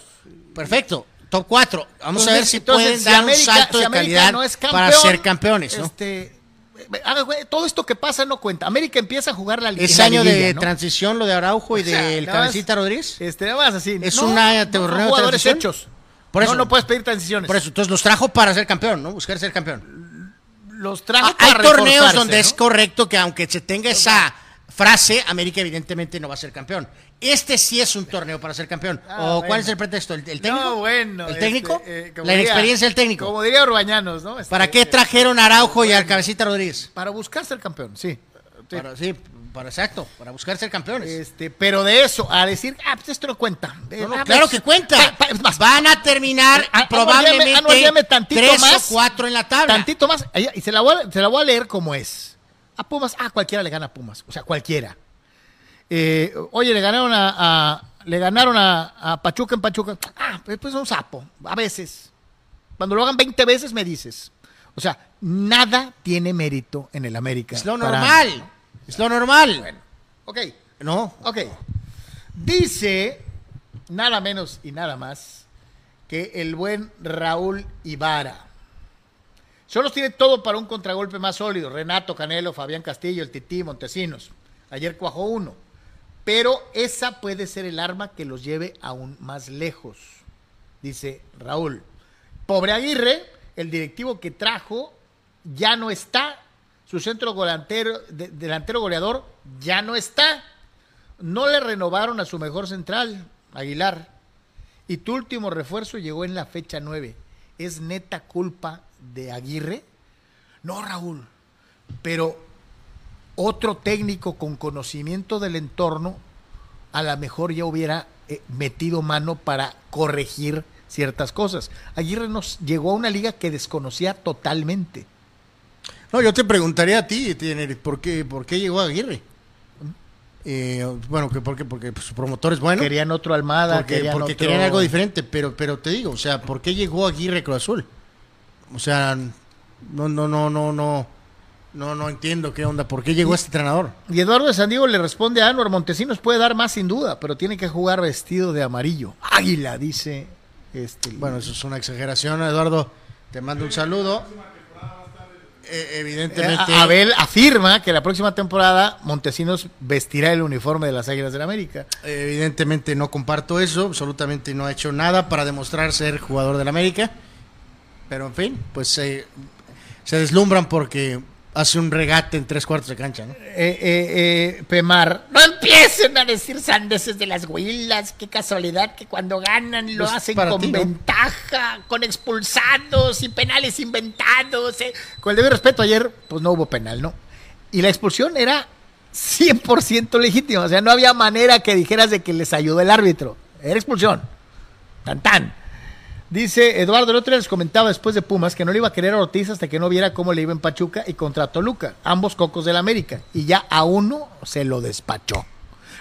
Speaker 2: perfecto. Top 4. Vamos a ver si
Speaker 1: entonces,
Speaker 2: pueden
Speaker 1: si
Speaker 2: dar
Speaker 1: América-
Speaker 2: un salto
Speaker 1: si
Speaker 2: de
Speaker 1: América
Speaker 2: calidad
Speaker 1: no es
Speaker 2: para ser campeones, ¿no?
Speaker 1: Este, todo esto que pasa no cuenta. América empieza a jugar la
Speaker 2: Es
Speaker 1: en la
Speaker 2: año
Speaker 1: liguilla,
Speaker 2: de
Speaker 1: ¿no?
Speaker 2: transición lo de Araujo y
Speaker 1: O sea,
Speaker 2: del
Speaker 1: más-
Speaker 2: Cabecita Rodríguez.
Speaker 1: Este, nada más así.
Speaker 2: Es
Speaker 1: No,
Speaker 2: una
Speaker 1: no,
Speaker 2: torneo de
Speaker 1: jugadores
Speaker 2: transición.
Speaker 1: hechos.
Speaker 2: Por eso.
Speaker 1: No, no puedes pedir transiciones.
Speaker 2: Por eso, entonces los trajo para ser campeón, ¿no? Buscar ser campeón.
Speaker 1: Los trajo
Speaker 2: Ah, Hay
Speaker 1: para
Speaker 2: torneos
Speaker 1: reforzarse,
Speaker 2: donde
Speaker 1: ¿no?
Speaker 2: es correcto que aunque se tenga esa frase, América evidentemente no va a ser campeón. Este sí es un torneo para ser campeón.
Speaker 1: Ah,
Speaker 2: ¿O
Speaker 1: bueno.
Speaker 2: cuál es el pretexto? ¿El, el técnico?
Speaker 1: No, bueno.
Speaker 2: ¿El
Speaker 1: este,
Speaker 2: técnico?
Speaker 1: eh, como
Speaker 2: la
Speaker 1: diría-
Speaker 2: inexperiencia del técnico.
Speaker 1: Como diría Urbañanos, ¿no? Este,
Speaker 2: ¿Para qué
Speaker 1: eh,
Speaker 2: trajeron a Araujo y al Cabecita Rodríguez?
Speaker 1: Para buscar ser campeón, sí. Sí.
Speaker 2: Para, sí, para exacto, para buscar ser campeones.
Speaker 1: Este, pero de eso, a decir, ah, pues esto no cuenta.
Speaker 2: No, no,
Speaker 1: ah,
Speaker 2: claro
Speaker 1: pues,
Speaker 2: que cuenta.
Speaker 1: pa- pa- es más,
Speaker 2: Van a terminar
Speaker 1: Ah,
Speaker 2: probablemente
Speaker 1: Anual, llame- anual, llame tantito
Speaker 2: tres
Speaker 1: más.
Speaker 2: o cuatro en la tabla.
Speaker 1: Tantito más. Y se la, voy a, se la voy a leer como es. A Pumas, ah, cualquiera le gana a Pumas. O sea, cualquiera. Eh, oye, le ganaron a, a- le ganaron a, a Pachuca en Pachuca. Ah, pues pues un sapo. A veces. Cuando lo hagan 20 veces me dices. O sea, nada tiene mérito en el América.
Speaker 2: Es lo
Speaker 1: para-
Speaker 2: normal. Es lo normal.
Speaker 1: Bueno, ok.
Speaker 2: No.
Speaker 1: Ok. Dice nada menos y nada más que el buen Raúl Ibarra. Solo tiene todo para un contragolpe más sólido. Renato, Canelo, Fabián Castillo, el Tití, Montesinos. Ayer cuajó uno. Pero esa puede ser el arma que los lleve aún más lejos. Dice Raúl. Pobre Aguirre, el directivo que trajo, ya no está. Su centro delantero, de- delantero goleador ya no está. No le renovaron a su mejor central, Aguilar. Y tu último refuerzo llegó en la fecha 9. ¿Es neta culpa de Aguirre? No, Raúl. Pero otro técnico con conocimiento del entorno a lo mejor ya hubiera eh, metido mano para corregir ciertas cosas. Aguirre nos llegó a una liga que desconocía totalmente.
Speaker 2: No, yo te preguntaría a ti, Tiener, ¿por qué, por qué llegó Aguirre? Eh, bueno, que porque, porque pues, su promotor es bueno.
Speaker 1: querían otro Almada,
Speaker 2: porque
Speaker 1: querían
Speaker 2: porque
Speaker 1: otro-
Speaker 2: querían algo diferente, pero, pero te digo, o sea, ¿por qué llegó Aguirre Cruz Azul? O sea, no, no, no, no, no, no, no entiendo qué onda, ¿por qué llegó este entrenador?
Speaker 1: Y Eduardo de Sandiego le responde a Anuar Montesinos puede dar más sin duda, pero tiene que jugar vestido de amarillo. Águila, dice este.
Speaker 2: Bueno, eso es una exageración, Eduardo. Te mando un saludo. Eh,
Speaker 1: Eh,
Speaker 2: evidentemente.
Speaker 1: a- Abel afirma que la próxima temporada Montesinos vestirá el uniforme de las Águilas del América.
Speaker 2: Evidentemente no comparto eso, absolutamente no ha hecho nada para demostrar ser jugador del América. Pero en fin, pues eh, se deslumbran porque hace un regate en tres cuartos de cancha, ¿no?
Speaker 1: Eh, eh, eh, Pemar, no empiecen a decir sandeces de las huilas, qué casualidad que cuando ganan lo
Speaker 2: Pues,
Speaker 1: hacen con
Speaker 2: ti, ¿no?
Speaker 1: ventaja, con expulsados y penales inventados. eh. Con el debido respeto, ayer pues no hubo penal, ¿no? Y la expulsión era 100% legítima, o sea, no había manera que dijeras de que les ayudó el árbitro. Era expulsión. Tan tan. Dice Eduardo, el otro día les comentaba después de Pumas que no le iba a querer a Ortiz hasta que no viera cómo le iba en Pachuca y contra Toluca, ambos cocos del América, y ya a uno se lo despachó.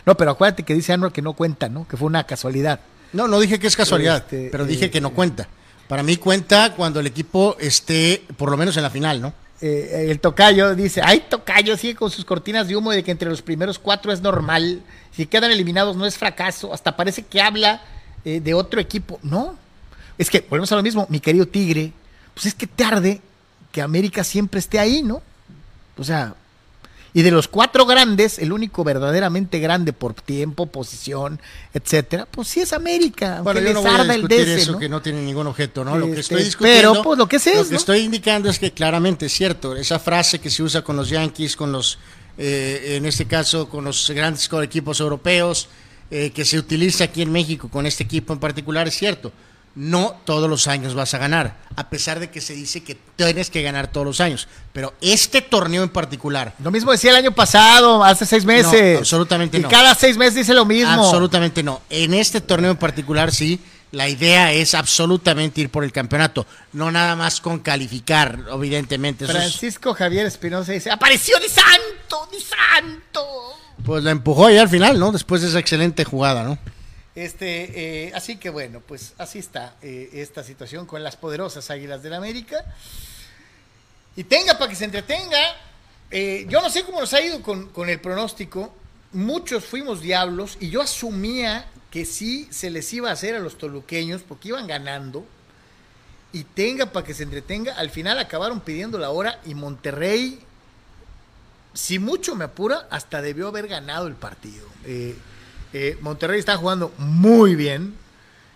Speaker 1: No, pero acuérdate que dice Anuar que no cuenta, ¿no? Que fue una casualidad.
Speaker 2: No, no dije que es casualidad,
Speaker 1: Este,
Speaker 2: pero
Speaker 1: eh,
Speaker 2: dije que no cuenta. Para mí cuenta cuando el equipo esté por lo menos en la final, ¿no?
Speaker 1: eh, el tocayo dice, ay tocayo, sigue con sus cortinas de humo de que entre los primeros cuatro es normal, si quedan eliminados no es fracaso, hasta parece que habla eh, de otro equipo. No, es que volvemos a lo mismo, mi querido Tigre, pues es que tarde que América siempre esté ahí, ¿no? O sea, y de los cuatro grandes, el único verdaderamente grande por tiempo, posición, etcétera, pues sí es América.
Speaker 2: Bueno, yo no voy a discutir eso que no tiene ningún objeto, ¿no? Lo que
Speaker 1: estoy este, discutiendo, pero pues lo que es,
Speaker 2: lo que estoy indicando es que claramente es cierto, esa frase que se usa con los Yankees, con los, eh, en este caso, con los grandes equipos europeos, eh, que se utiliza aquí en México con este equipo en particular, es cierto no todos los años vas a ganar, a pesar de que se dice que tienes que ganar todos los años. Pero este torneo en particular.
Speaker 1: Lo mismo decía el año pasado, hace seis meses.
Speaker 2: absolutamente no.
Speaker 1: Y cada seis meses dice lo mismo.
Speaker 2: Absolutamente no. En este torneo en particular, sí, la idea es absolutamente ir por el campeonato, no nada más con calificar, evidentemente.
Speaker 1: Francisco Javier Espinosa dice: ¡Apareció Di Santo! ¡Di Santo!
Speaker 2: Pues la empujó ahí al final, ¿no? Después de esa excelente jugada, ¿no?
Speaker 1: Este, eh, así que bueno, pues así está eh, esta situación con las poderosas Águilas del América. Y tenga para que se entretenga. Eh, yo no sé cómo nos ha ido con, con, el pronóstico. Muchos fuimos diablos y yo asumía que sí se les iba a hacer a los toluqueños porque iban ganando. Y tenga para que se entretenga. Al final acabaron pidiendo la hora y Monterrey, si mucho me apura, hasta debió haber ganado el partido. Eh, Monterrey está jugando muy bien.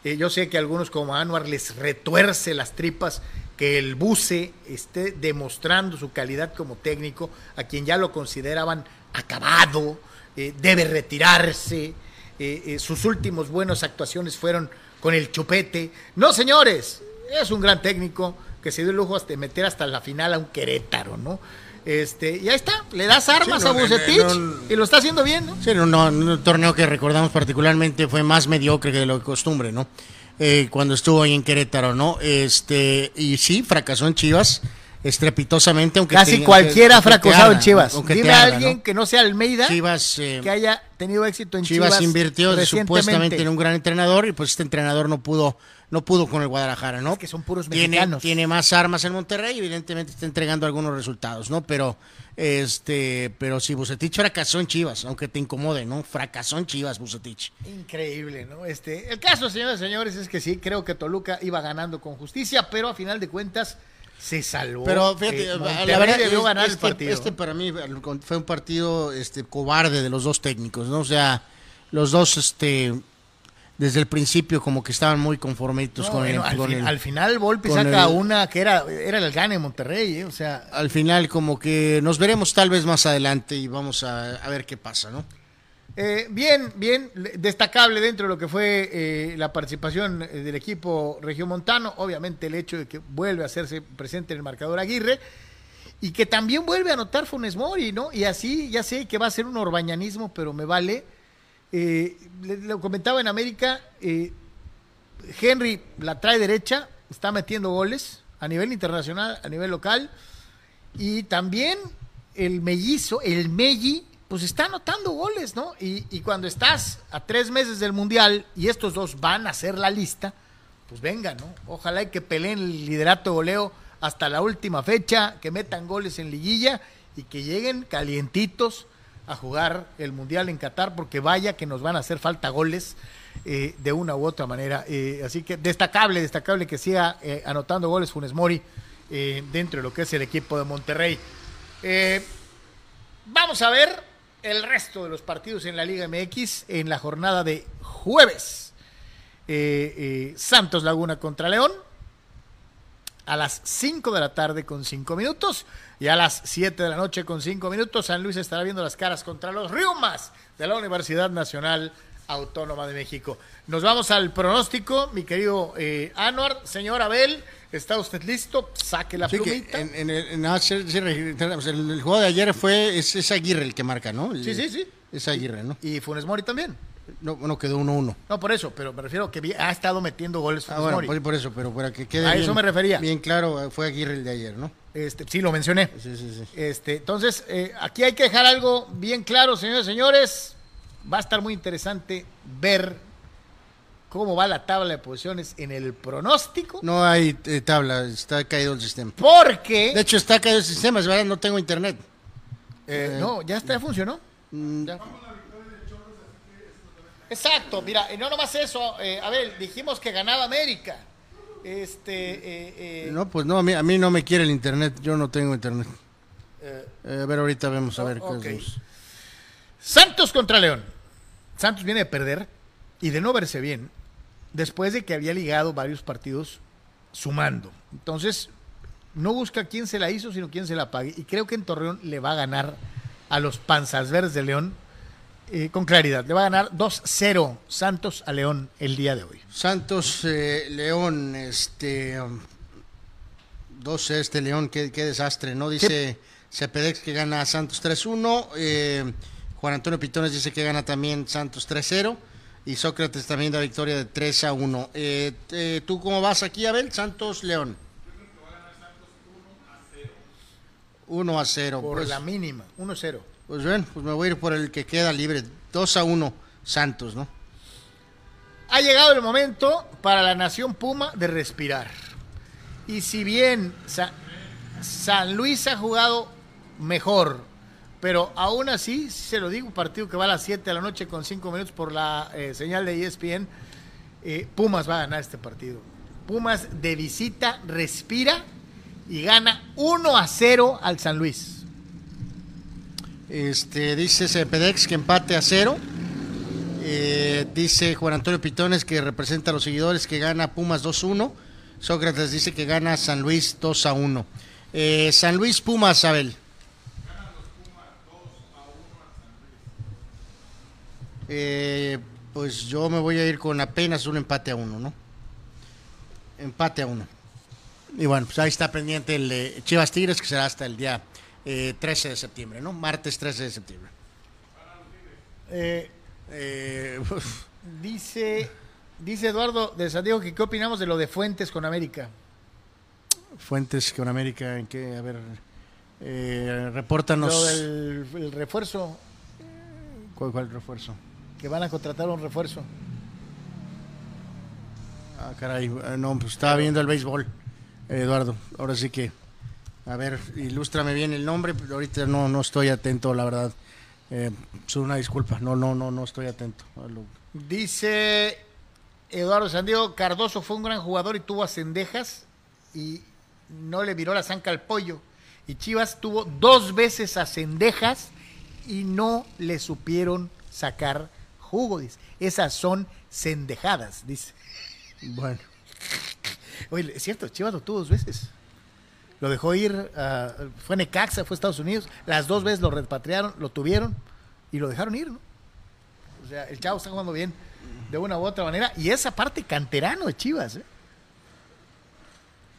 Speaker 1: Eh, yo sé que algunos como Anuar les retuerce las tripas que el Buce esté demostrando su calidad como técnico, a quien ya lo consideraban acabado, eh, debe retirarse. sus últimos buenas actuaciones fueron con el chupete. No, señores, es un gran técnico que se dio el lujo de meter hasta la final a un Querétaro, ¿no? Este, y ahí está, le das armas a Bucetich y lo está haciendo bien, ¿no?
Speaker 2: Sí, no, no, un torneo que recordamos particularmente fue más mediocre que de lo que costumbre, ¿no? Eh, cuando estuvo ahí en Querétaro, ¿no? Este, y sí, fracasó en Chivas estrepitosamente, aunque
Speaker 1: casi cualquiera ha fracasado en Chivas. Dime a alguien que no sea Almeida Chivas, eh, que haya tenido éxito en Chivas.
Speaker 2: Chivas invirtió supuestamente en un gran entrenador y pues este entrenador no pudo no pudo con el Guadalajara, ¿no?
Speaker 1: que son puros
Speaker 2: mexicanos. Tiene, más armas en Monterrey, evidentemente está entregando algunos resultados, ¿no? Pero este, pero si Bucetich fracasó en Chivas, aunque te incomode, ¿no? Fracasó en Chivas Bucetich.
Speaker 1: Increíble, ¿no? Este, el caso, señores y señores, es que sí, creo que Toluca iba ganando con justicia, pero a final de cuentas se salvó.
Speaker 2: Pero fíjate, eh, la verdad debió ganar el este, partido. Este para mí fue un partido este cobarde de los dos técnicos, ¿no? O sea, los dos este desde el principio como que estaban muy conformitos con, el,
Speaker 1: al, final Volpi saca una que era era el gane de Monterrey, ¿eh? o sea,
Speaker 2: al final como que nos veremos tal vez más adelante y vamos a, ver qué pasa, ¿no?
Speaker 1: Eh, bien, bien, destacable dentro de lo que fue eh, la participación del equipo regiomontano, obviamente el hecho de que vuelve a hacerse presente en el marcador Aguirre y que también vuelve a anotar Funes Mori, ¿no? Y así ya sé que va a ser un orbañanismo, pero me vale. Eh, lo comentaba en América, eh, Henry la trae derecha, está metiendo goles a nivel internacional, a nivel local, y también el mellizo, el Melli, pues está anotando goles, ¿no? Y, y, cuando estás a tres meses del Mundial y estos dos van a hacer la lista, pues venga, ¿no? Ojalá y que peleen el liderato de goleo hasta la última fecha, que metan goles en liguilla y que lleguen calientitos a jugar el Mundial en Qatar, porque vaya que nos van a hacer falta goles eh, de una u otra manera. Eh, así que destacable, destacable que siga eh, anotando goles Funes Mori dentro de lo que es el equipo de Monterrey. vamos a ver el resto de los partidos en la Liga MX en la jornada de jueves. Santos Laguna contra León a las 5 de la tarde con 5 minutos. Y a las 7 de la noche con 5 minutos, San Luis estará viendo las caras contra los Riumas de la Universidad Nacional Autónoma de México. Nos vamos al pronóstico, mi querido eh, Anuar. Señor Abel, ¿está usted listo? Saque la plumita.
Speaker 2: En, el, juego de ayer fue, es, Aguirre el que marca, ¿no?
Speaker 1: sí, sí, sí.
Speaker 2: Es Aguirre, ¿no?
Speaker 1: Y Funes Mori también.
Speaker 2: No, no quedó 1-1.
Speaker 1: No, por eso, pero me refiero que ha estado metiendo goles.
Speaker 2: Ah, bueno, por, eso, pero para que quede.
Speaker 1: A eso me refería.
Speaker 2: Bien claro, fue Aguirre el de ayer, ¿no?
Speaker 1: Este, sí, lo mencioné.
Speaker 2: Sí, sí, sí.
Speaker 1: Este, entonces, eh, aquí hay que dejar algo bien claro, señores y señores. Va a estar muy interesante ver cómo va la tabla de posiciones en el pronóstico.
Speaker 2: No hay eh, tabla, está caído el sistema.
Speaker 1: Porque.
Speaker 2: De hecho, está caído el sistema, es verdad, no tengo internet.
Speaker 1: Eh, no, ya está, ya funcionó.
Speaker 2: Mm,
Speaker 1: Ya. Exacto, mira, y no nomás eso, eh, a ver, dijimos que ganaba América. Este, eh, eh,
Speaker 2: No, pues no, a mí, a mí no me quiere el internet, yo no tengo internet.
Speaker 1: eh,
Speaker 2: Eh, a ver, ahorita vemos, a ver qué hacemos.
Speaker 1: Santos contra León. Santos viene de perder y de no verse bien después de que había ligado varios partidos sumando. Entonces, no busca quién se la hizo, sino quién se la pague. Y creo que en Torreón le va a ganar a los Panzas Verdes de León eh, con claridad. Le va a ganar 2-0 Santos a León el día de hoy.
Speaker 2: Santos, eh, León, este. um, 12 este León, qué, qué desastre, ¿no? Dice Cepedex que gana Santos 3-1. eh, Juan Antonio Pitones dice que gana también Santos 3-0. Y Sócrates también da victoria de 3 a 1. Eh, eh, ¿Tú cómo vas aquí, Abel? Santos, León. 1 a 0.
Speaker 1: Por
Speaker 2: Pues,
Speaker 1: la mínima, 1-0.
Speaker 2: pues bien, pues me voy a ir por el que queda libre. 2 a 1, Santos, ¿no?
Speaker 1: Ha llegado el momento para la Nación Puma de respirar. Y si bien Sa- San Luis ha jugado mejor, pero aún así, se lo digo, partido que va a las 7 de la noche con 5 minutos por la eh, señal de ESPN, eh, Pumas va a ganar este partido. Pumas de visita respira y gana 1 a 0 al San Luis.
Speaker 2: Este, dice Cepedex que empate a cero. Eh, dice Juan Antonio Pitones que representa a los seguidores que gana Pumas 2-1. Sócrates dice que gana San Luis 2-1. Eh, San Luis Pumas, Abel. Eh, pues yo me voy a ir con apenas un empate a uno, ¿no? Empate a uno. Y bueno, pues ahí está pendiente el de Chivas Tigres, que será hasta el día eh, 13 de septiembre, ¿no? Martes 13 de septiembre.
Speaker 1: Eh,
Speaker 2: Eh,
Speaker 1: dice, dice Eduardo de San Diego que qué opinamos de lo de Fuentes con América.
Speaker 2: Fuentes con América, ¿en qué? A ver, eh, repórtanos.
Speaker 1: Lo del el refuerzo,
Speaker 2: ¿Cuál, cuál refuerzo?
Speaker 1: Que van a contratar un refuerzo.
Speaker 2: Ah, caray, eh, no, pues estaba viendo el béisbol, eh, Eduardo. Ahora sí que, a ver, ilústrame bien el nombre, pero ahorita no, no estoy atento, la verdad. Eh, es una disculpa, no, no, no, no estoy atento. lo-
Speaker 1: Dice Eduardo San Diego, Cardoso fue un gran jugador y tuvo a cendejas y no le viró la zanca al pollo. Y Chivas tuvo dos veces a cendejas y no le supieron sacar jugo, dice. Esas son cendejadas, dice.
Speaker 2: Bueno,
Speaker 1: Oye, es cierto, Chivas lo tuvo dos veces. Lo dejó ir, ah, fue Necaxa, fue a Estados Unidos. Las dos veces lo repatriaron, lo tuvieron y lo dejaron ir, ¿no? O sea, el chavo está jugando bien de una u otra manera. Y esa parte canterano de Chivas, ¿eh?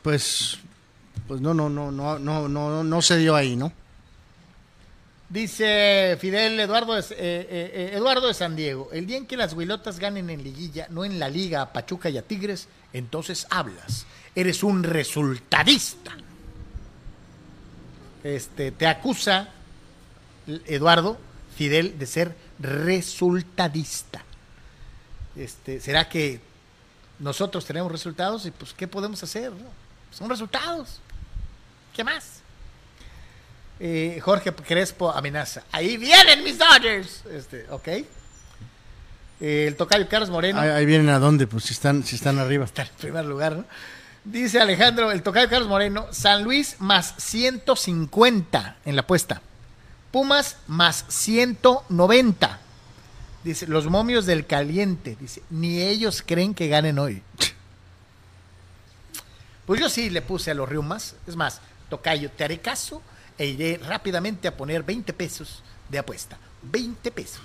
Speaker 2: pues, pues no, no, no, no, no, no, no se dio ahí, ¿no?
Speaker 1: Dice Fidel Eduardo eh, eh, eh, Eduardo de San Diego, el día en que las huilotas ganen en liguilla, no en la liga a Pachuca y a Tigres, entonces hablas. Eres un resultadista. Este, te acusa Eduardo Fidel de ser resultadista. Este, ¿será que nosotros tenemos resultados y pues qué podemos hacer? Son resultados. ¿Qué más? Eh, Jorge Crespo amenaza. Ahí vienen mis Dodgers. Este, ok. Eh, el tocayo Carlos Moreno.
Speaker 2: Ahí, ahí vienen a dónde, pues si están, si están arriba.
Speaker 1: Está en primer lugar, ¿no? Dice Alejandro, el tocayo Carlos Moreno, San Luis más 150 en la apuesta. Pumas más 190. Dice, los momios del caliente. Dice, ni ellos creen que ganen hoy. Pues yo sí le puse a los Riumas. Es más, tocayo, te haré caso e iré rápidamente a poner 20 pesos de apuesta. 20 pesos.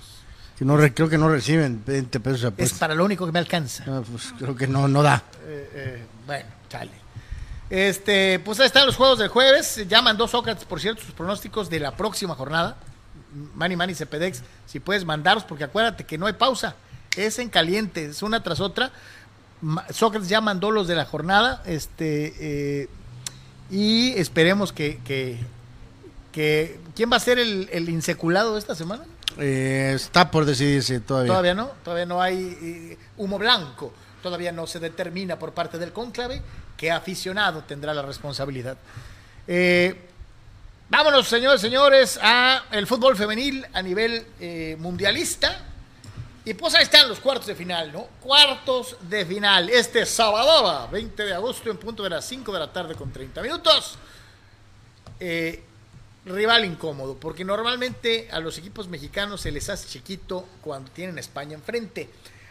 Speaker 2: Que no, re- creo que no reciben 20 pesos de
Speaker 1: Es
Speaker 2: apuesta.
Speaker 1: para lo único que me alcanza.
Speaker 2: Ah, pues creo que no, no da.
Speaker 1: Eh, eh, bueno, chale. Este, pues ahí están los juegos del jueves. Ya mandó Sócrates, por cierto, sus pronósticos de la próxima jornada. Manny Manny Cepedex, si puedes mandarlos, porque acuérdate que no hay pausa. Es en caliente, es una tras otra. Sócrates ya mandó los de la jornada. Este, eh, y esperemos que, que, que- ¿Quién va a ser el, el inseculado de esta semana?
Speaker 2: Eh, está por decidirse todavía.
Speaker 1: Todavía no, todavía no hay eh, humo blanco, todavía no se determina por parte del cónclave qué aficionado tendrá la responsabilidad. Eh, vámonos, señores, señores, a el fútbol femenil a nivel eh, mundialista. Y pues ahí están los cuartos de final, ¿no? Cuartos de final. Este sábado, 20 de agosto, en punto de las 5 de la tarde con 30 minutos. Eh, rival incómodo, porque normalmente a los equipos mexicanos se les hace chiquito cuando tienen a España enfrente.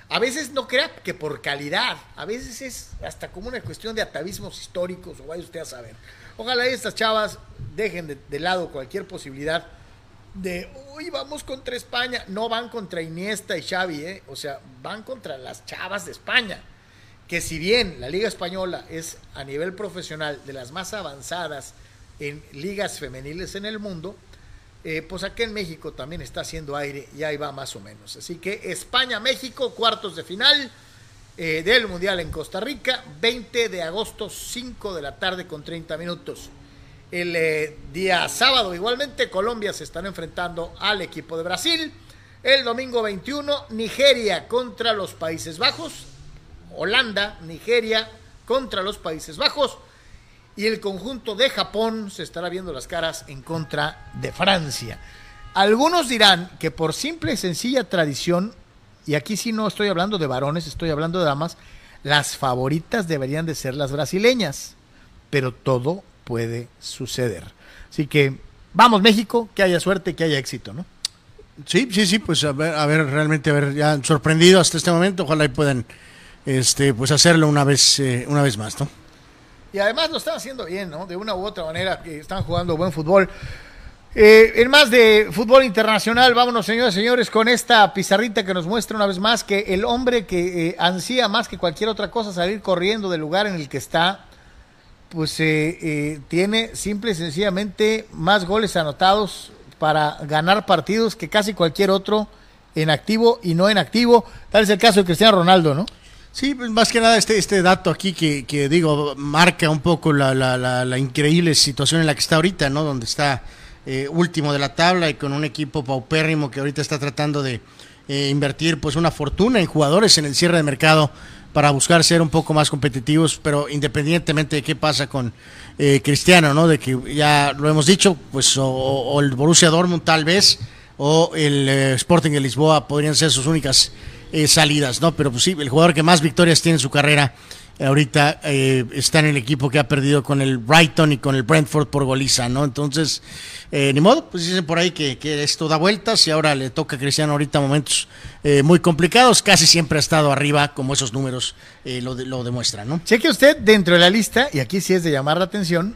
Speaker 1: A veces no crea que por calidad, a veces es hasta como una cuestión de atavismos históricos, o vaya usted a saber. Ojalá estas chavas dejen de, lado cualquier posibilidad de, uy, vamos contra España. No van contra Iniesta y Xavi, ¿eh? o sea, van contra las chavas de España. Que si bien la Liga Española es a nivel profesional de las más avanzadas en ligas femeniles en el mundo, eh, pues aquí en México también está haciendo aire y ahí va más o menos. Así que España-México, cuartos de final eh, del Mundial en Costa Rica, 20 de agosto, 5 de la tarde con 30 minutos. El eh, día sábado igualmente Colombia se están enfrentando al equipo de Brasil. El domingo 21 Nigeria contra los Países Bajos. Holanda, Nigeria contra los Países Bajos. Y el conjunto de Japón se estará viendo las caras en contra de Francia. Algunos dirán que por simple y sencilla tradición, y aquí sí no estoy hablando de varones, estoy hablando de damas, las favoritas deberían de ser las brasileñas. Pero todo puede suceder. Así que vamos México, que haya suerte, que haya éxito, ¿no?
Speaker 2: Sí, sí, sí, pues a ver, a ver realmente a ver, ya sorprendido hasta este momento, ojalá y puedan este, pues hacerlo una vez, eh, una vez más, ¿no?
Speaker 1: Y además lo están haciendo bien, ¿no? De una u otra manera, que están jugando buen fútbol. Eh, en más de fútbol internacional, vámonos, señores y señores, con esta pizarrita que nos muestra una vez más que el hombre que eh, ansía más que cualquier otra cosa salir corriendo del lugar en el que está, pues eh, eh, tiene simple y sencillamente más goles anotados para ganar partidos que casi cualquier otro en activo y no en activo. Tal es el caso de Cristiano Ronaldo, ¿no?
Speaker 2: Sí, pues más que nada este, este dato aquí que, que digo, marca un poco la, la, la, la increíble situación en la que está ahorita, ¿no? Donde está eh, último de la tabla y con un equipo paupérrimo que ahorita está tratando de eh, invertir pues una fortuna en jugadores en el cierre de mercado para buscar ser un poco más competitivos, pero independientemente de qué pasa con eh, Cristiano, ¿no? De que ya lo hemos dicho, pues o, o el Borussia Dortmund tal vez, o el eh, Sporting de Lisboa podrían ser sus únicas eh, salidas, ¿no? Pero pues sí, el jugador que más victorias tiene en su carrera eh, ahorita eh, está en el equipo que ha perdido con el Brighton y con el Brentford por goliza, ¿no? Entonces, eh, ni modo, pues dicen por ahí que, que, esto da vueltas y ahora le toca a Cristiano ahorita momentos eh, muy complicados. Casi siempre ha estado arriba, como esos números eh, lo, lo demuestran, ¿no?
Speaker 1: Cheque usted dentro de la lista, y aquí sí es de llamar la atención,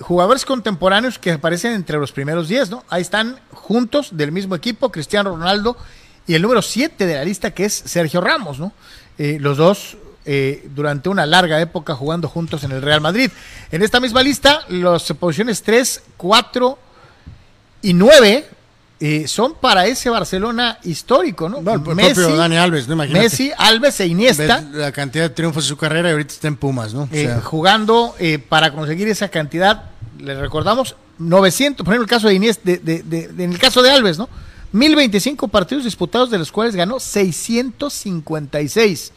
Speaker 1: jugadores contemporáneos que aparecen entre los primeros 10, ¿no? Ahí están juntos del mismo equipo, Cristiano Ronaldo y el número 7 de la lista que es Sergio Ramos, ¿no? Eh, los dos eh, durante una larga época jugando juntos en el Real Madrid. En esta misma lista, las posiciones 3, 4 y 9 eh, son para ese Barcelona histórico, ¿no?
Speaker 2: No, el propio Dani Alves, ¿no? Imagínate.
Speaker 1: Messi, Alves e Iniesta.
Speaker 2: La cantidad de triunfos de su carrera y ahorita está en Pumas, ¿no? O
Speaker 1: eh, jugando eh, para conseguir esa cantidad, le recordamos, 900, por ejemplo, el caso de de- de- de- en el caso de Alves, ¿no? 1025 partidos disputados, de los cuales ganó 656.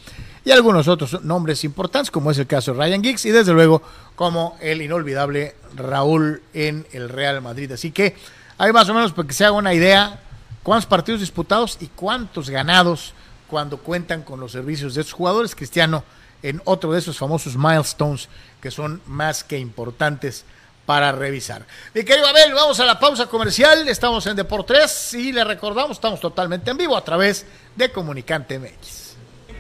Speaker 1: Y algunos otros nombres importantes, como es el caso de Ryan Giggs, y desde luego, como el inolvidable Raúl en el Real Madrid. Así que hay más o menos para que se haga una idea cuántos partidos disputados y cuántos ganados cuando cuentan con los servicios de estos jugadores. Cristiano en otro de esos famosos milestones que son más que importantes para revisar. Mi querido Abel, vamos a la pausa comercial. Estamos en Deportes y le recordamos, estamos totalmente en vivo a través de Comunicante MX.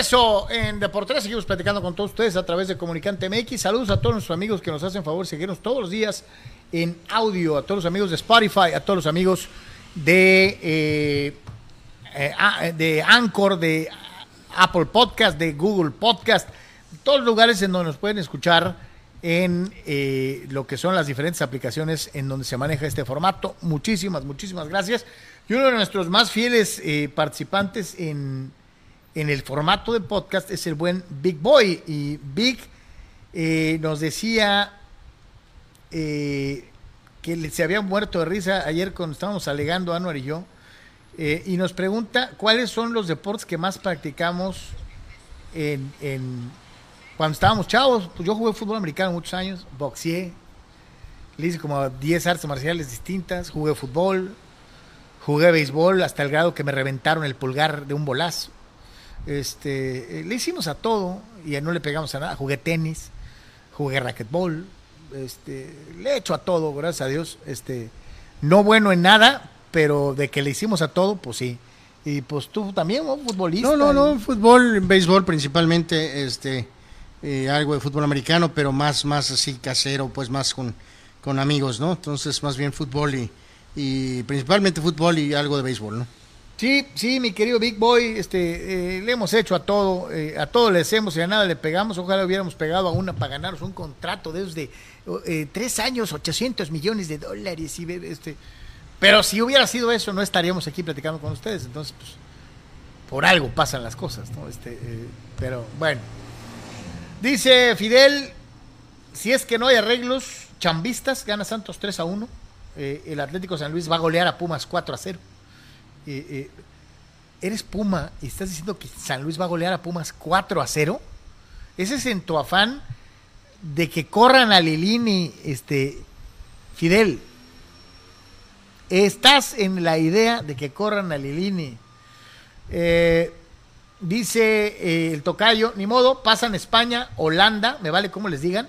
Speaker 1: Regreso en Deportes. Seguimos platicando con todos ustedes a través de Comunicante MX. Saludos a todos nuestros amigos que nos hacen favor seguirnos todos los días en audio, a todos los amigos de Spotify, a todos los amigos de, eh, eh, de Anchor, de Apple Podcast, de Google Podcast, todos los lugares en donde nos pueden escuchar en eh, lo que son las diferentes aplicaciones en donde se maneja este formato. Muchísimas, muchísimas gracias. Y uno de nuestros más fieles participantes en en el formato de podcast es el buen Big Boy. Y Big eh, nos decía eh, que se había muerto de risa ayer cuando estábamos alegando Anuar y yo. Eh, y nos pregunta cuáles son los deportes que más practicamos en, cuando estábamos chavos. Pues yo jugué fútbol americano muchos años, boxeé, le hice como 10 artes marciales distintas, jugué fútbol, jugué béisbol hasta el grado que me reventaron el pulgar de un bolazo. Este, eh, le hicimos a todo y no le pegamos a nada. Jugué tenis, jugué racquetball, este, le he hecho a todo, gracias a Dios. Este, no bueno en nada, pero de que le hicimos a todo, pues sí. Y pues tú también, ¿no? futbolista.
Speaker 2: No, no, no, fútbol, béisbol principalmente, este, eh, algo de fútbol americano, pero más, más así casero, pues más con, con amigos, ¿no? Entonces, más bien fútbol y, y principalmente fútbol y algo de béisbol, ¿no?
Speaker 1: Sí, sí, mi querido Big Boy, este, eh, le hemos hecho a todo, eh, a todo le hacemos y a nada le pegamos. Ojalá hubiéramos pegado a una para ganarnos un contrato de de eh, tres años, 800 millones de dólares. Y, este, pero si hubiera sido eso, no estaríamos aquí platicando con ustedes. Entonces, pues, por algo pasan las cosas, ¿no? Este, pero bueno. Dice Fidel, si es que no hay arreglos chambistas, gana Santos 3 a 1. el Atlético San Luis va a golear a Pumas 4 a 0. Eh, eh, eres Puma y estás diciendo que San Luis va a golear a Pumas 4 a 0. Ese es en tu afán de que corran a Lilini, este, Fidel. Estás en la idea de que corran a Lilini. Eh, dice el tocayo, ni modo, pasan España, Holanda, me vale como les digan,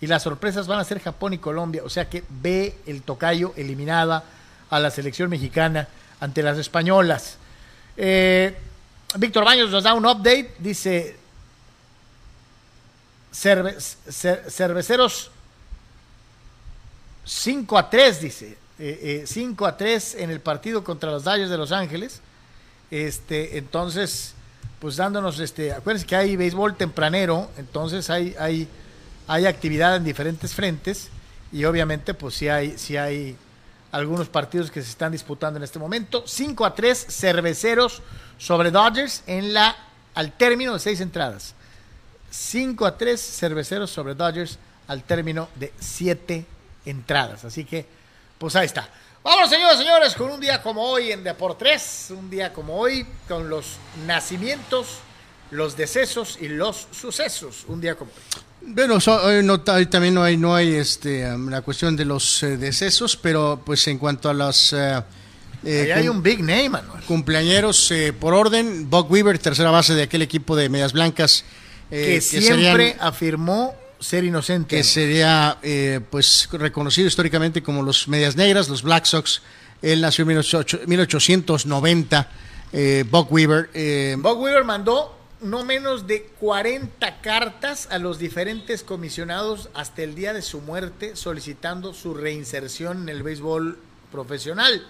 Speaker 1: y las sorpresas van a ser Japón y Colombia. O sea que ve el tocayo eliminada a la selección mexicana ante las españolas. Eh, Víctor Baños nos da un update, dice cerveceros 5 a 3, dice. 5 eh, eh, a 3 en el partido contra los Dodgers de Los Ángeles. Este, entonces, pues dándonos, este, acuérdense que hay béisbol tempranero, entonces hay, hay, hay actividad en diferentes frentes y obviamente pues si hay, si hay algunos partidos que se están disputando en este momento. 5 a 3 cerveceros sobre Dodgers en la al término de seis entradas. 5 a 3 cerveceros sobre Dodgers al término de siete entradas. Así que, pues ahí está. Vamos, señores, señores, con un día como hoy en Deportes, un día como hoy, con los nacimientos, los decesos y los sucesos. Un día como hoy.
Speaker 2: Bueno, no, también no hay, no hay este, la cuestión de los eh, decesos, pero pues en cuanto a los...
Speaker 1: Eh, eh hay un big name,
Speaker 2: Cumpleañeros eh, por orden, Bob Weaver, tercera base de aquel equipo de Medias Blancas.
Speaker 1: que, siempre afirmó ser inocente.
Speaker 2: Que sería pues reconocido históricamente como los Medias Negras, los Black Sox. Él nació en 1890, Bob Weaver.
Speaker 1: Bob Weaver mandó no menos de 40 cartas a los diferentes comisionados hasta el día de su muerte solicitando su reinserción en el béisbol profesional.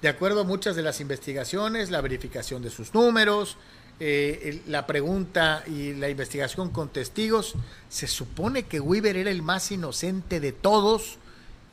Speaker 1: De acuerdo a muchas de las investigaciones, la verificación de sus números, eh, la pregunta y la investigación con testigos, se supone que Weaver era el más inocente de todos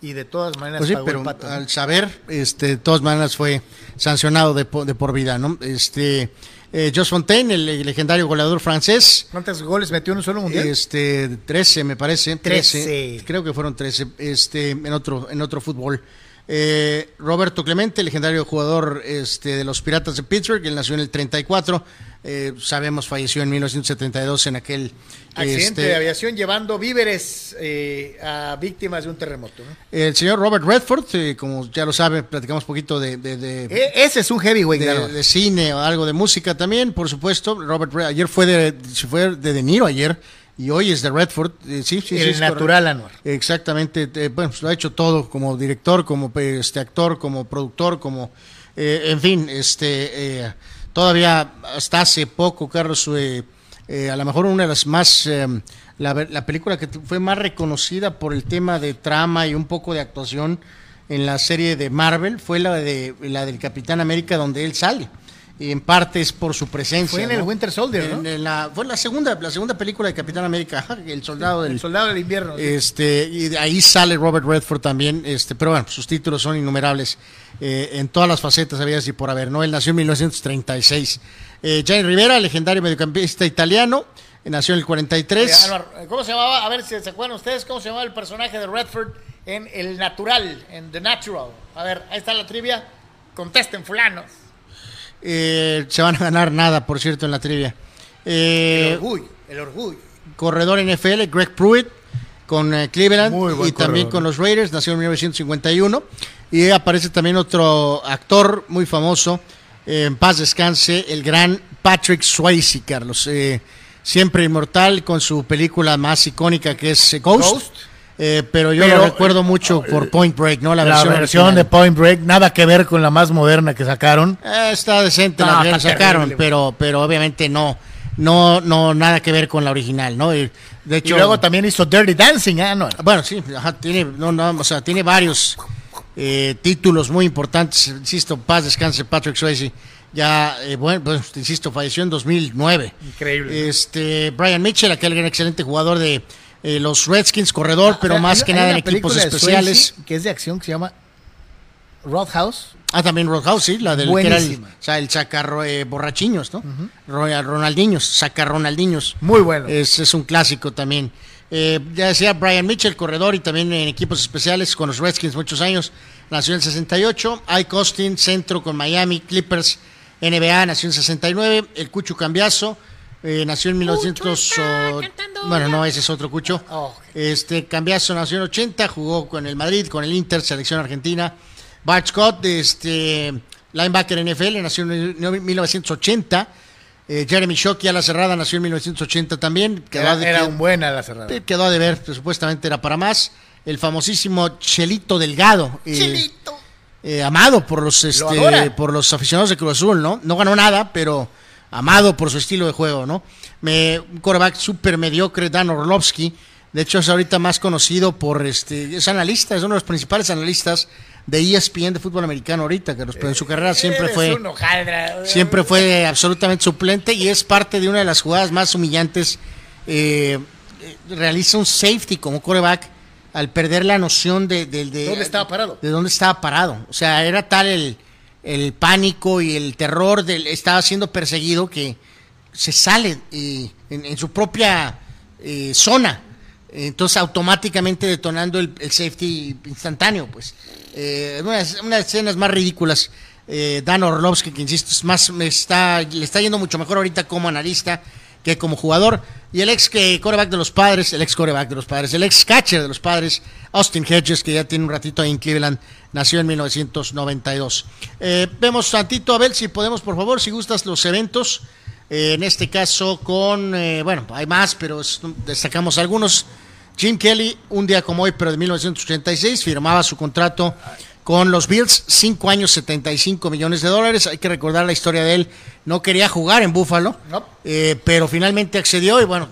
Speaker 1: y de todas maneras
Speaker 2: pues pero al saber este de todas maneras fue sancionado de, de por vida no este Eh, Josh Fontaine, el, legendario goleador francés.
Speaker 1: ¿Cuántos goles metió en un solo mundial?
Speaker 2: Este, 13 me parece.
Speaker 1: 13.
Speaker 2: 13. Creo que fueron 13 este, en, otro, en otro fútbol. Eh, Roberto Clemente, legendario jugador este, de los Piratas de Pittsburgh, él nació en el 34, eh, sabemos falleció en 1972 en aquel
Speaker 1: accidente
Speaker 2: este,
Speaker 1: de aviación llevando víveres eh, a víctimas de un terremoto.
Speaker 2: El señor Robert Redford, como ya lo sabe, platicamos un poquito de,
Speaker 1: e, ese es un heavyweight
Speaker 2: de, de, cine o algo de música también, por supuesto. Robert ayer fue de, fue de De Niro ayer y hoy es de Redford. Eh, sí, sí,
Speaker 1: el natural Anuar.
Speaker 2: Exactamente. Eh, bueno, pues lo ha hecho todo como director, como este actor, como productor, como. Eh, en fin, este todavía hasta hace poco, Carlos, a lo mejor una de las más. La, la, película que fue más reconocida por el tema de trama y un poco de actuación en la serie de Marvel fue la de la del Capitán América donde él sale en parte es por su presencia.
Speaker 1: Fue en el Winter Soldier, ¿no?
Speaker 2: la, fue la segunda, la segunda película de Capitán América, el soldado del,
Speaker 1: el soldado del invierno.
Speaker 2: Este, y de ahí sale Robert Redford también, este, pero bueno, sus títulos son innumerables eh, en todas las facetas, había así por haber, ¿no? Él nació en 1936. Eh, Rivera, legendario mediocampista italiano, nació en el 43.
Speaker 1: ¿Cómo se llamaba? A ver si se acuerdan ustedes, ¿cómo se llamaba el personaje de Redford en El Natural, en The Natural? A ver, ahí está la trivia. Contesten, fulanos.
Speaker 2: Eh, se van a ganar nada, por cierto, en la trivia.
Speaker 1: Eh, el orgullo, el orgullo.
Speaker 2: Corredor NFL, Greg Pruitt, con eh, Cleveland y también con los Raiders, nació en 1951. Y aparece también otro actor muy famoso, en paz descanse, el gran Patrick Swayze, Carlos. siempre inmortal con su película más icónica que es Ghost eh, pero yo lo recuerdo mucho por eh, Point Break, ¿no?
Speaker 1: La, versión, de Point Break, nada que ver con la más moderna que sacaron.
Speaker 2: Eh, está decente la que sacaron, pero, pero obviamente no, no, no, nada que ver con la original, ¿no?
Speaker 1: Y, de hecho, luego también hizo Dirty Dancing, ¿eh? No.
Speaker 2: Bueno, sí, tiene, no, no, o sea, tiene varios títulos muy importantes. Insisto, paz descanse Patrick Swayze. Ya, bueno, pues, insisto, falleció en 2009.
Speaker 1: Increíble.
Speaker 2: Este, Brian Mitchell, aquel gran excelente jugador de eh, los Redskins, corredor, pero ah, más que nada en equipos especiales.
Speaker 1: que es de acción que se llama Roadhouse.
Speaker 2: Ah, también Roadhouse, sí, la del que era el, o sea, el saca eh, borrachiños, ¿no? Ronaldinhos, saca Ronaldinhos.
Speaker 1: Muy bueno.
Speaker 2: Es, es un clásico también. Eh, ya decía Brian Mitchell, corredor y también en equipos especiales con los Redskins muchos años. Nació en el 68. Ike Austin, centro con Miami, Clippers, NBA, nació en el 69. El Cucho Cambiazo eh, nació en 1900. bueno, no, ese es otro Cucho. Oh, este Cambiazo nació en 80, jugó con el Madrid, con el Inter, selección argentina. Bart Scott, este linebacker NFL, nació en 1980. Eh, Jeremy Shockey a la cerrada nació en 1980 también.
Speaker 1: Quedó era, un buen a la cerrada. Eh,
Speaker 2: quedó a deber, supuestamente era para más. El famosísimo Chelito Delgado.
Speaker 1: Chelito.
Speaker 2: amado por los, este, por los aficionados de Cruz Azul, ¿no? No ganó nada, pero amado por su estilo de juego, ¿no? Me, un quarterback súper mediocre, Dan Orlovsky. De hecho, es ahorita más conocido por este. Es analista, es uno de los principales analistas de ESPN de fútbol americano ahorita, que en su carrera siempre fue. Siempre fue absolutamente suplente y es parte de una de las jugadas más humillantes. Eh, realiza un safety como quarterback al perder la noción de, de, de,
Speaker 1: ¿Dónde estaba parado?
Speaker 2: De dónde estaba parado. O sea, era tal el el pánico y el terror del estaba siendo perseguido que se sale eh, en, su propia eh, zona. Entonces automáticamente detonando el, safety instantáneo pues. Eh, una, de escenas más ridículas Dan Orlovsky que insisto es más me está le está yendo mucho mejor ahorita como analista que como jugador y el ex que coreback de los padres el ex coreback de los padres el ex catcher de los padres Austin Hedges que ya tiene un ratito ahí en Cleveland nació en 1992. Eh, vemos tantito, Abel, si podemos, por favor, si gustas los eventos. Eh, en este caso con, eh, bueno, hay más, pero destacamos algunos. Jim Kelly, un día como hoy, pero de 1986, firmaba su contrato con los Bills, 5 años, 75 millones de dólares. Hay que recordar la historia de él. No quería jugar en Buffalo, pero finalmente accedió y bueno,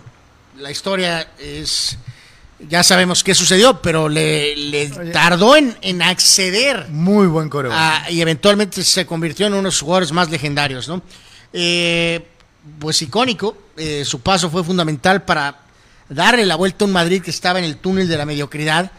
Speaker 2: la historia es ya sabemos qué sucedió, pero le, tardó en, acceder.
Speaker 1: Muy buen coreo.
Speaker 2: y eventualmente se convirtió en uno de los jugadores más legendarios, ¿no? Eh, pues icónico, eh, su paso fue fundamental para darle la vuelta a un Madrid que estaba en el túnel de la mediocridad.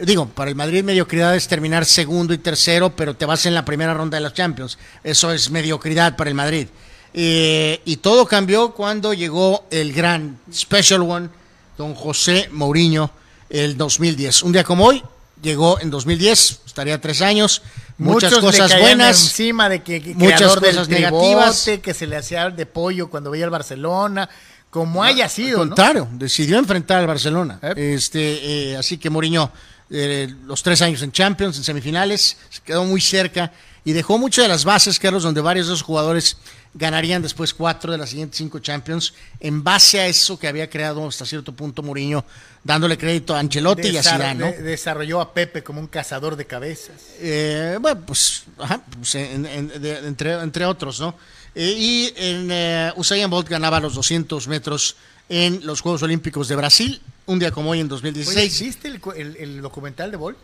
Speaker 2: Digo, para el Madrid mediocridad es terminar segundo y tercero, pero te vas en la primera ronda de los Champions. Eso es mediocridad para el Madrid. Eh, y todo cambió cuando llegó el gran Special One, don José Mourinho, el 2010. Un día como hoy, llegó en 2010, estaría tres años, muchas
Speaker 1: Muchos
Speaker 2: cosas buenas.
Speaker 1: encima de que, que
Speaker 2: muchas
Speaker 1: del
Speaker 2: cosas negativas.
Speaker 1: tribote, que se le hacía de pollo cuando veía el Barcelona, como haya
Speaker 2: Al
Speaker 1: sido, ¿no?
Speaker 2: contrario, decidió enfrentar al Barcelona. Este, eh, así que Mourinho, eh, los tres años en Champions, en semifinales, se quedó muy cerca y dejó muchas de las bases, Carlos, donde varios de esos jugadores ganarían después cuatro de las siguientes cinco Champions, en base a eso que había creado hasta cierto punto Mourinho, dándole crédito a Ancelotti y a Zidane, ¿no?
Speaker 1: de- desarrolló a Pepe como un cazador de cabezas.
Speaker 2: Eh, bueno, pues, ajá, pues, en- en- de- entre, entre otros, ¿no? Eh, y en, eh, Usain Bolt ganaba los 200 metros en los Juegos Olímpicos de Brasil, un día como hoy en
Speaker 1: Oye,
Speaker 2: 2016.
Speaker 1: ¿Viste el, cu- el- el documental de Bolt?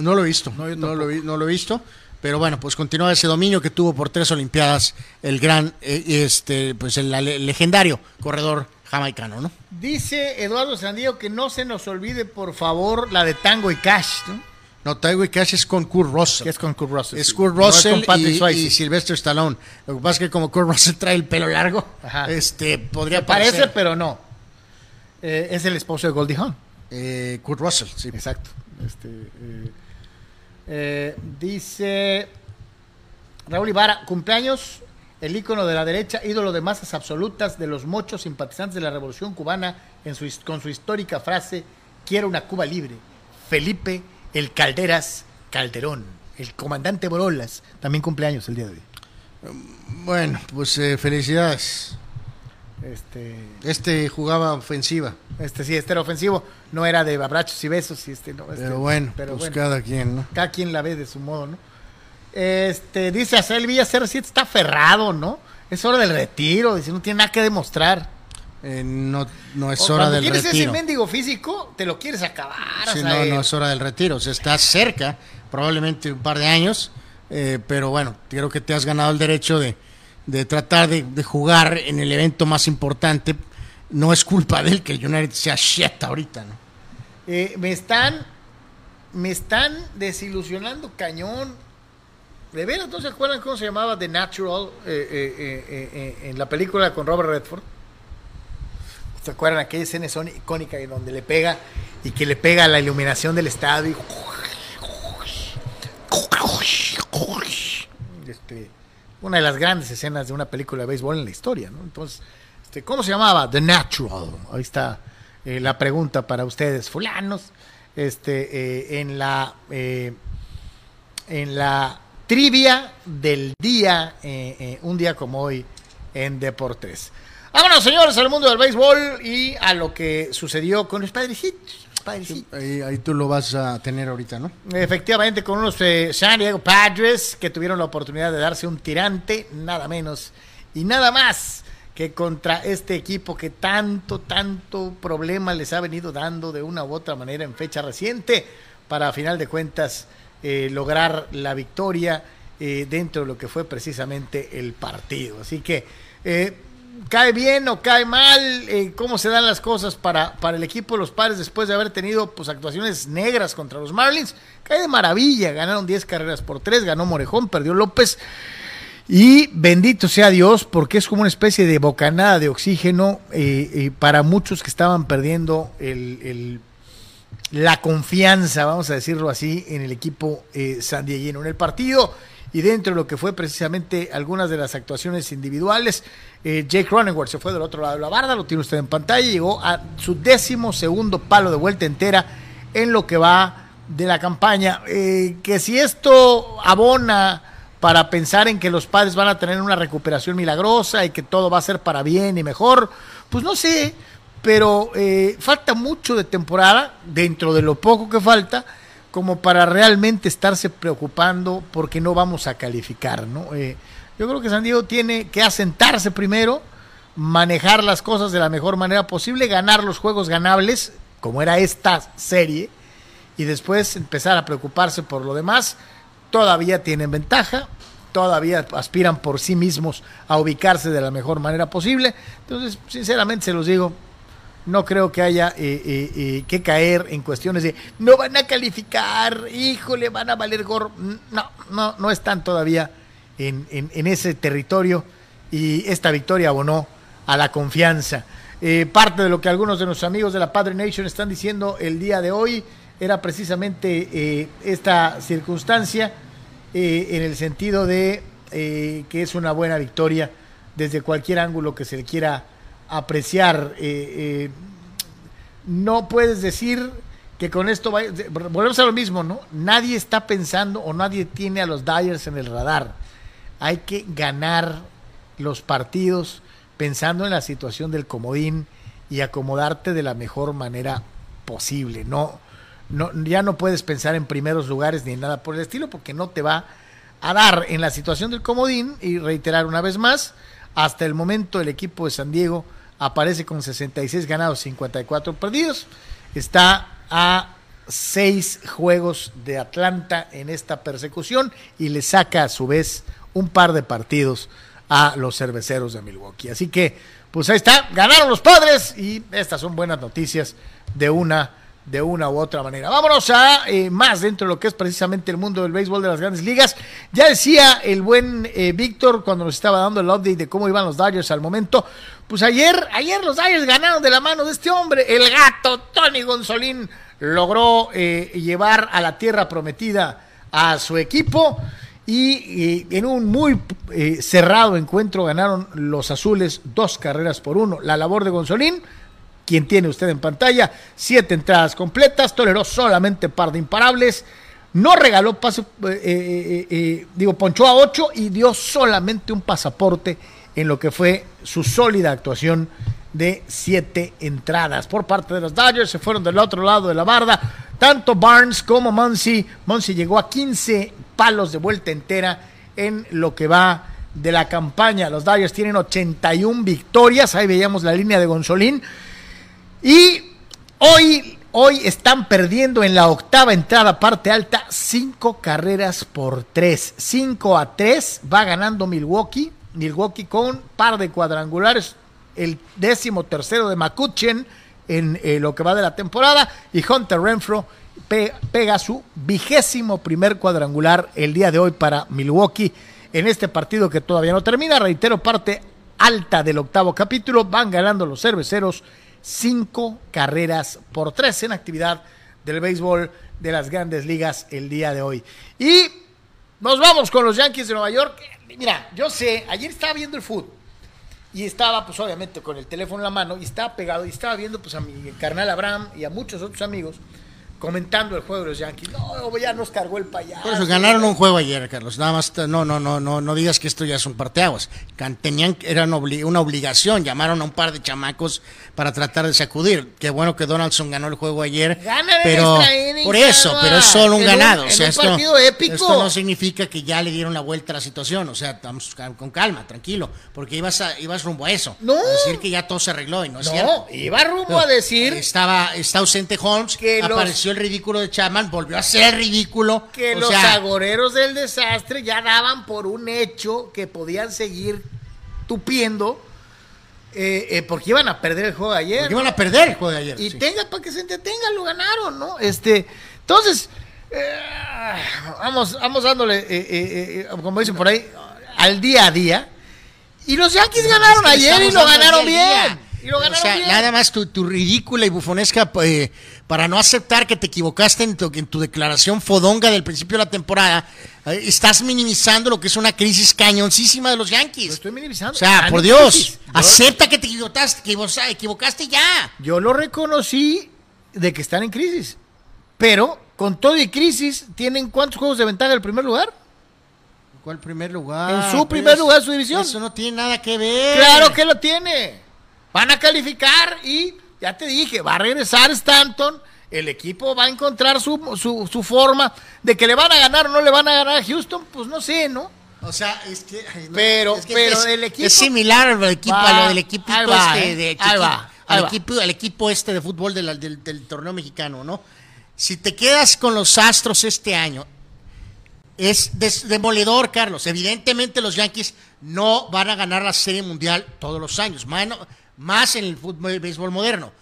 Speaker 2: No lo he visto,
Speaker 1: No,
Speaker 2: no, lo, no he visto, pero bueno, pues continúa ese dominio que tuvo por tres Olimpiadas el gran, eh, este, pues el, le- legendario corredor jamaicano, ¿no?
Speaker 1: Dice Eduardo Sandío que no se nos olvide, por favor, la de Tango y Cash, ¿no?
Speaker 2: No, Taiwo Cash es con Kurt Russell.
Speaker 1: Es con Kurt Russell.
Speaker 2: Es. Kurt
Speaker 1: No es
Speaker 2: Russell
Speaker 1: con Patrick
Speaker 2: y, y Sylvester Stallone. Lo que pasa es que como Kurt Russell trae el pelo largo,
Speaker 1: Ajá.
Speaker 2: este podría
Speaker 1: Me parece,
Speaker 2: parecer
Speaker 1: pero no. Eh, es el esposo de Goldie Hawn.
Speaker 2: eh, Kurt Russell, sí.
Speaker 1: Exacto. Este, eh, eh, dice Raúl Ibarra, cumpleaños, el ícono de la derecha, ídolo de masas absolutas de los muchos simpatizantes de la revolución cubana, en su, con su histórica frase, quiero una Cuba libre. Felipe, el Calderas Calderón, el comandante Borolas, también cumpleaños el día de hoy.
Speaker 2: Bueno, pues eh, felicidades.
Speaker 1: Este,
Speaker 2: Este jugaba ofensiva,
Speaker 1: este sí, este era ofensivo, no era de abrazos y besos, y este no. este-
Speaker 2: pero bueno,
Speaker 1: pero
Speaker 2: pues
Speaker 1: bueno.
Speaker 2: cada quien, ¿no?
Speaker 1: cada quien la ve de su modo, ¿no? Este, dice Azael Villa CR7 está aferrado, ¿no? Es hora del retiro, dice, no tiene nada que demostrar.
Speaker 2: Eh, no, no es
Speaker 1: O
Speaker 2: hora del
Speaker 1: tienes ese
Speaker 2: retiro.
Speaker 1: mendigo físico, te lo quieres acabar,
Speaker 2: Sí, no, no es hora del retiro. O sea, estás cerca, probablemente un par de años, eh, pero bueno, creo que te has ganado el derecho de, de tratar de, de jugar en el evento más importante. No es culpa de él que el United sea shit ahorita, ¿no?
Speaker 1: Eh, me están, me están desilusionando cañón. ¿De veras no se acuerdan cómo se llamaba The Natural eh, eh, en la película con Robert Redford? ¿Se acuerdan aquella escena son icónica en donde le pega y que le pega a la iluminación del estadio? Este, una de las grandes escenas de una película de béisbol en la historia, ¿no? Entonces, este, ¿cómo se llamaba? The Natural. Ahí está eh, la pregunta para ustedes, fulanos. Este, eh, en la eh, en la trivia del día, un día como hoy en Deportes. Vámonos, señores, al mundo del béisbol y a lo que sucedió con los padrecitos.
Speaker 2: Ahí tú lo vas a tener ahorita, ¿no?
Speaker 1: Efectivamente, con unos eh, San Diego Padres que tuvieron la oportunidad de darse un tirante, nada menos y nada más que contra este equipo que tanto, tanto problema les ha venido dando de una u otra manera en fecha reciente para a final de cuentas eh, lograr la victoria eh, dentro de lo que fue precisamente el partido. Así que eh, cae bien o cae mal, eh, cómo se dan las cosas para, para el equipo de los padres después de haber tenido pues actuaciones negras contra los Marlins. Cae de maravilla, ganaron 10 carreras por 3, ganó Morejón, perdió López. Y bendito sea Dios, porque es como una especie de bocanada de oxígeno eh, eh, para muchos que estaban perdiendo el, el- la confianza, vamos a decirlo así, en el equipo sandieguino. En el partido y dentro de lo que fue precisamente algunas de las actuaciones individuales, eh, Jake Cronenworth se fue del otro lado de la barda, lo tiene usted en pantalla, llegó a su décimo segundo palo de vuelta entera en lo que va de la campaña. Eh, que si esto abona para pensar en que los padres van a tener una recuperación milagrosa y que todo va a ser para bien y mejor, pues no sé, pero eh, falta mucho de temporada, dentro de lo poco que falta, como para realmente estarse preocupando porque no vamos a calificar, ¿no? Yo creo que San Diego tiene que asentarse primero, manejar las cosas de la mejor manera posible, ganar los juegos ganables, como era esta serie, y después empezar a preocuparse por lo demás. Todavía tienen ventaja, todavía aspiran por sí mismos a ubicarse de la mejor manera posible. Entonces, sinceramente se los digo, no creo que haya eh, eh, eh, que caer en cuestiones de no van a calificar, híjole, van a valer gorro. No, no, no están todavía en, ese territorio y esta victoria abonó a la confianza. Eh, parte de lo que algunos de nuestros amigos de la Padre Nation están diciendo el día de hoy era precisamente eh, esta circunstancia eh, en el sentido de que es una buena victoria desde cualquier ángulo que se le quiera apreciar. no puedes decir que con esto va, volvemos a lo mismo, ¿no? Nadie está pensando o nadie tiene a los Dyers en el radar. Hay que ganar los partidos pensando en la situación del comodín y acomodarte de la mejor manera posible. No, no, ya no puedes pensar en primeros lugares ni en nada por el estilo porque no te va a dar en la situación del comodín y reiterar una vez más, hasta el momento el equipo de San Diego aparece con 66 ganados, 54 perdidos, está a seis juegos de Atlanta en esta persecución y le saca a su vez un par de partidos a los cerveceros de Milwaukee. Así que, pues ahí está, ganaron los padres y estas son buenas noticias de una de una u otra manera. Vámonos a eh, más dentro de lo que es precisamente el mundo del béisbol de las grandes ligas. Ya decía el buen eh, Víctor cuando nos estaba dando el update de cómo iban los Dodgers al momento. Pues ayer, ayer los Dodgers ganaron de la mano de este hombre, el gato Tony Gonzolín logró eh, llevar a la tierra prometida a su equipo y, en un muy eh, cerrado encuentro ganaron los azules dos carreras por uno. La labor de Gonzolín, quien tiene usted en pantalla, siete entradas completas, toleró solamente par de imparables, no regaló paso, eh, eh, digo, ponchó a ocho y dio solamente un pasaporte en lo que fue su sólida actuación de siete entradas por parte de los Dodgers. Se fueron del otro lado de la barda. Tanto Barnes como Muncy. Muncy llegó a 15 palos de vuelta entera en lo que va de la campaña. Los Dodgers tienen 81 victorias. Ahí veíamos la línea de Gonzolín. Y hoy, hoy están perdiendo en la octava entrada, parte alta, cinco carreras por tres. 5 a 3 va ganando Milwaukee. Milwaukee con par de cuadrangulares el décimo tercero de McCutchen en eh, lo que va de la temporada y Hunter Renfro pega su vigésimo primer cuadrangular el día de hoy para Milwaukee en este partido que todavía no termina. Reitero, parte alta del octavo capítulo. Van ganando los cerveceros cinco carreras por tres en actividad del béisbol de las grandes ligas el día de hoy. Y nos vamos con los Yankees de Nueva York. Mira, yo sé, ayer estaba viendo el fútbol y estaba, pues obviamente, con el teléfono en la mano y estaba pegado y estaba viendo, pues a mi carnal Abraham y a muchos otros amigos comentando el juego de los Yankees. No, ya nos cargó el payaso.
Speaker 2: Por eso ganaron un juego ayer, Carlos. Nada más, no, no, no, no, no digas que esto ya es un parteaguas. Tenían, era una obligación. Llamaron a un par de chamacos para tratar de sacudir. Qué bueno que Donaldson ganó el juego ayer. pero por eso, pero es solo un ganado. o sea, esto, esto no significa que ya le dieron la vuelta a la situación. O sea, estamos con calma, tranquilo, porque ibas a, ibas rumbo a eso. No. A decir que ya todo se arregló y no es no,
Speaker 1: iba rumbo a decir.
Speaker 2: Estaba, está ausente Holmes, que apareció el ridículo de Chapman, volvió a ser ridículo.
Speaker 1: Que los agoreros del desastre ya daban por un hecho que podían seguir tupiendo. Eh, eh, porque iban a perder el juego de ayer. Porque
Speaker 2: iban a perder el juego de ayer.
Speaker 1: Y tenga para que se entretenga, lo ganaron, ¿no? Este, entonces, eh, vamos, vamos dándole, como dicen por ahí, al día a día. Y los Yankees ganaron ayer y lo ganaron bien.
Speaker 2: O sea, nada más tu, tu ridícula y bufonesca para no aceptar que te equivocaste en tu, en tu declaración fodonga del principio de la temporada, eh, estás minimizando lo que es una crisis cañoncísima de los Yankees. Lo
Speaker 1: estoy minimizando.
Speaker 2: O sea, por Dios, acepta que te equivocaste, que equivocaste ya.
Speaker 1: Yo lo reconocí de que están en crisis, pero con todo y crisis, ¿tienen cuántos juegos de ventaja en el primer lugar?
Speaker 2: ¿Cuál primer lugar?
Speaker 1: En su primer lugar, su división.
Speaker 2: Eso no tiene nada que ver.
Speaker 1: Claro que lo tiene. Van a calificar y ya te dije, va a regresar Stanton, el equipo va a encontrar su, su, forma de que le van a ganar o no le van a ganar a Houston, pues no sé, ¿no?
Speaker 2: O sea, es que.
Speaker 1: pero, pero
Speaker 2: el equipo. Es similar al equipo, a lo del equipo este de al, equipo, al equipo este de fútbol del, del, torneo mexicano, ¿no? Si te quedas con los astros este año, es demoledor, Carlos. Evidentemente, los Yankees no van a ganar la Serie Mundial todos los años. Mano, más en el fútbol, el béisbol moderno.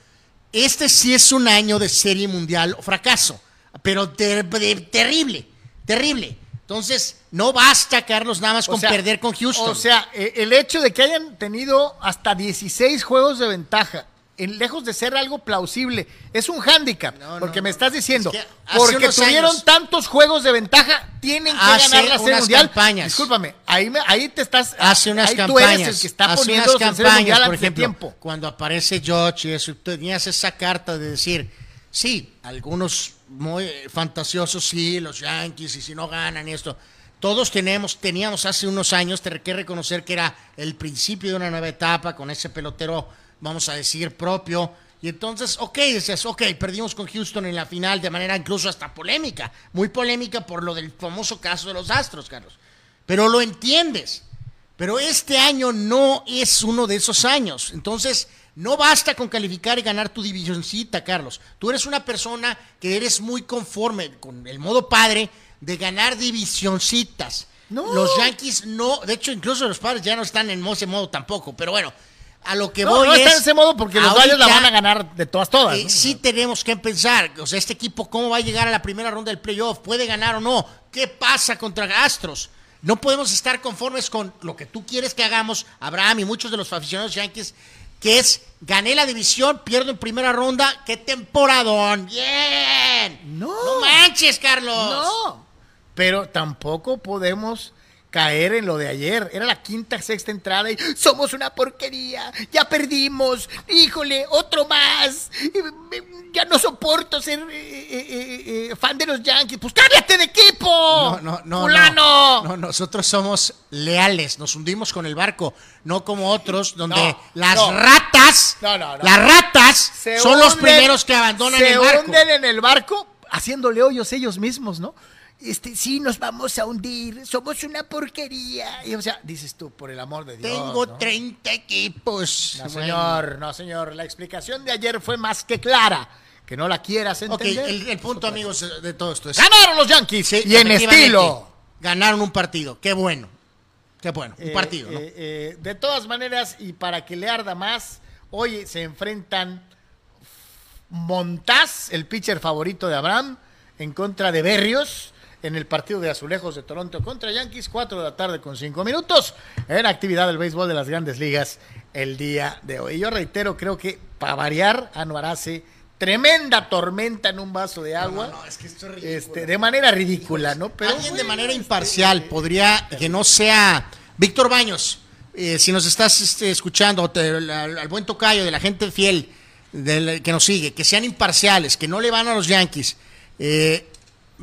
Speaker 2: Este sí es un año de serie mundial fracaso, pero terrible, terrible. Entonces, no basta, Carlos, nada más
Speaker 1: O
Speaker 2: con
Speaker 1: sea,
Speaker 2: perder con Houston.
Speaker 1: O sea, eh, el hecho de que hayan tenido hasta 16 juegos de ventaja, en, lejos de ser algo plausible, es un hándicap.
Speaker 2: No,
Speaker 1: porque
Speaker 2: no,
Speaker 1: me estás diciendo,
Speaker 2: Es que hace
Speaker 1: porque tuvieron
Speaker 2: años-
Speaker 1: tantos juegos de ventaja, tienen que ganar la serie mundial.
Speaker 2: campañas.
Speaker 1: Discúlpame, ahí, me- ahí te estás.
Speaker 2: hace unas
Speaker 1: ahí
Speaker 2: campañas.
Speaker 1: Tú eres el que está
Speaker 2: hace unas
Speaker 1: mundial
Speaker 2: por ejemplo,
Speaker 1: tiempo.
Speaker 2: cuando aparece George y eso, tú tenías esa carta de decir, sí, algunos muy fantasiosos, sí, los Yankees, y si no ganan y esto. Todos tenemos, teníamos hace unos años, te que reconocer que era el principio de una nueva etapa con ese pelotero, vamos a decir, propio. Y entonces, ok, dices, ok, perdimos con Houston en la final de manera incluso hasta polémica, muy polémica por lo del famoso caso de los Astros, Carlos. Pero lo entiendes. Pero este año no es uno de esos años. Entonces, no basta con calificar y ganar tu divisioncita, Carlos. Tú eres una persona que eres muy conforme con el modo padre de ganar divisioncitas.
Speaker 1: No.
Speaker 2: Los Yankees no, de hecho, incluso los padres ya no están en ese modo tampoco. Pero bueno, a lo que
Speaker 1: No,
Speaker 2: voy
Speaker 1: no
Speaker 2: es.
Speaker 1: está en ese modo porque los Dodgers la van a ganar de todas, todas.
Speaker 2: eh,
Speaker 1: ¿no?
Speaker 2: sí tenemos que pensar, o sea, este equipo cómo va a llegar a la primera ronda del playoff, puede ganar o no, qué pasa contra Astros. No podemos estar conformes con lo que tú quieres que hagamos, Abraham y muchos de los aficionados Yankees, que es gané la división, pierdo en primera ronda, qué temporadón, bien.
Speaker 1: No.
Speaker 2: no manches, Carlos.
Speaker 1: No, pero tampoco podemos caer en lo de ayer. Era la quinta, sexta entrada y somos una porquería. Ya perdimos. Híjole, otro más. Ya no soporto ser eh, eh, eh, fan de los Yankees. Pues cámbiate de equipo.
Speaker 2: No, no, no.
Speaker 1: Fulano.
Speaker 2: No, no, nosotros somos leales, nos hundimos con el barco, no como otros donde las ratas, las ratas
Speaker 1: Se
Speaker 2: son los primeros que abandonan
Speaker 1: se
Speaker 2: el barco.
Speaker 1: hunden en el barco haciéndole hoyos ellos mismos, ¿no? Este, sí, nos vamos a hundir, somos una porquería. Y, o sea, dices tú, por el amor de Dios.
Speaker 2: Tengo
Speaker 1: ¿no?
Speaker 2: 30 equipos.
Speaker 1: No,
Speaker 2: Bueno.
Speaker 1: señor, no, señor. La explicación de ayer fue más que clara. Que no la quieras
Speaker 2: Ok,
Speaker 1: entender.
Speaker 2: el, el punto, amigos, de todo esto es...
Speaker 1: Ganaron los Yankees
Speaker 2: Sí,
Speaker 1: y en estilo.
Speaker 2: Ganaron un partido, qué bueno. Qué bueno, un
Speaker 1: Eh,
Speaker 2: partido, ¿no?
Speaker 1: eh, eh, de todas maneras, y para que le arda más, hoy se enfrentan Montaz, el pitcher favorito de Abraham, en contra de Berrios en el partido de Azulejos de Toronto contra Yankees, 4 de la tarde con 5 minutos, en actividad del béisbol de las grandes ligas el día de hoy. Yo reitero, creo que para variar, Anuar hace tremenda tormenta en un vaso de agua.
Speaker 2: no, es que esto es ridículo.
Speaker 1: este, de manera ridícula, ¿no? Pero
Speaker 2: Alguien de manera
Speaker 1: este,
Speaker 2: imparcial podría, que no sea Víctor Baños, eh, si nos estás este, escuchando, te- al, al buen tocayo de la gente fiel del- que nos sigue, que sean imparciales, que no le van a los Yankees, eh,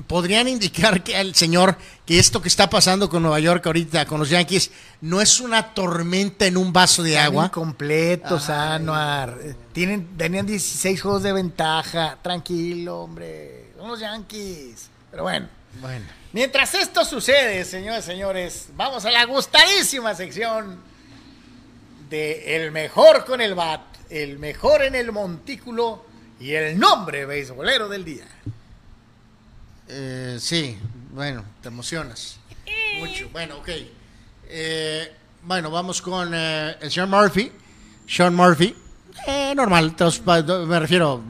Speaker 2: podrían indicar que al señor que esto que está pasando con Nueva York ahorita, con los Yankees, no es una tormenta en un vaso de
Speaker 1: Están
Speaker 2: agua.
Speaker 1: incompletos, Anuar. Tienen, tenían 16 juegos de ventaja. Tranquilo, hombre. Son los Yankees. Pero bueno.
Speaker 2: Bueno.
Speaker 1: Mientras esto sucede, señores y señores, vamos a la gustadísima sección de el mejor con el bat, el mejor en el montículo y el nombre beisbolero del día.
Speaker 2: Eh, sí, bueno, te emocionas. Mucho. Bueno, ok. Eh, bueno, vamos con eh, el señor Murphy. Sean Murphy. Eh, normal, me refiero,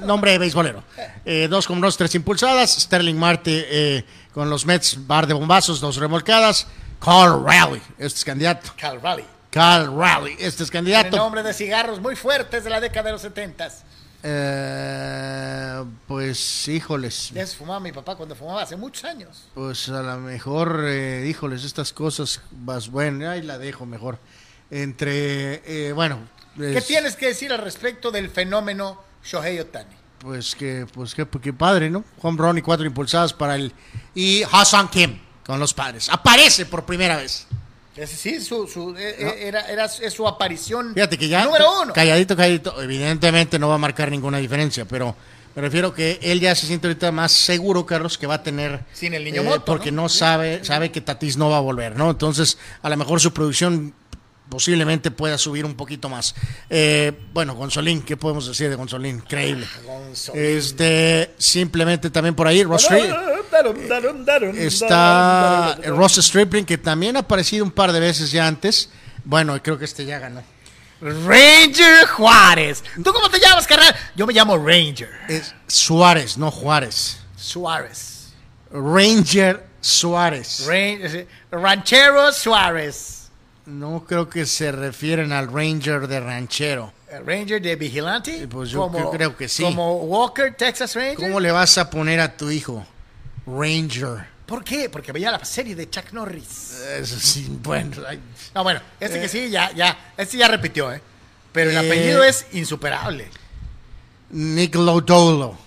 Speaker 2: nombre de beisbolero. Eh, dos con dos, tres impulsadas. Sterling Marte eh, con los Mets, bar de bombazos, dos remolcadas. Carl Raleigh, este es candidato.
Speaker 1: Cal Raleigh.
Speaker 2: Carl Raleigh, este es candidato.
Speaker 1: nombre de cigarros muy fuertes de la década de los 70.
Speaker 2: Eh, pues, híjoles.
Speaker 1: Ya se fumaba mi papá cuando fumaba hace muchos años.
Speaker 2: Pues a lo mejor, eh, híjoles, estas cosas, vas, bueno, ahí la dejo mejor. Entre, eh, bueno,
Speaker 1: ¿Qué
Speaker 2: es-
Speaker 1: tienes que decir al respecto del fenómeno Shohei Otani?
Speaker 2: Pues que, pues que, que padre, ¿no? Home run y cuatro impulsadas para el y Hassan Kim con los padres. Aparece por primera vez.
Speaker 1: Ese sí, su, su, eh, eh, era, era es su aparición
Speaker 2: Fíjate que ya
Speaker 1: número uno.
Speaker 2: calladito, calladito, evidentemente no va a marcar ninguna diferencia, pero me refiero que él ya se siente ahorita más seguro, Carlos, que va a tener eh,
Speaker 1: Sin el niño moto,
Speaker 2: porque
Speaker 1: ¿no?
Speaker 2: no, sabe, sabe que Tatis no va a volver, ¿no? Entonces, a lo mejor su producción posiblemente pueda subir un poquito más. Eh, bueno, Gonzolín, ¿qué podemos decir de Gonzolín? Increíble.
Speaker 1: Gonzolín.
Speaker 2: Este, simplemente también por ahí, Ross Stri- está Ross Stripling, que también ha aparecido un par de veces ya antes. Bueno, creo que este ya ganó.
Speaker 1: Ranger Juárez. ¿Tú cómo te llamas, carnal? Yo me llamo Ranger
Speaker 2: Es Suárez, no Juárez.
Speaker 1: Suárez.
Speaker 2: Ranger Suárez.
Speaker 1: Ranchero Suárez.
Speaker 2: No creo que se refieren al Ranger de Ranchero.
Speaker 1: El Ranger de Vigilante.
Speaker 2: Eh, pues yo creo- creo que sí.
Speaker 1: Como Walker, Texas Ranger.
Speaker 2: ¿Cómo le vas a poner a tu hijo? Ranger.
Speaker 1: ¿Por qué? Porque veía la serie de Chuck Norris.
Speaker 2: Eso sí, bueno. ay,
Speaker 1: No, bueno, este que sí, ya, ya, este ya repitió, ¿eh? Pero el
Speaker 2: Eh.
Speaker 1: apellido es insuperable.
Speaker 2: Nick Lodolo.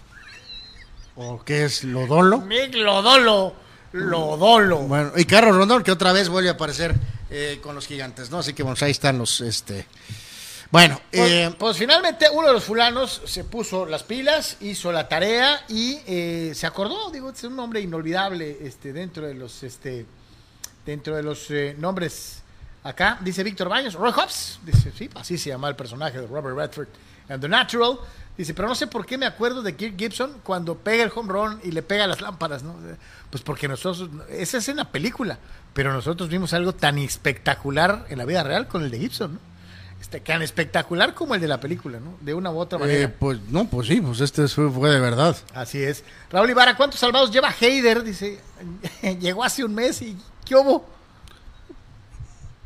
Speaker 2: ¿O qué es? ¿Lodolo?
Speaker 1: Nick Lodolo, Lodolo.
Speaker 2: Bueno, y Carlos Rondón, que otra vez vuelve a aparecer eh, con los gigantes, ¿no? Así que, bueno, ahí están los, este... Bueno,
Speaker 1: Pues,
Speaker 2: eh,
Speaker 1: pues finalmente uno de los fulanos se puso las pilas, hizo la tarea y eh, se acordó, digo, es un nombre inolvidable este, dentro de los este, dentro de los eh, nombres acá, dice Víctor Baños, Roy Hobbs, dice, sí, así se llama el personaje de Robert Redford and The Natural, dice, pero no sé por qué me acuerdo de Kirk Gibson cuando pega el home run y le pega las lámparas, ¿no? Pues porque nosotros, esa es en la película, pero nosotros vimos algo tan espectacular en la vida real con el de Gibson, ¿no? Este, tan espectacular como el de la película, ¿no? De una u otra manera.
Speaker 2: eh, pues no, pues sí, pues este fue, fue de verdad.
Speaker 1: Así es. Raúl Ibarra, ¿cuántos salvados lleva Heider? Dice, llegó hace un mes y ¿qué hubo?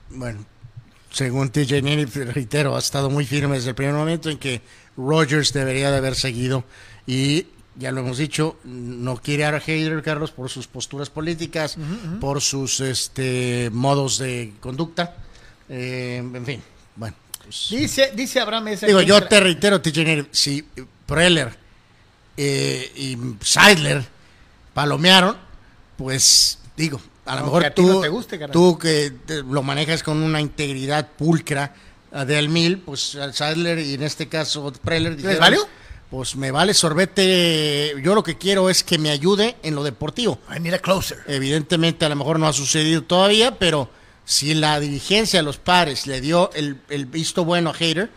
Speaker 2: Bueno, según TJ Neri, reitero, ha estado muy firme desde el primer momento en que Rogers debería de haber seguido y ya lo hemos dicho, no quiere a Heider, Carlos, por sus posturas políticas, por sus este modos de conducta, eh, en fin, bueno. Pues,
Speaker 1: Dice, dice Abraham ese
Speaker 2: digo, yo te reitero, Neri, si Preller eh, y Seidler palomearon, pues digo, a lo
Speaker 1: Aunque
Speaker 2: mejor
Speaker 1: a
Speaker 2: tú,
Speaker 1: no te guste,
Speaker 2: tú que te- lo manejas con una integridad pulcra del mil, pues Sadler y en este caso Preller dijeron,
Speaker 1: valió?
Speaker 2: Pues me vale sorbete, yo lo que quiero es que me ayude en lo deportivo.
Speaker 1: I need a closer.
Speaker 2: Evidentemente a lo mejor no ha sucedido todavía, pero si la dirigencia de los pares le dio el, visto bueno a Hater,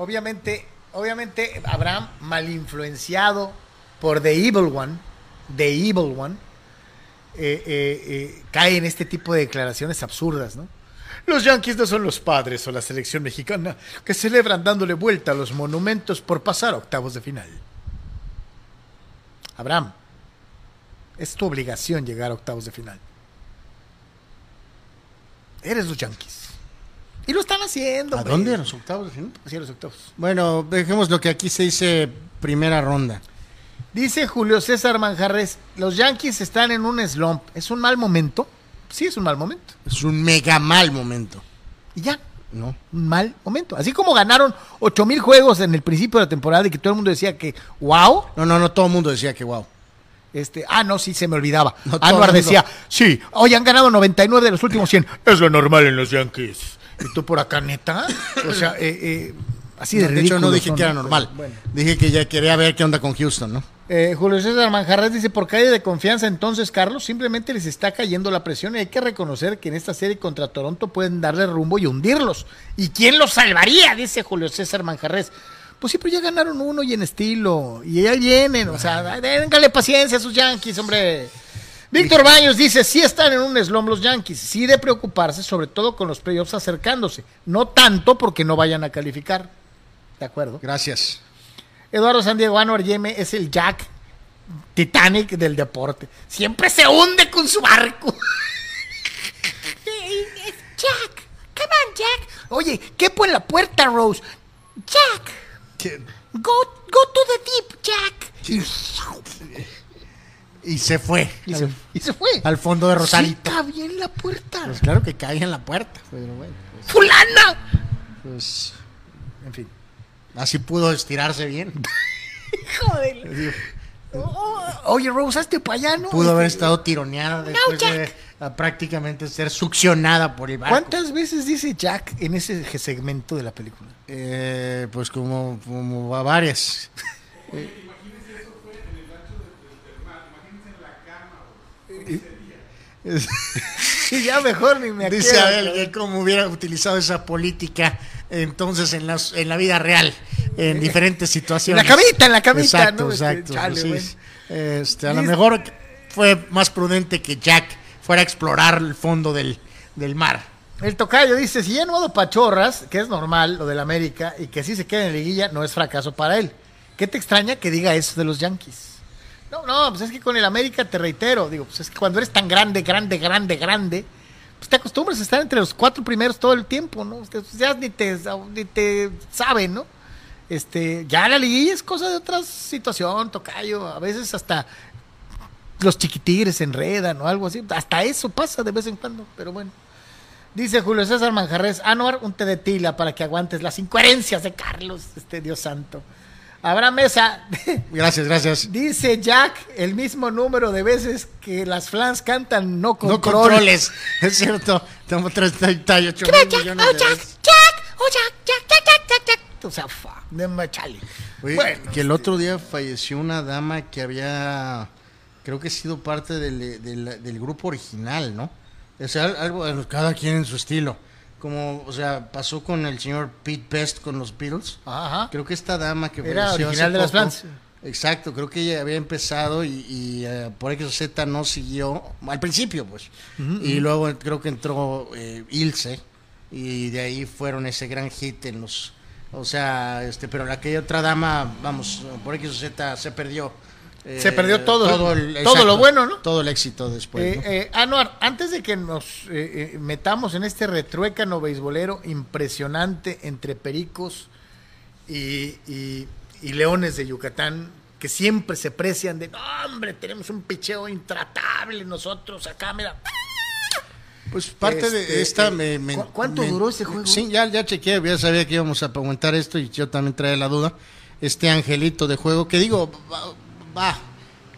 Speaker 1: Obviamente, obviamente Abraham, mal influenciado por The Evil One, The Evil One, eh, eh, eh, cae en este tipo de declaraciones absurdas, ¿no? Los Yankees no son los padres o la selección mexicana que celebran dándole vuelta a los monumentos por pasar a octavos de final. Abraham, es tu obligación llegar a octavos de final. Eres los Yankees. Y lo están haciendo.
Speaker 2: ¿a
Speaker 1: hombre.
Speaker 2: dónde? ¿A los octavos?
Speaker 1: Sí, a los octavos.
Speaker 2: Bueno, dejemos lo que aquí se dice primera ronda.
Speaker 1: Dice Julio César Manjarres, los Yankees están en un slump. ¿Es un mal momento? Sí, es un mal momento.
Speaker 2: Es un mega mal momento,
Speaker 1: Y ya,
Speaker 2: ¿no?
Speaker 1: un mal momento. Así como ganaron 8 mil juegos en el principio de la temporada y que todo el mundo decía que, wow,
Speaker 2: No, no, no, todo el mundo decía que wow.
Speaker 1: Este, ah, no, sí, se me olvidaba.
Speaker 2: No,
Speaker 1: decía, sí, hoy han ganado 99 de los últimos 100. Es lo normal en los Yankees. ¿Y tú por acá, neta? O sea, eh, eh, así de
Speaker 2: de hecho, no dije
Speaker 1: son,
Speaker 2: que era
Speaker 1: ¿no?
Speaker 2: normal.
Speaker 1: Bueno.
Speaker 2: Dije que ya quería ver qué onda con Houston, ¿no?
Speaker 1: Eh, Julio César Manjarres dice, por calle de confianza entonces, Carlos, simplemente les está cayendo la presión y hay que reconocer que en esta serie contra Toronto pueden darle rumbo y hundirlos. ¿Y quién los salvaría? Dice Julio César Manjarres. Pues sí, pero ya ganaron uno y en estilo. Y ya vienen, o sea, déngale paciencia a sus Yankees, hombre. Víctor Baños dice, sí están en un slump los Yankees, sí de preocuparse, sobre todo con los playoffs acercándose. No tanto porque no vayan a calificar. ¿De acuerdo?
Speaker 2: Gracias.
Speaker 1: Eduardo San Diego Anuar Yeme es el Jack Titanic del deporte. Siempre se hunde con su barco. Jack, come on, Jack. Oye, quepo en la puerta, Rose. Jack, go, go to the deep, Jack.
Speaker 2: Y se fue.
Speaker 1: Y se, y se fue.
Speaker 2: Al fondo de
Speaker 1: Sí,
Speaker 2: Rosarito.
Speaker 1: cabía en la puerta.
Speaker 2: Pues claro que cae en la puerta. Pero bueno, pues,
Speaker 1: ¡Fulana!
Speaker 2: pues,
Speaker 1: En fin.
Speaker 2: así pudo estirarse bien.
Speaker 1: Joder. Oh, oye, Rose, hazte para allá, ¿no?
Speaker 2: Pudo haber
Speaker 1: Este,
Speaker 2: estado tironeada después de prácticamente ser succionada por el barco.
Speaker 1: ¿Cuántas veces dice Jack en ese segmento de la película?
Speaker 2: Eh, pues como, como a varias.
Speaker 1: Sí, ya mejor ni me
Speaker 2: Dice
Speaker 1: acuerdo.
Speaker 2: Abel que cómo hubiera utilizado esa política entonces en, las, en la vida real, en diferentes
Speaker 1: En
Speaker 2: situaciones.
Speaker 1: la camita, en la camita,
Speaker 2: Exacto,
Speaker 1: ¿no? Este,
Speaker 2: exacto.
Speaker 1: chale,
Speaker 2: sí.
Speaker 1: bueno.
Speaker 2: Este, a lo mejor fue más prudente que Jack fuera a explorar el fondo del, del mar.
Speaker 1: El tocayo dice, si ya no pachorras, que es normal lo del América, y que si se queda en liguilla, no es fracaso para él. ¿Qué te extraña que diga eso de los Yankees? No, no, pues es que con el América te reitero, digo, pues es que cuando eres tan grande, grande, grande, grande, pues te acostumbras a estar entre los cuatro primeros todo el tiempo, ¿no? Pues ya ni te, ni te saben, ¿no? Este, ya la liguilla es cosa de otra situación, tocayo, a veces hasta los chiquitigres se enredan o algo así, hasta eso pasa de vez en cuando, pero bueno. Dice Julio César Manjarres, Anuar, un té de tila para que aguantes las incoherencias de Carlos, este Dios santo. Habrá mesa.
Speaker 2: Gracias, gracias.
Speaker 1: Dice Jack el mismo número de veces que las flans cantan no control.
Speaker 2: No controles, es cierto. Tenemos 38 mil millones de veces.
Speaker 1: Oh, Jack, Jack, Jack, Jack, Jack, Jack. O sea, fa, de machale.
Speaker 2: Oye,
Speaker 1: Bueno,
Speaker 2: que el otro día falleció una dama que había, creo que ha sido parte del, del- del grupo original, ¿no? O sea, algo, cada quien en su estilo. Como, o sea, pasó con el señor Pete Best con los Beatles.
Speaker 1: Ajá.
Speaker 2: Creo que esta dama que
Speaker 1: Era original
Speaker 2: hace
Speaker 1: de las Flans.
Speaker 2: Exacto, creo que ella había empezado y, y, eh, por X Z no siguió, al principio pues. Y luego creo que entró eh, Ilse y de ahí fueron ese gran hit en los... O sea, este, pero la aquella otra dama, vamos, por X Z se perdió. Eh,
Speaker 1: Se perdió todo, todo
Speaker 2: exacto,
Speaker 1: lo bueno, ¿no?
Speaker 2: Todo el éxito después.
Speaker 1: Eh,
Speaker 2: ¿no?
Speaker 1: eh, Anuar, antes de que nos eh, eh, metamos en este retruécano beisbolero impresionante entre pericos y, y- y leones de Yucatán, que siempre se precian de, no, hombre, tenemos un picheo intratable nosotros acá, mira.
Speaker 2: Pues parte
Speaker 1: Este,
Speaker 2: de esta
Speaker 1: eh,
Speaker 2: me, me-
Speaker 1: ¿cu- cuánto
Speaker 2: me-
Speaker 1: duró ese juego?
Speaker 2: Sí, ya, ya chequeé, ya sabía que íbamos a preguntar esto y yo también traía la duda. Este angelito de juego, que digo, va,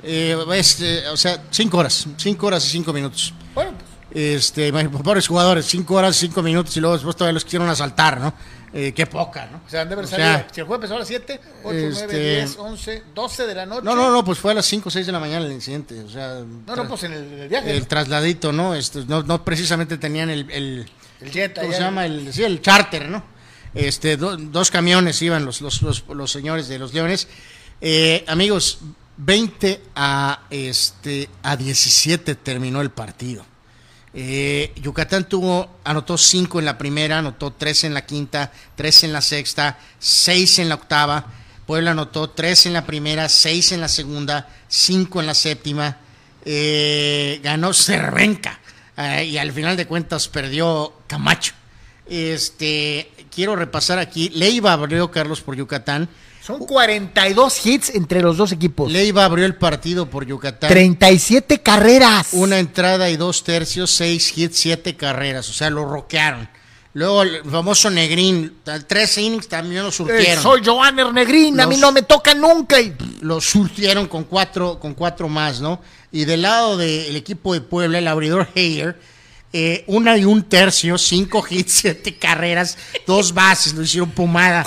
Speaker 2: eh, es, eh, o sea, cinco horas, cinco horas y cinco minutos.
Speaker 1: Bueno, pues,
Speaker 2: Este, pobres jugadores, cinco horas y cinco minutos y luego después todavía los quisieron asaltar, ¿no? Eh, qué poca, ¿no?
Speaker 1: o sea, han de haber
Speaker 2: O
Speaker 1: salido,
Speaker 2: sea,
Speaker 1: si el juego empezó a las 7, 8, 9,
Speaker 2: este-
Speaker 1: 10, 11, 12 de la noche.
Speaker 2: no, no, no, pues fue a las cinco o seis de la mañana el incidente, o sea,
Speaker 1: No, no, pues en el, en el viaje.
Speaker 2: el trasladito, ¿no? Este, no, no precisamente tenían el- el
Speaker 1: el jet
Speaker 2: ¿Cómo se llama? El, sí, el charter, ¿no? Este, do- dos camiones iban los, los, los, los señores de los Leones. Eh, amigos, 20 a, este, a 17 terminó el partido. Eh, Yucatán tuvo, anotó 5 en la primera, anotó 3 en la quinta, 3 en la sexta, 6 en la octava. Puebla anotó 3 en la primera, 6 en la segunda, 5 en la séptima. Eh, ganó Cervenca eh, y al final de cuentas perdió Camacho. Este, quiero repasar aquí. Leiva abrió Carlos por Yucatán.
Speaker 1: Son 42 hits entre los dos equipos.
Speaker 2: Leiva abrió el partido por Yucatán.
Speaker 1: 37 carreras.
Speaker 2: Una entrada y dos tercios, seis hits, siete carreras. O sea, lo roquearon. Luego el famoso Negrín, tres innings también lo
Speaker 1: Eh,
Speaker 2: surtieron.
Speaker 1: soy Joanner Negrín, a mí no me toca nunca. Y...
Speaker 2: Lo surtieron con cuatro, con cuatro más, ¿no? Y del lado del equipo de Puebla, el abridor Heyer, eh, una y un tercio, cinco hits, siete carreras, dos bases, lo hicieron pomada.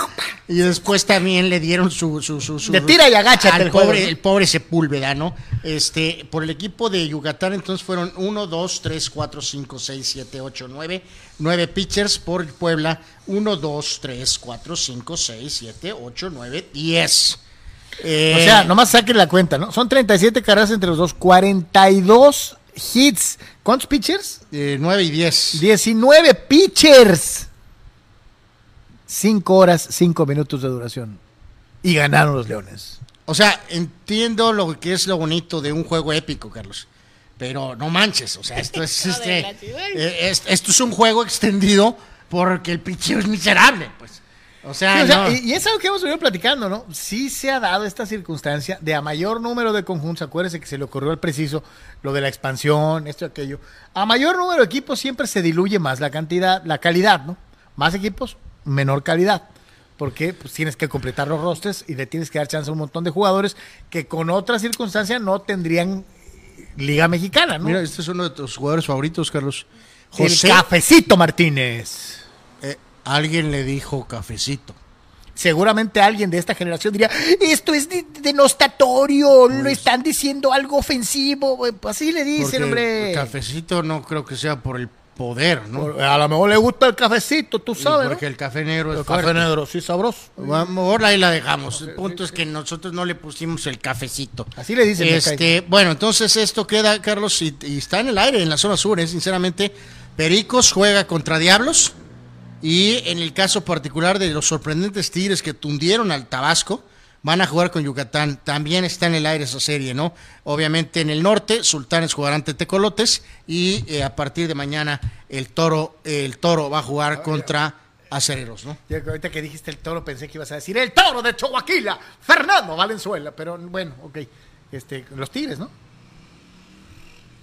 Speaker 2: Y después también le dieron su... su, su, su-
Speaker 1: De tira y agáchate
Speaker 2: al
Speaker 1: el juego,
Speaker 2: pobre,
Speaker 1: ¿no?
Speaker 2: el pobre Sepúlveda, ¿no? Este, por el equipo de Yucatán, entonces fueron uno, dos, tres, cuatro, cinco, seis, siete, ocho, nueve, nueve pitchers por Puebla, uno, dos, tres, cuatro, cinco, seis, siete, ocho, nueve, diez. Eh,
Speaker 1: O sea, nomás saquen la cuenta, ¿no? Son 37 carreras entre los dos, 42 hits. ¿Cuántos pitchers?
Speaker 2: eh, nueve y diez.
Speaker 1: 19 pitchers. 5 horas, 5 minutos de duración. Y ganaron los Leones.
Speaker 2: O sea, entiendo lo que es lo bonito de un juego épico, Carlos. Pero no manches, o sea, esto es este, eh, es- esto es un juego extendido porque el picheo es miserable, pues. O sea,
Speaker 1: Sí, o sea,
Speaker 2: no.
Speaker 1: y, y es algo que hemos venido platicando, ¿no? Sí se ha dado esta circunstancia de a mayor número de conjuntos, acuérdense que se le ocurrió al preciso lo de la expansión, esto y aquello. A mayor número de equipos siempre se diluye más la cantidad, la calidad, ¿no? Más equipos, menor calidad. Porque pues, tienes que completar los rosters y le tienes que dar chance a un montón de jugadores que con otra circunstancia no tendrían Liga Mexicana, ¿no?
Speaker 2: Mira, este es uno de tus jugadores favoritos, Carlos.
Speaker 1: El
Speaker 2: José,
Speaker 1: Cafecito Martínez.
Speaker 2: eh, alguien le dijo cafecito.
Speaker 1: Seguramente alguien de esta generación diría, esto es de- denostatorio, lo están diciendo algo ofensivo. Pues así le dicen, hombre.
Speaker 2: el cafecito no creo que sea por el poder, ¿no?
Speaker 1: Por- A lo mejor le gusta el cafecito, tú
Speaker 2: Y
Speaker 1: sabes.
Speaker 2: porque
Speaker 1: ¿no?
Speaker 2: el café negro es
Speaker 1: El
Speaker 2: fuerte.
Speaker 1: café negro, sí, sabroso.
Speaker 2: Vamos, ahí la dejamos. El punto es que nosotros no le pusimos el cafecito.
Speaker 1: Así le dicen.
Speaker 2: Este, bueno, entonces esto queda, Carlos, y, y está en el aire en la zona sur, ¿eh? sinceramente. Pericos juega contra Diablos. Y en el caso particular de los sorprendentes Tigres que tundieron al Tabasco, van a jugar con Yucatán. También está en el aire esa serie, ¿no? Obviamente en el norte, Sultanes jugarán ante Tecolotes y eh, a partir de mañana el Toro, el Toro va a jugar contra Acereros, ¿no?
Speaker 1: Que ahorita que dijiste el toro pensé que ibas a decir el toro de Chihuahua, Fernando Valenzuela, pero bueno, ok. Este, los Tigres, ¿no?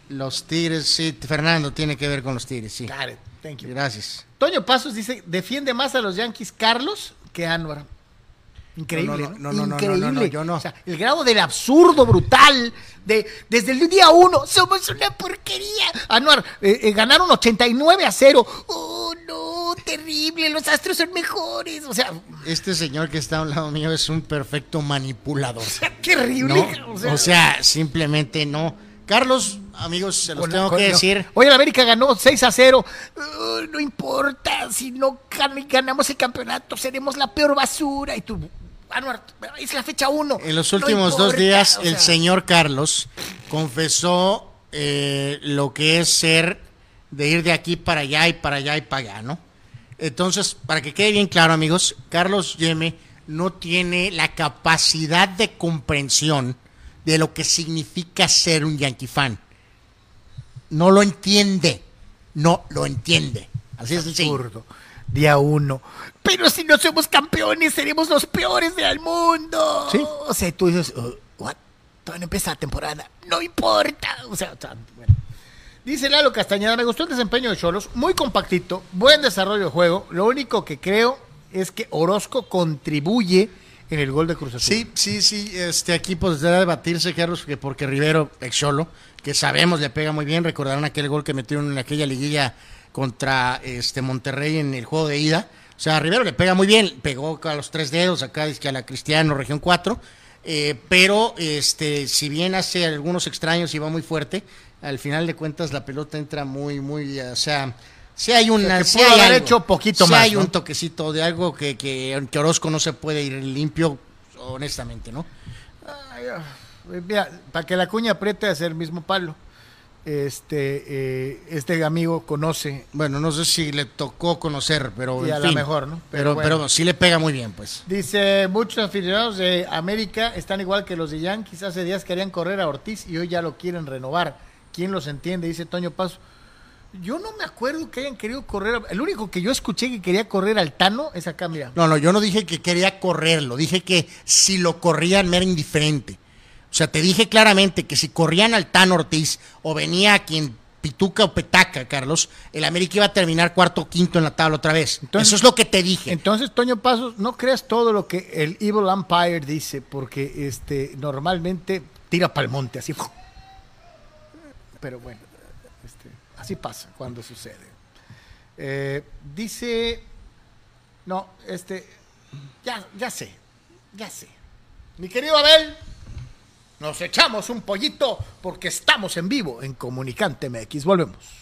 Speaker 2: Los Tigres, sí, Fernando tiene que ver con los Tigres, sí.
Speaker 1: Got it. Thank you.
Speaker 2: Gracias.
Speaker 1: Toño Pasos dice, defiende más a los Yankees Carlos que Anwar. Increíble,
Speaker 2: No, no, no, no,
Speaker 1: Increíble.
Speaker 2: no, yo no.
Speaker 1: O sea, el grado del absurdo brutal de desde el día uno somos una porquería. Anuar, eh, eh, ganaron 89 a 0. Oh, no, terrible, los Astros son mejores. O sea,
Speaker 2: Este señor que está a un lado mío es un perfecto manipulador.
Speaker 1: qué horrible.
Speaker 2: No, o sea, simplemente no. Carlos, amigos, se los
Speaker 1: Con-
Speaker 2: tengo que
Speaker 1: no.
Speaker 2: decir.
Speaker 1: Oye, el América ganó 6 a 0. Uh, no importa, si no gan- ganamos el campeonato, seremos la peor basura. Y tú, Anuar, es la fecha 1.
Speaker 2: En los últimos dos días, el señor Carlos confesó eh, lo que es ser de ir de aquí para allá y para allá y para allá, ¿no? Entonces, para que quede bien claro, amigos, Carlos Yeme no tiene la capacidad de comprensión de lo que significa ser un Yankee fan. No lo entiende. No lo entiende. Así es
Speaker 1: absurdo. Día 1. Pero si no somos campeones, seremos los peores del mundo.
Speaker 2: Sí.
Speaker 1: O sea, tú dices, uh, what? Todavía no empieza la temporada. No importa. O sea, o sea, bueno. Dice Lalo Castañeda, me gustó el desempeño de Cholos, muy compactito, buen desarrollo de juego. Lo único que creo es que Orozco contribuye en el gol de Cruz Azul.
Speaker 2: Sí, sí, sí. Este, aquí podrá debatirse, Carlos, que porque Rivero, ex Cholo, que sabemos le pega muy bien, recordarán aquel gol que metieron en aquella liguilla contra este Monterrey en el juego de ida. O sea, Rivero le pega muy bien, pegó a los tres dedos acá, que a la Cristiano, región 4. eh, pero este, si bien hace algunos extraños y va muy fuerte, al final de cuentas la pelota entra muy, muy, o sea, si hay una,
Speaker 1: que
Speaker 2: sí
Speaker 1: pudo
Speaker 2: hay
Speaker 1: haber
Speaker 2: algo,
Speaker 1: hecho poquito
Speaker 2: sí
Speaker 1: más,
Speaker 2: hay
Speaker 1: ¿no?
Speaker 2: un toquecito de algo que, que, que Orozco no se puede ir limpio, honestamente, ¿no?
Speaker 1: Ay, ah, Mira, para que la cuña apriete a ser el mismo palo. Este, eh, este amigo conoce
Speaker 2: Bueno, no sé si le tocó conocer, pero
Speaker 1: Y
Speaker 2: en
Speaker 1: a la
Speaker 2: fin.
Speaker 1: mejor, ¿no? Pero
Speaker 2: Pero,
Speaker 1: bueno.
Speaker 2: pero sí le pega muy bien, pues.
Speaker 1: Dice, muchos aficionados de América están igual que los de Yankees. Hace días querían correr a Ortiz y hoy ya lo quieren renovar. ¿Quién los entiende? Dice Toño Paso. Yo no me acuerdo que hayan querido correr. El único que yo escuché que quería correr al Tano es acá, mira.
Speaker 2: No, no, yo no dije que quería correrlo, dije que si lo corrían me era indiferente. O sea, te dije claramente que si corrían al Tan Ortiz o venía a quien pituca o petaca, Carlos, el América iba a terminar cuarto o quinto en la tabla otra vez.
Speaker 1: Entonces-
Speaker 2: Eso es lo que te dije.
Speaker 1: Entonces, Toño Pasos, no creas todo lo que el Evil Empire dice, porque este normalmente tira pa'l monte, así. Pero bueno, así pasa cuando sucede. Eh, dice, no, este, ya, ya sé, ya sé. Mi querido Abel, nos echamos un pollito porque estamos en vivo en Comunicante MX. Volvemos.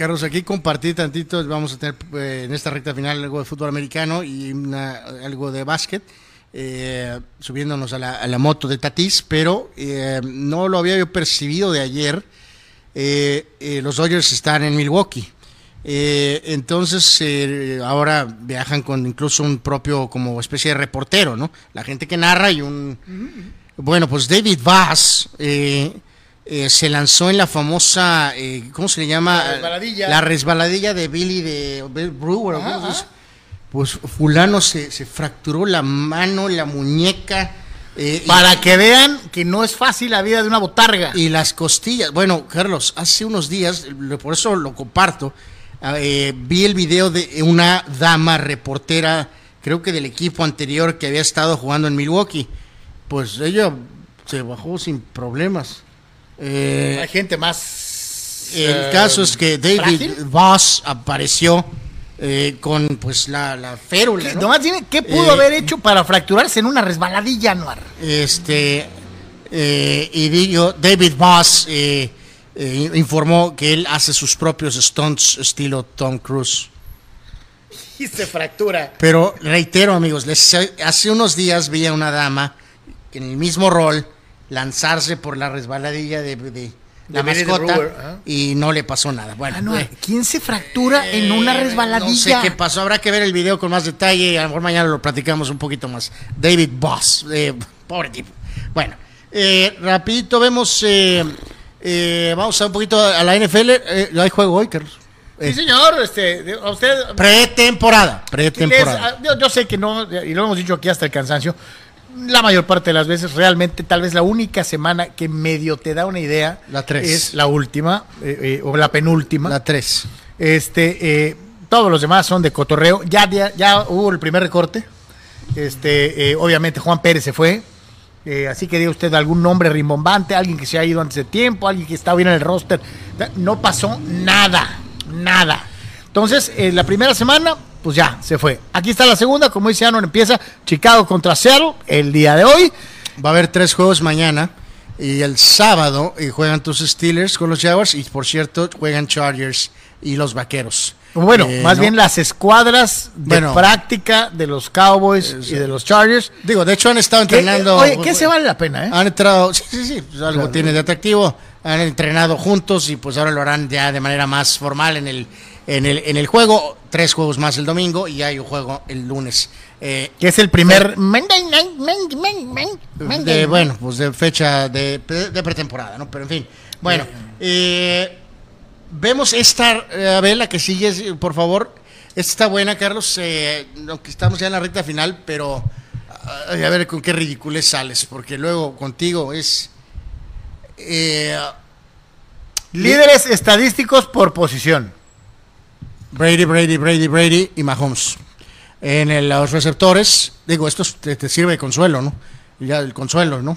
Speaker 2: Carlos, aquí compartí tantito, vamos a tener eh, en esta recta final algo de fútbol americano y una- algo de básquet, eh, subiéndonos a la, a la moto de Tatis, pero eh, no lo había yo percibido de ayer. Los Dodgers están en Milwaukee. Entonces ahora viajan con incluso un propio como especie de reportero, ¿no? La gente que narra y un... Bueno, pues David Bass eh, se lanzó en la famosa, eh, ¿cómo se le llama?
Speaker 1: La resbaladilla.
Speaker 2: La resbaladilla de Billy de Bill Brewer.
Speaker 1: Ajá.
Speaker 2: Pues fulano se, se fracturó la mano, la muñeca. eh, y-
Speaker 1: Para que vean que no es fácil la vida de una botarga.
Speaker 2: y las costillas. Bueno, Carlos, hace unos días, por eso lo comparto, eh, vi el video de una dama reportera, creo que del equipo anterior que había estado jugando en Milwaukee. Pues ella se bajó sin problemas. Eh,
Speaker 1: Hay gente más.
Speaker 2: el
Speaker 1: eh,
Speaker 2: caso es que David. Voss apareció eh, con pues la, la férula.
Speaker 1: ¿Qué-
Speaker 2: ¿no?
Speaker 1: Nomás ¿qué pudo
Speaker 2: Eh,
Speaker 1: haber hecho para fracturarse en una resbaladilla, Anuar?
Speaker 2: Este, y digo, David eh, informó que él hace sus propios stunts estilo Tom Cruise.
Speaker 1: Y se fractura.
Speaker 2: Pero reitero, amigos, les- hace unos días vi a una dama en el mismo rol lanzarse por la resbaladilla de, de la mascota
Speaker 1: Brewer,
Speaker 2: y no le pasó nada. Bueno,
Speaker 1: Anuar,
Speaker 2: eh,
Speaker 1: ¿quién se fractura en una
Speaker 2: eh,
Speaker 1: resbaladilla?
Speaker 2: No sé qué pasó, habrá que ver el video con más detalle. A lo mejor mañana lo platicamos un poquito más. David Boss, eh, pobre tipo. Bueno, eh, rapidito vemos, eh, eh, vamos a un poquito a la NFL. Eh, hay juego hoy, Carlos.
Speaker 1: Sí, señor, este, a usted.
Speaker 2: Pretemporada, pretemporada.
Speaker 1: ah, yo, yo sé que no, y lo hemos dicho aquí hasta el cansancio. La mayor parte de las veces, realmente, tal vez la única semana que medio te da una idea
Speaker 2: La tres.
Speaker 1: es la última eh, eh, o la penúltima.
Speaker 2: La 3.
Speaker 1: Este, eh, todos los demás son de cotorreo. Ya, ya, ya hubo el primer recorte. Este, obviamente Juan Pérez se fue. Así que diga usted algún nombre rimbombante, alguien que se ha ido antes de tiempo, alguien que está bien en el roster. No pasó nada, nada. Entonces, la primera semana, pues ya, se fue. Aquí está la segunda, como dice Anon, empieza Chicago contra Seattle el día de hoy.
Speaker 2: Va a haber tres juegos mañana. Y el sábado eh, juegan tus Steelers con los Jaguars. Y por cierto, juegan Chargers y los Vaqueros.
Speaker 1: Bueno,
Speaker 2: Eh,
Speaker 1: más
Speaker 2: ¿no?
Speaker 1: bien las escuadras de
Speaker 2: Bueno.
Speaker 1: práctica de los Cowboys y de los Chargers.
Speaker 2: Digo, de hecho han estado
Speaker 1: Que,
Speaker 2: entrenando.
Speaker 1: oye, que se vale la pena, ¿eh?
Speaker 2: Han entrado, sí, sí, sí, pues algo tiene de atractivo. Han entrenado juntos y pues ahora lo harán ya de manera más formal en el, en el, en el juego. Tres juegos más el domingo y hay un juego el lunes. Eh,
Speaker 1: Que es el primer Monday.
Speaker 2: de, bueno, pues de fecha de, de pretemporada, ¿no? Pero en fin. Bueno, eh, vemos esta, eh, a ver, la que sigue, eh, por favor. Esta está buena, Carlos, eh, aunque estamos ya en la recta final, pero a ver con qué ridiculez sales, porque luego contigo es... eh,
Speaker 1: Líderes estadísticos por posición.
Speaker 2: Brady, Brady, Brady, Brady y Mahomes. En el- los receptores, digo, esto es- te, te sirve de consuelo, ¿no? Ya el consuelo, ¿no?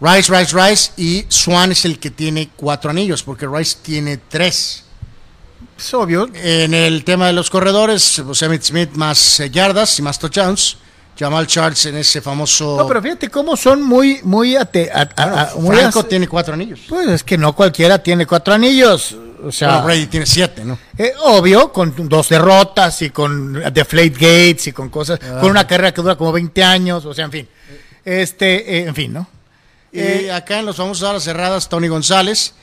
Speaker 2: Rice, Rice, Rice y Swan es el que tiene cuatro anillos, porque Rice tiene tres.
Speaker 1: Es obvio.
Speaker 2: En el tema de los corredores, pues Emmitt Smith más eh, yardas y más touchdowns. Jamal Charles en ese famoso.
Speaker 1: No, pero fíjate cómo son muy, muy, ate- a- a-
Speaker 2: Bueno,
Speaker 1: a- muy
Speaker 2: Franco tiene cuatro anillos.
Speaker 1: Pues es que no cualquiera tiene cuatro anillos. O sea,
Speaker 2: Bueno, Brady tiene siete, ¿no?
Speaker 1: eh, obvio, con dos derrotas y con Deflate Gates y con cosas,
Speaker 2: Ah.
Speaker 1: con una carrera que dura como 20 años, o sea, en fin. Este, eh, en fin, ¿no?
Speaker 2: Y acá en los famosos alas cerradas, Tony González.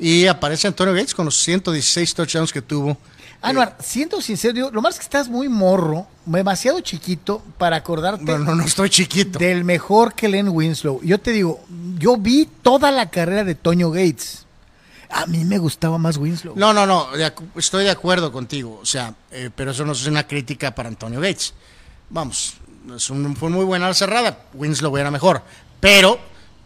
Speaker 2: Y aparece Antonio Gates con los 116 touchdowns que tuvo.
Speaker 1: Anuar, siendo sincero, digo, lo más es que estás muy morro, demasiado chiquito para acordarte
Speaker 2: no, no estoy chiquito.
Speaker 1: del mejor que Len Winslow. Yo te digo, yo vi toda la carrera de Toño Gates. A mí me gustaba más Winslow.
Speaker 2: No, no, no, de estoy de acuerdo contigo, o sea, eh, pero eso no es una crítica para Antonio Gates. Vamos, es un- fue muy buena la cerrada, Winslow era mejor, pero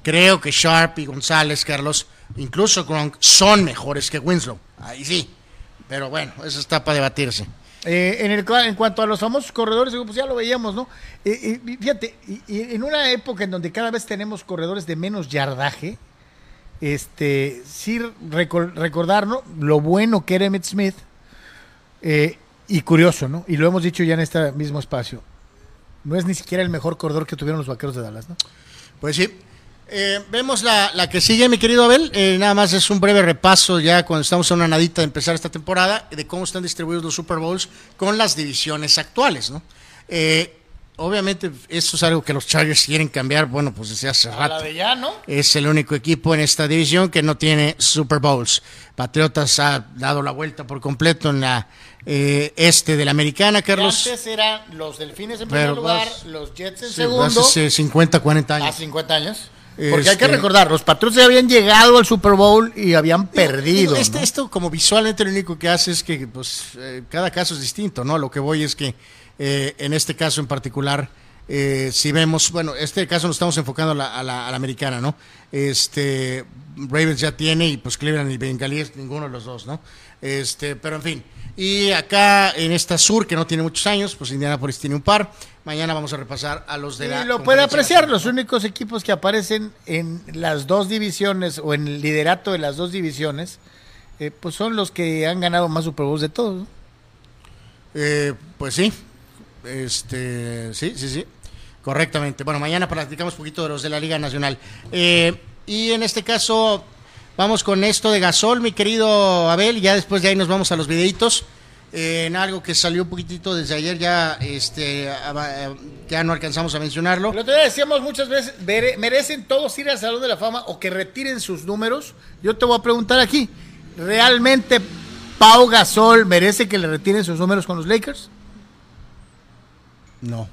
Speaker 2: creo que Sharp y González, Carlos, incluso Gronk, son mejores que Winslow, ahí sí, pero bueno, eso está para debatirse.
Speaker 1: Eh, en, el, en cuanto a los famosos corredores, pues ya lo veíamos, ¿no? Eh, eh, fíjate, y- y en una época en donde cada vez tenemos corredores de menos yardaje, este, sí recor- recordar. Lo bueno que era Emmett Smith, eh, y curioso, ¿no? Y lo hemos dicho ya en este mismo espacio. No es ni siquiera el mejor corredor que tuvieron los vaqueros de Dallas, ¿no?
Speaker 2: Pues sí, Eh, vemos la, la, que sigue, mi querido Abel. Eh, nada más es un breve repaso ya cuando estamos a una nadita de empezar esta temporada de cómo están distribuidos los Super Bowls con las divisiones actuales, ¿no? Eh, obviamente eso es algo que los Chargers quieren cambiar, bueno, pues desde hace rato.
Speaker 1: La de ya, ¿no?
Speaker 2: Es el único equipo en esta división que no tiene Super Bowls. Patriotas ha dado la vuelta por completo en la eh, este de la americana, Carlos.
Speaker 1: Y antes eran los Delfines en primer
Speaker 2: Pero,
Speaker 1: lugar,
Speaker 2: pues,
Speaker 1: los Jets en
Speaker 2: Sí,
Speaker 1: segundo,
Speaker 2: hace 50, 40
Speaker 1: a
Speaker 2: años.
Speaker 1: 50 años. Porque hay que
Speaker 2: Este-
Speaker 1: recordar, los Patriots ya habían llegado al Super Bowl y habían perdido.
Speaker 2: Este-
Speaker 1: ¿no?
Speaker 2: Esto como visualmente lo único que hace es que pues eh, cada caso es distinto, ¿no? Lo que voy es que eh, en este caso en particular, eh, si vemos, bueno, este caso nos estamos enfocando a la, a la- a la americana, ¿no? Este Ravens ya tiene y pues Cleveland y Bengalíes, ninguno de los dos, ¿no? Este, pero en fin. Y acá en esta sur, que no tiene muchos años, pues Indianapolis tiene un par. Mañana vamos a repasar a los de la.
Speaker 1: Y lo puede apreciar, los únicos equipos que aparecen en las dos divisiones o en el liderato de las dos divisiones, eh, pues son los que han ganado más Super Bowls de todos. ¿no?
Speaker 2: Eh, pues sí, este, sí, sí, sí, correctamente. Bueno, mañana platicamos un poquito de los de la Liga Nacional. Eh, y en este caso, vamos con esto de Gasol, mi querido Abel, ya después de ahí nos vamos a los videitos. Eh, en algo que salió un poquitito desde ayer, ya, este, aba- ya no alcanzamos a mencionarlo.
Speaker 1: Otro día decíamos muchas veces, "Mere- ¿merecen todos ir al Salón de la Fama o que retiren sus números? Yo te voy a preguntar aquí, ¿realmente Pau Gasol merece que le retiren sus números con los Lakers?
Speaker 2: No.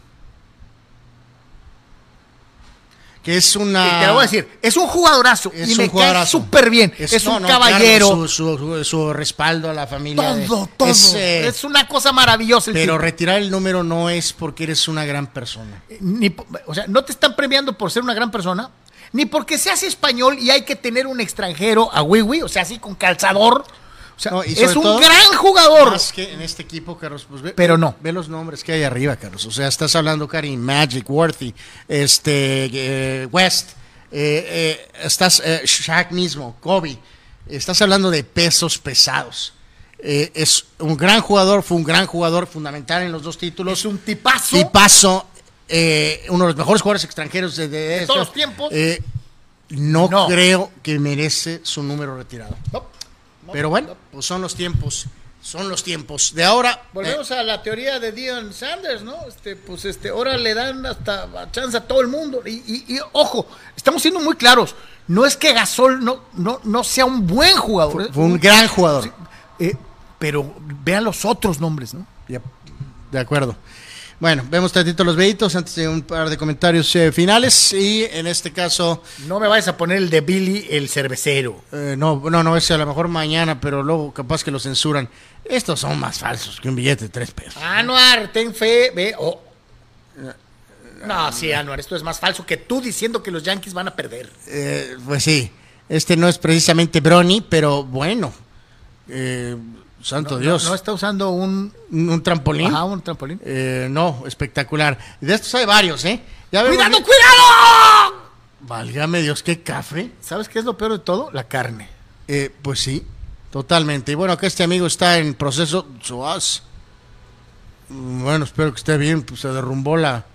Speaker 2: Que es una.
Speaker 1: Y te lo voy a decir, es un jugadorazo
Speaker 2: Es
Speaker 1: y
Speaker 2: un
Speaker 1: me cae
Speaker 2: jugadorazo.
Speaker 1: súper bien, es,
Speaker 2: no,
Speaker 1: un
Speaker 2: no,
Speaker 1: caballero,
Speaker 2: claro, su, su- su respaldo a la familia. de-
Speaker 1: todo, todo.
Speaker 2: Es,
Speaker 1: Es,
Speaker 2: eh,
Speaker 1: una cosa maravillosa. el
Speaker 2: pero
Speaker 1: tipo.
Speaker 2: retirar el número no es porque eres una gran persona.
Speaker 1: Ni po- o sea, no te están premiando por ser una gran persona, ni porque seas español y hay que tener un extranjero a Wiwi, o sea, así con calzador. O sea,
Speaker 2: No, y sobre
Speaker 1: es un
Speaker 2: todo,
Speaker 1: gran jugador.
Speaker 2: Más que en este equipo, Carlos, pues ve,
Speaker 1: Pero no.
Speaker 2: Ve los nombres que hay arriba, Carlos. O sea, estás hablando, Karim, Magic, Worthy, este, eh, West, eh, eh, estás, eh, Shaq mismo, Kobe. Estás hablando de pesos pesados. Eh, es un gran jugador, fue un gran jugador fundamental en los dos títulos.
Speaker 1: Es un tipazo.
Speaker 2: tipazo, eh, uno de los mejores jugadores extranjeros de, de
Speaker 1: De todos los tiempos.
Speaker 2: Eh, no,
Speaker 1: No.
Speaker 2: creo que merece su número retirado.
Speaker 1: No,
Speaker 2: Pero bueno,
Speaker 1: no.
Speaker 2: pues son los tiempos. Son los tiempos. De ahora.
Speaker 1: Volvemos a la teoría de Dion Sanders, ¿no? Este, pues este, ahora le dan hasta chance a todo el mundo. Y, y- y, ojo, estamos siendo muy claros. No es que Gasol no, no, no sea un buen jugador.
Speaker 2: Fue,
Speaker 1: ¿eh?
Speaker 2: fue un gran jugador.
Speaker 1: Eh, pero vean los otros nombres, ¿no?
Speaker 2: De acuerdo. Bueno, vemos tantito los veitos antes de un par de comentarios eh, finales. Y en este caso,
Speaker 1: No me vayas a poner el de Billy el cervecero.
Speaker 2: eh, no, no, no, ese a lo mejor mañana, pero luego capaz que lo censuran. Estos son más falsos que un billete de tres pesos.
Speaker 1: Anuar, ten fe, ve. oh. No, sí, Anuar, esto es más falso que tú diciendo que los Yankees van a perder.
Speaker 2: Eh, pues sí, este no es precisamente Brony, pero bueno. Eh, santo Dios.
Speaker 1: No, no está usando un,
Speaker 2: un, trampolín.
Speaker 1: ajá, un trampolín.
Speaker 2: Eh, no, espectacular. De estos hay varios, ¿eh? Ya
Speaker 1: ¡Cuidado, cuidado!
Speaker 2: Válgame Dios, qué café.
Speaker 1: ¿Sabes qué es lo peor de todo? La carne.
Speaker 2: Eh, pues sí, totalmente. Y bueno, acá este amigo está en proceso. Mm, Bueno, espero que esté bien, pues se derrumbó la.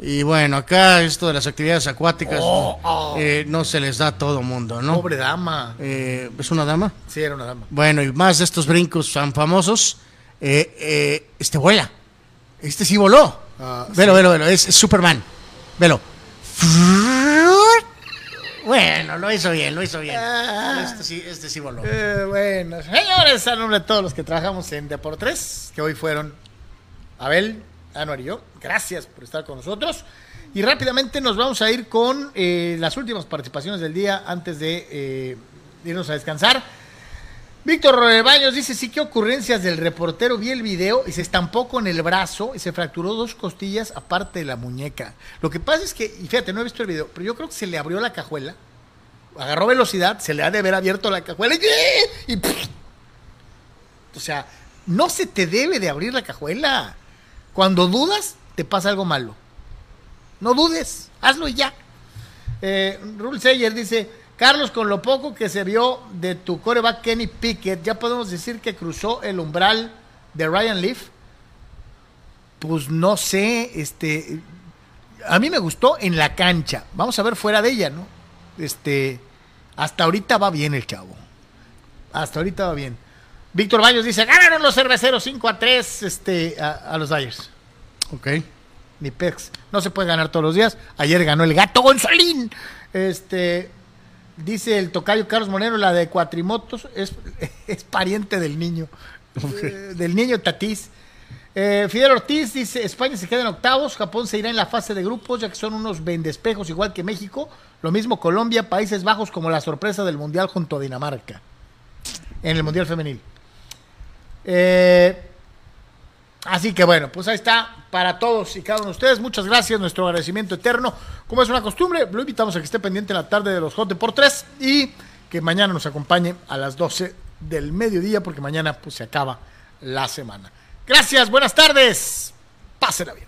Speaker 2: Y bueno, acá esto de las actividades acuáticas
Speaker 1: Oh, oh.
Speaker 2: eh, no se les da a todo mundo, ¿no?
Speaker 1: Pobre dama.
Speaker 2: Eh, ¿Es una dama?
Speaker 1: Sí, era una dama.
Speaker 2: Bueno, y más de estos brincos tan famosos. eh, eh, este vuela. Este sí voló.
Speaker 1: Ah,
Speaker 2: velo, velo, velo. Es, es Superman. Velo. Bueno, lo hizo bien, lo hizo bien. Este sí, este sí voló.
Speaker 1: Eh, bueno, señores, a nombre de todos los que trabajamos en Deportes, que hoy fueron Abel, Anuar y yo, gracias por estar con nosotros. Y rápidamente nos vamos a ir con eh, las últimas participaciones del día antes de eh, irnos a descansar. Víctor Baños dice, sí, qué ocurrencias del reportero, vi el video y se estampó con el brazo y se fracturó dos costillas aparte de la muñeca. Lo que pasa es que, y fíjate, no he visto el video, pero yo creo que se le abrió la cajuela, agarró velocidad, se le ha de haber abierto la cajuela y... y o sea, no se te debe de abrir la cajuela. Cuando dudas, te pasa algo malo. No dudes, hazlo y ya. Eh, Sayer dice, Carlos, con lo poco que se vio de tu coreback Kenny Pickett, ¿ya podemos decir que cruzó el umbral de Ryan Leaf? Pues no sé, este... A mí me gustó en la cancha. Vamos a ver fuera de ella, ¿no? Este, hasta ahorita va bien el chavo. Hasta ahorita va bien. Víctor Baños dice, ganaron los cerveceros 5 a 3 este, a, a los Dyers.
Speaker 2: Ok.
Speaker 1: Ni Pex. No se puede ganar todos los días. Ayer ganó el gato Gonzalín. Este, dice el tocayo Carlos Monero, la de Cuatrimotos es, es pariente del niño. Eh, del niño Tatís. Eh, Fidel Ortiz dice, España se queda en octavos, Japón se irá en la fase de grupos, ya que son unos vendespejos igual que México. Lo mismo Colombia, Países Bajos como la sorpresa del Mundial junto a Dinamarca. En el Mundial Femenil. Eh, así que bueno, pues ahí está para todos y cada uno de ustedes. Muchas gracias, nuestro agradecimiento eterno. Como es una costumbre, lo invitamos a que esté pendiente en la tarde de los Hot por 3 y que mañana nos acompañe a las 12 del mediodía porque mañana pues se acaba la semana. Gracias, buenas tardes. Pásela bien.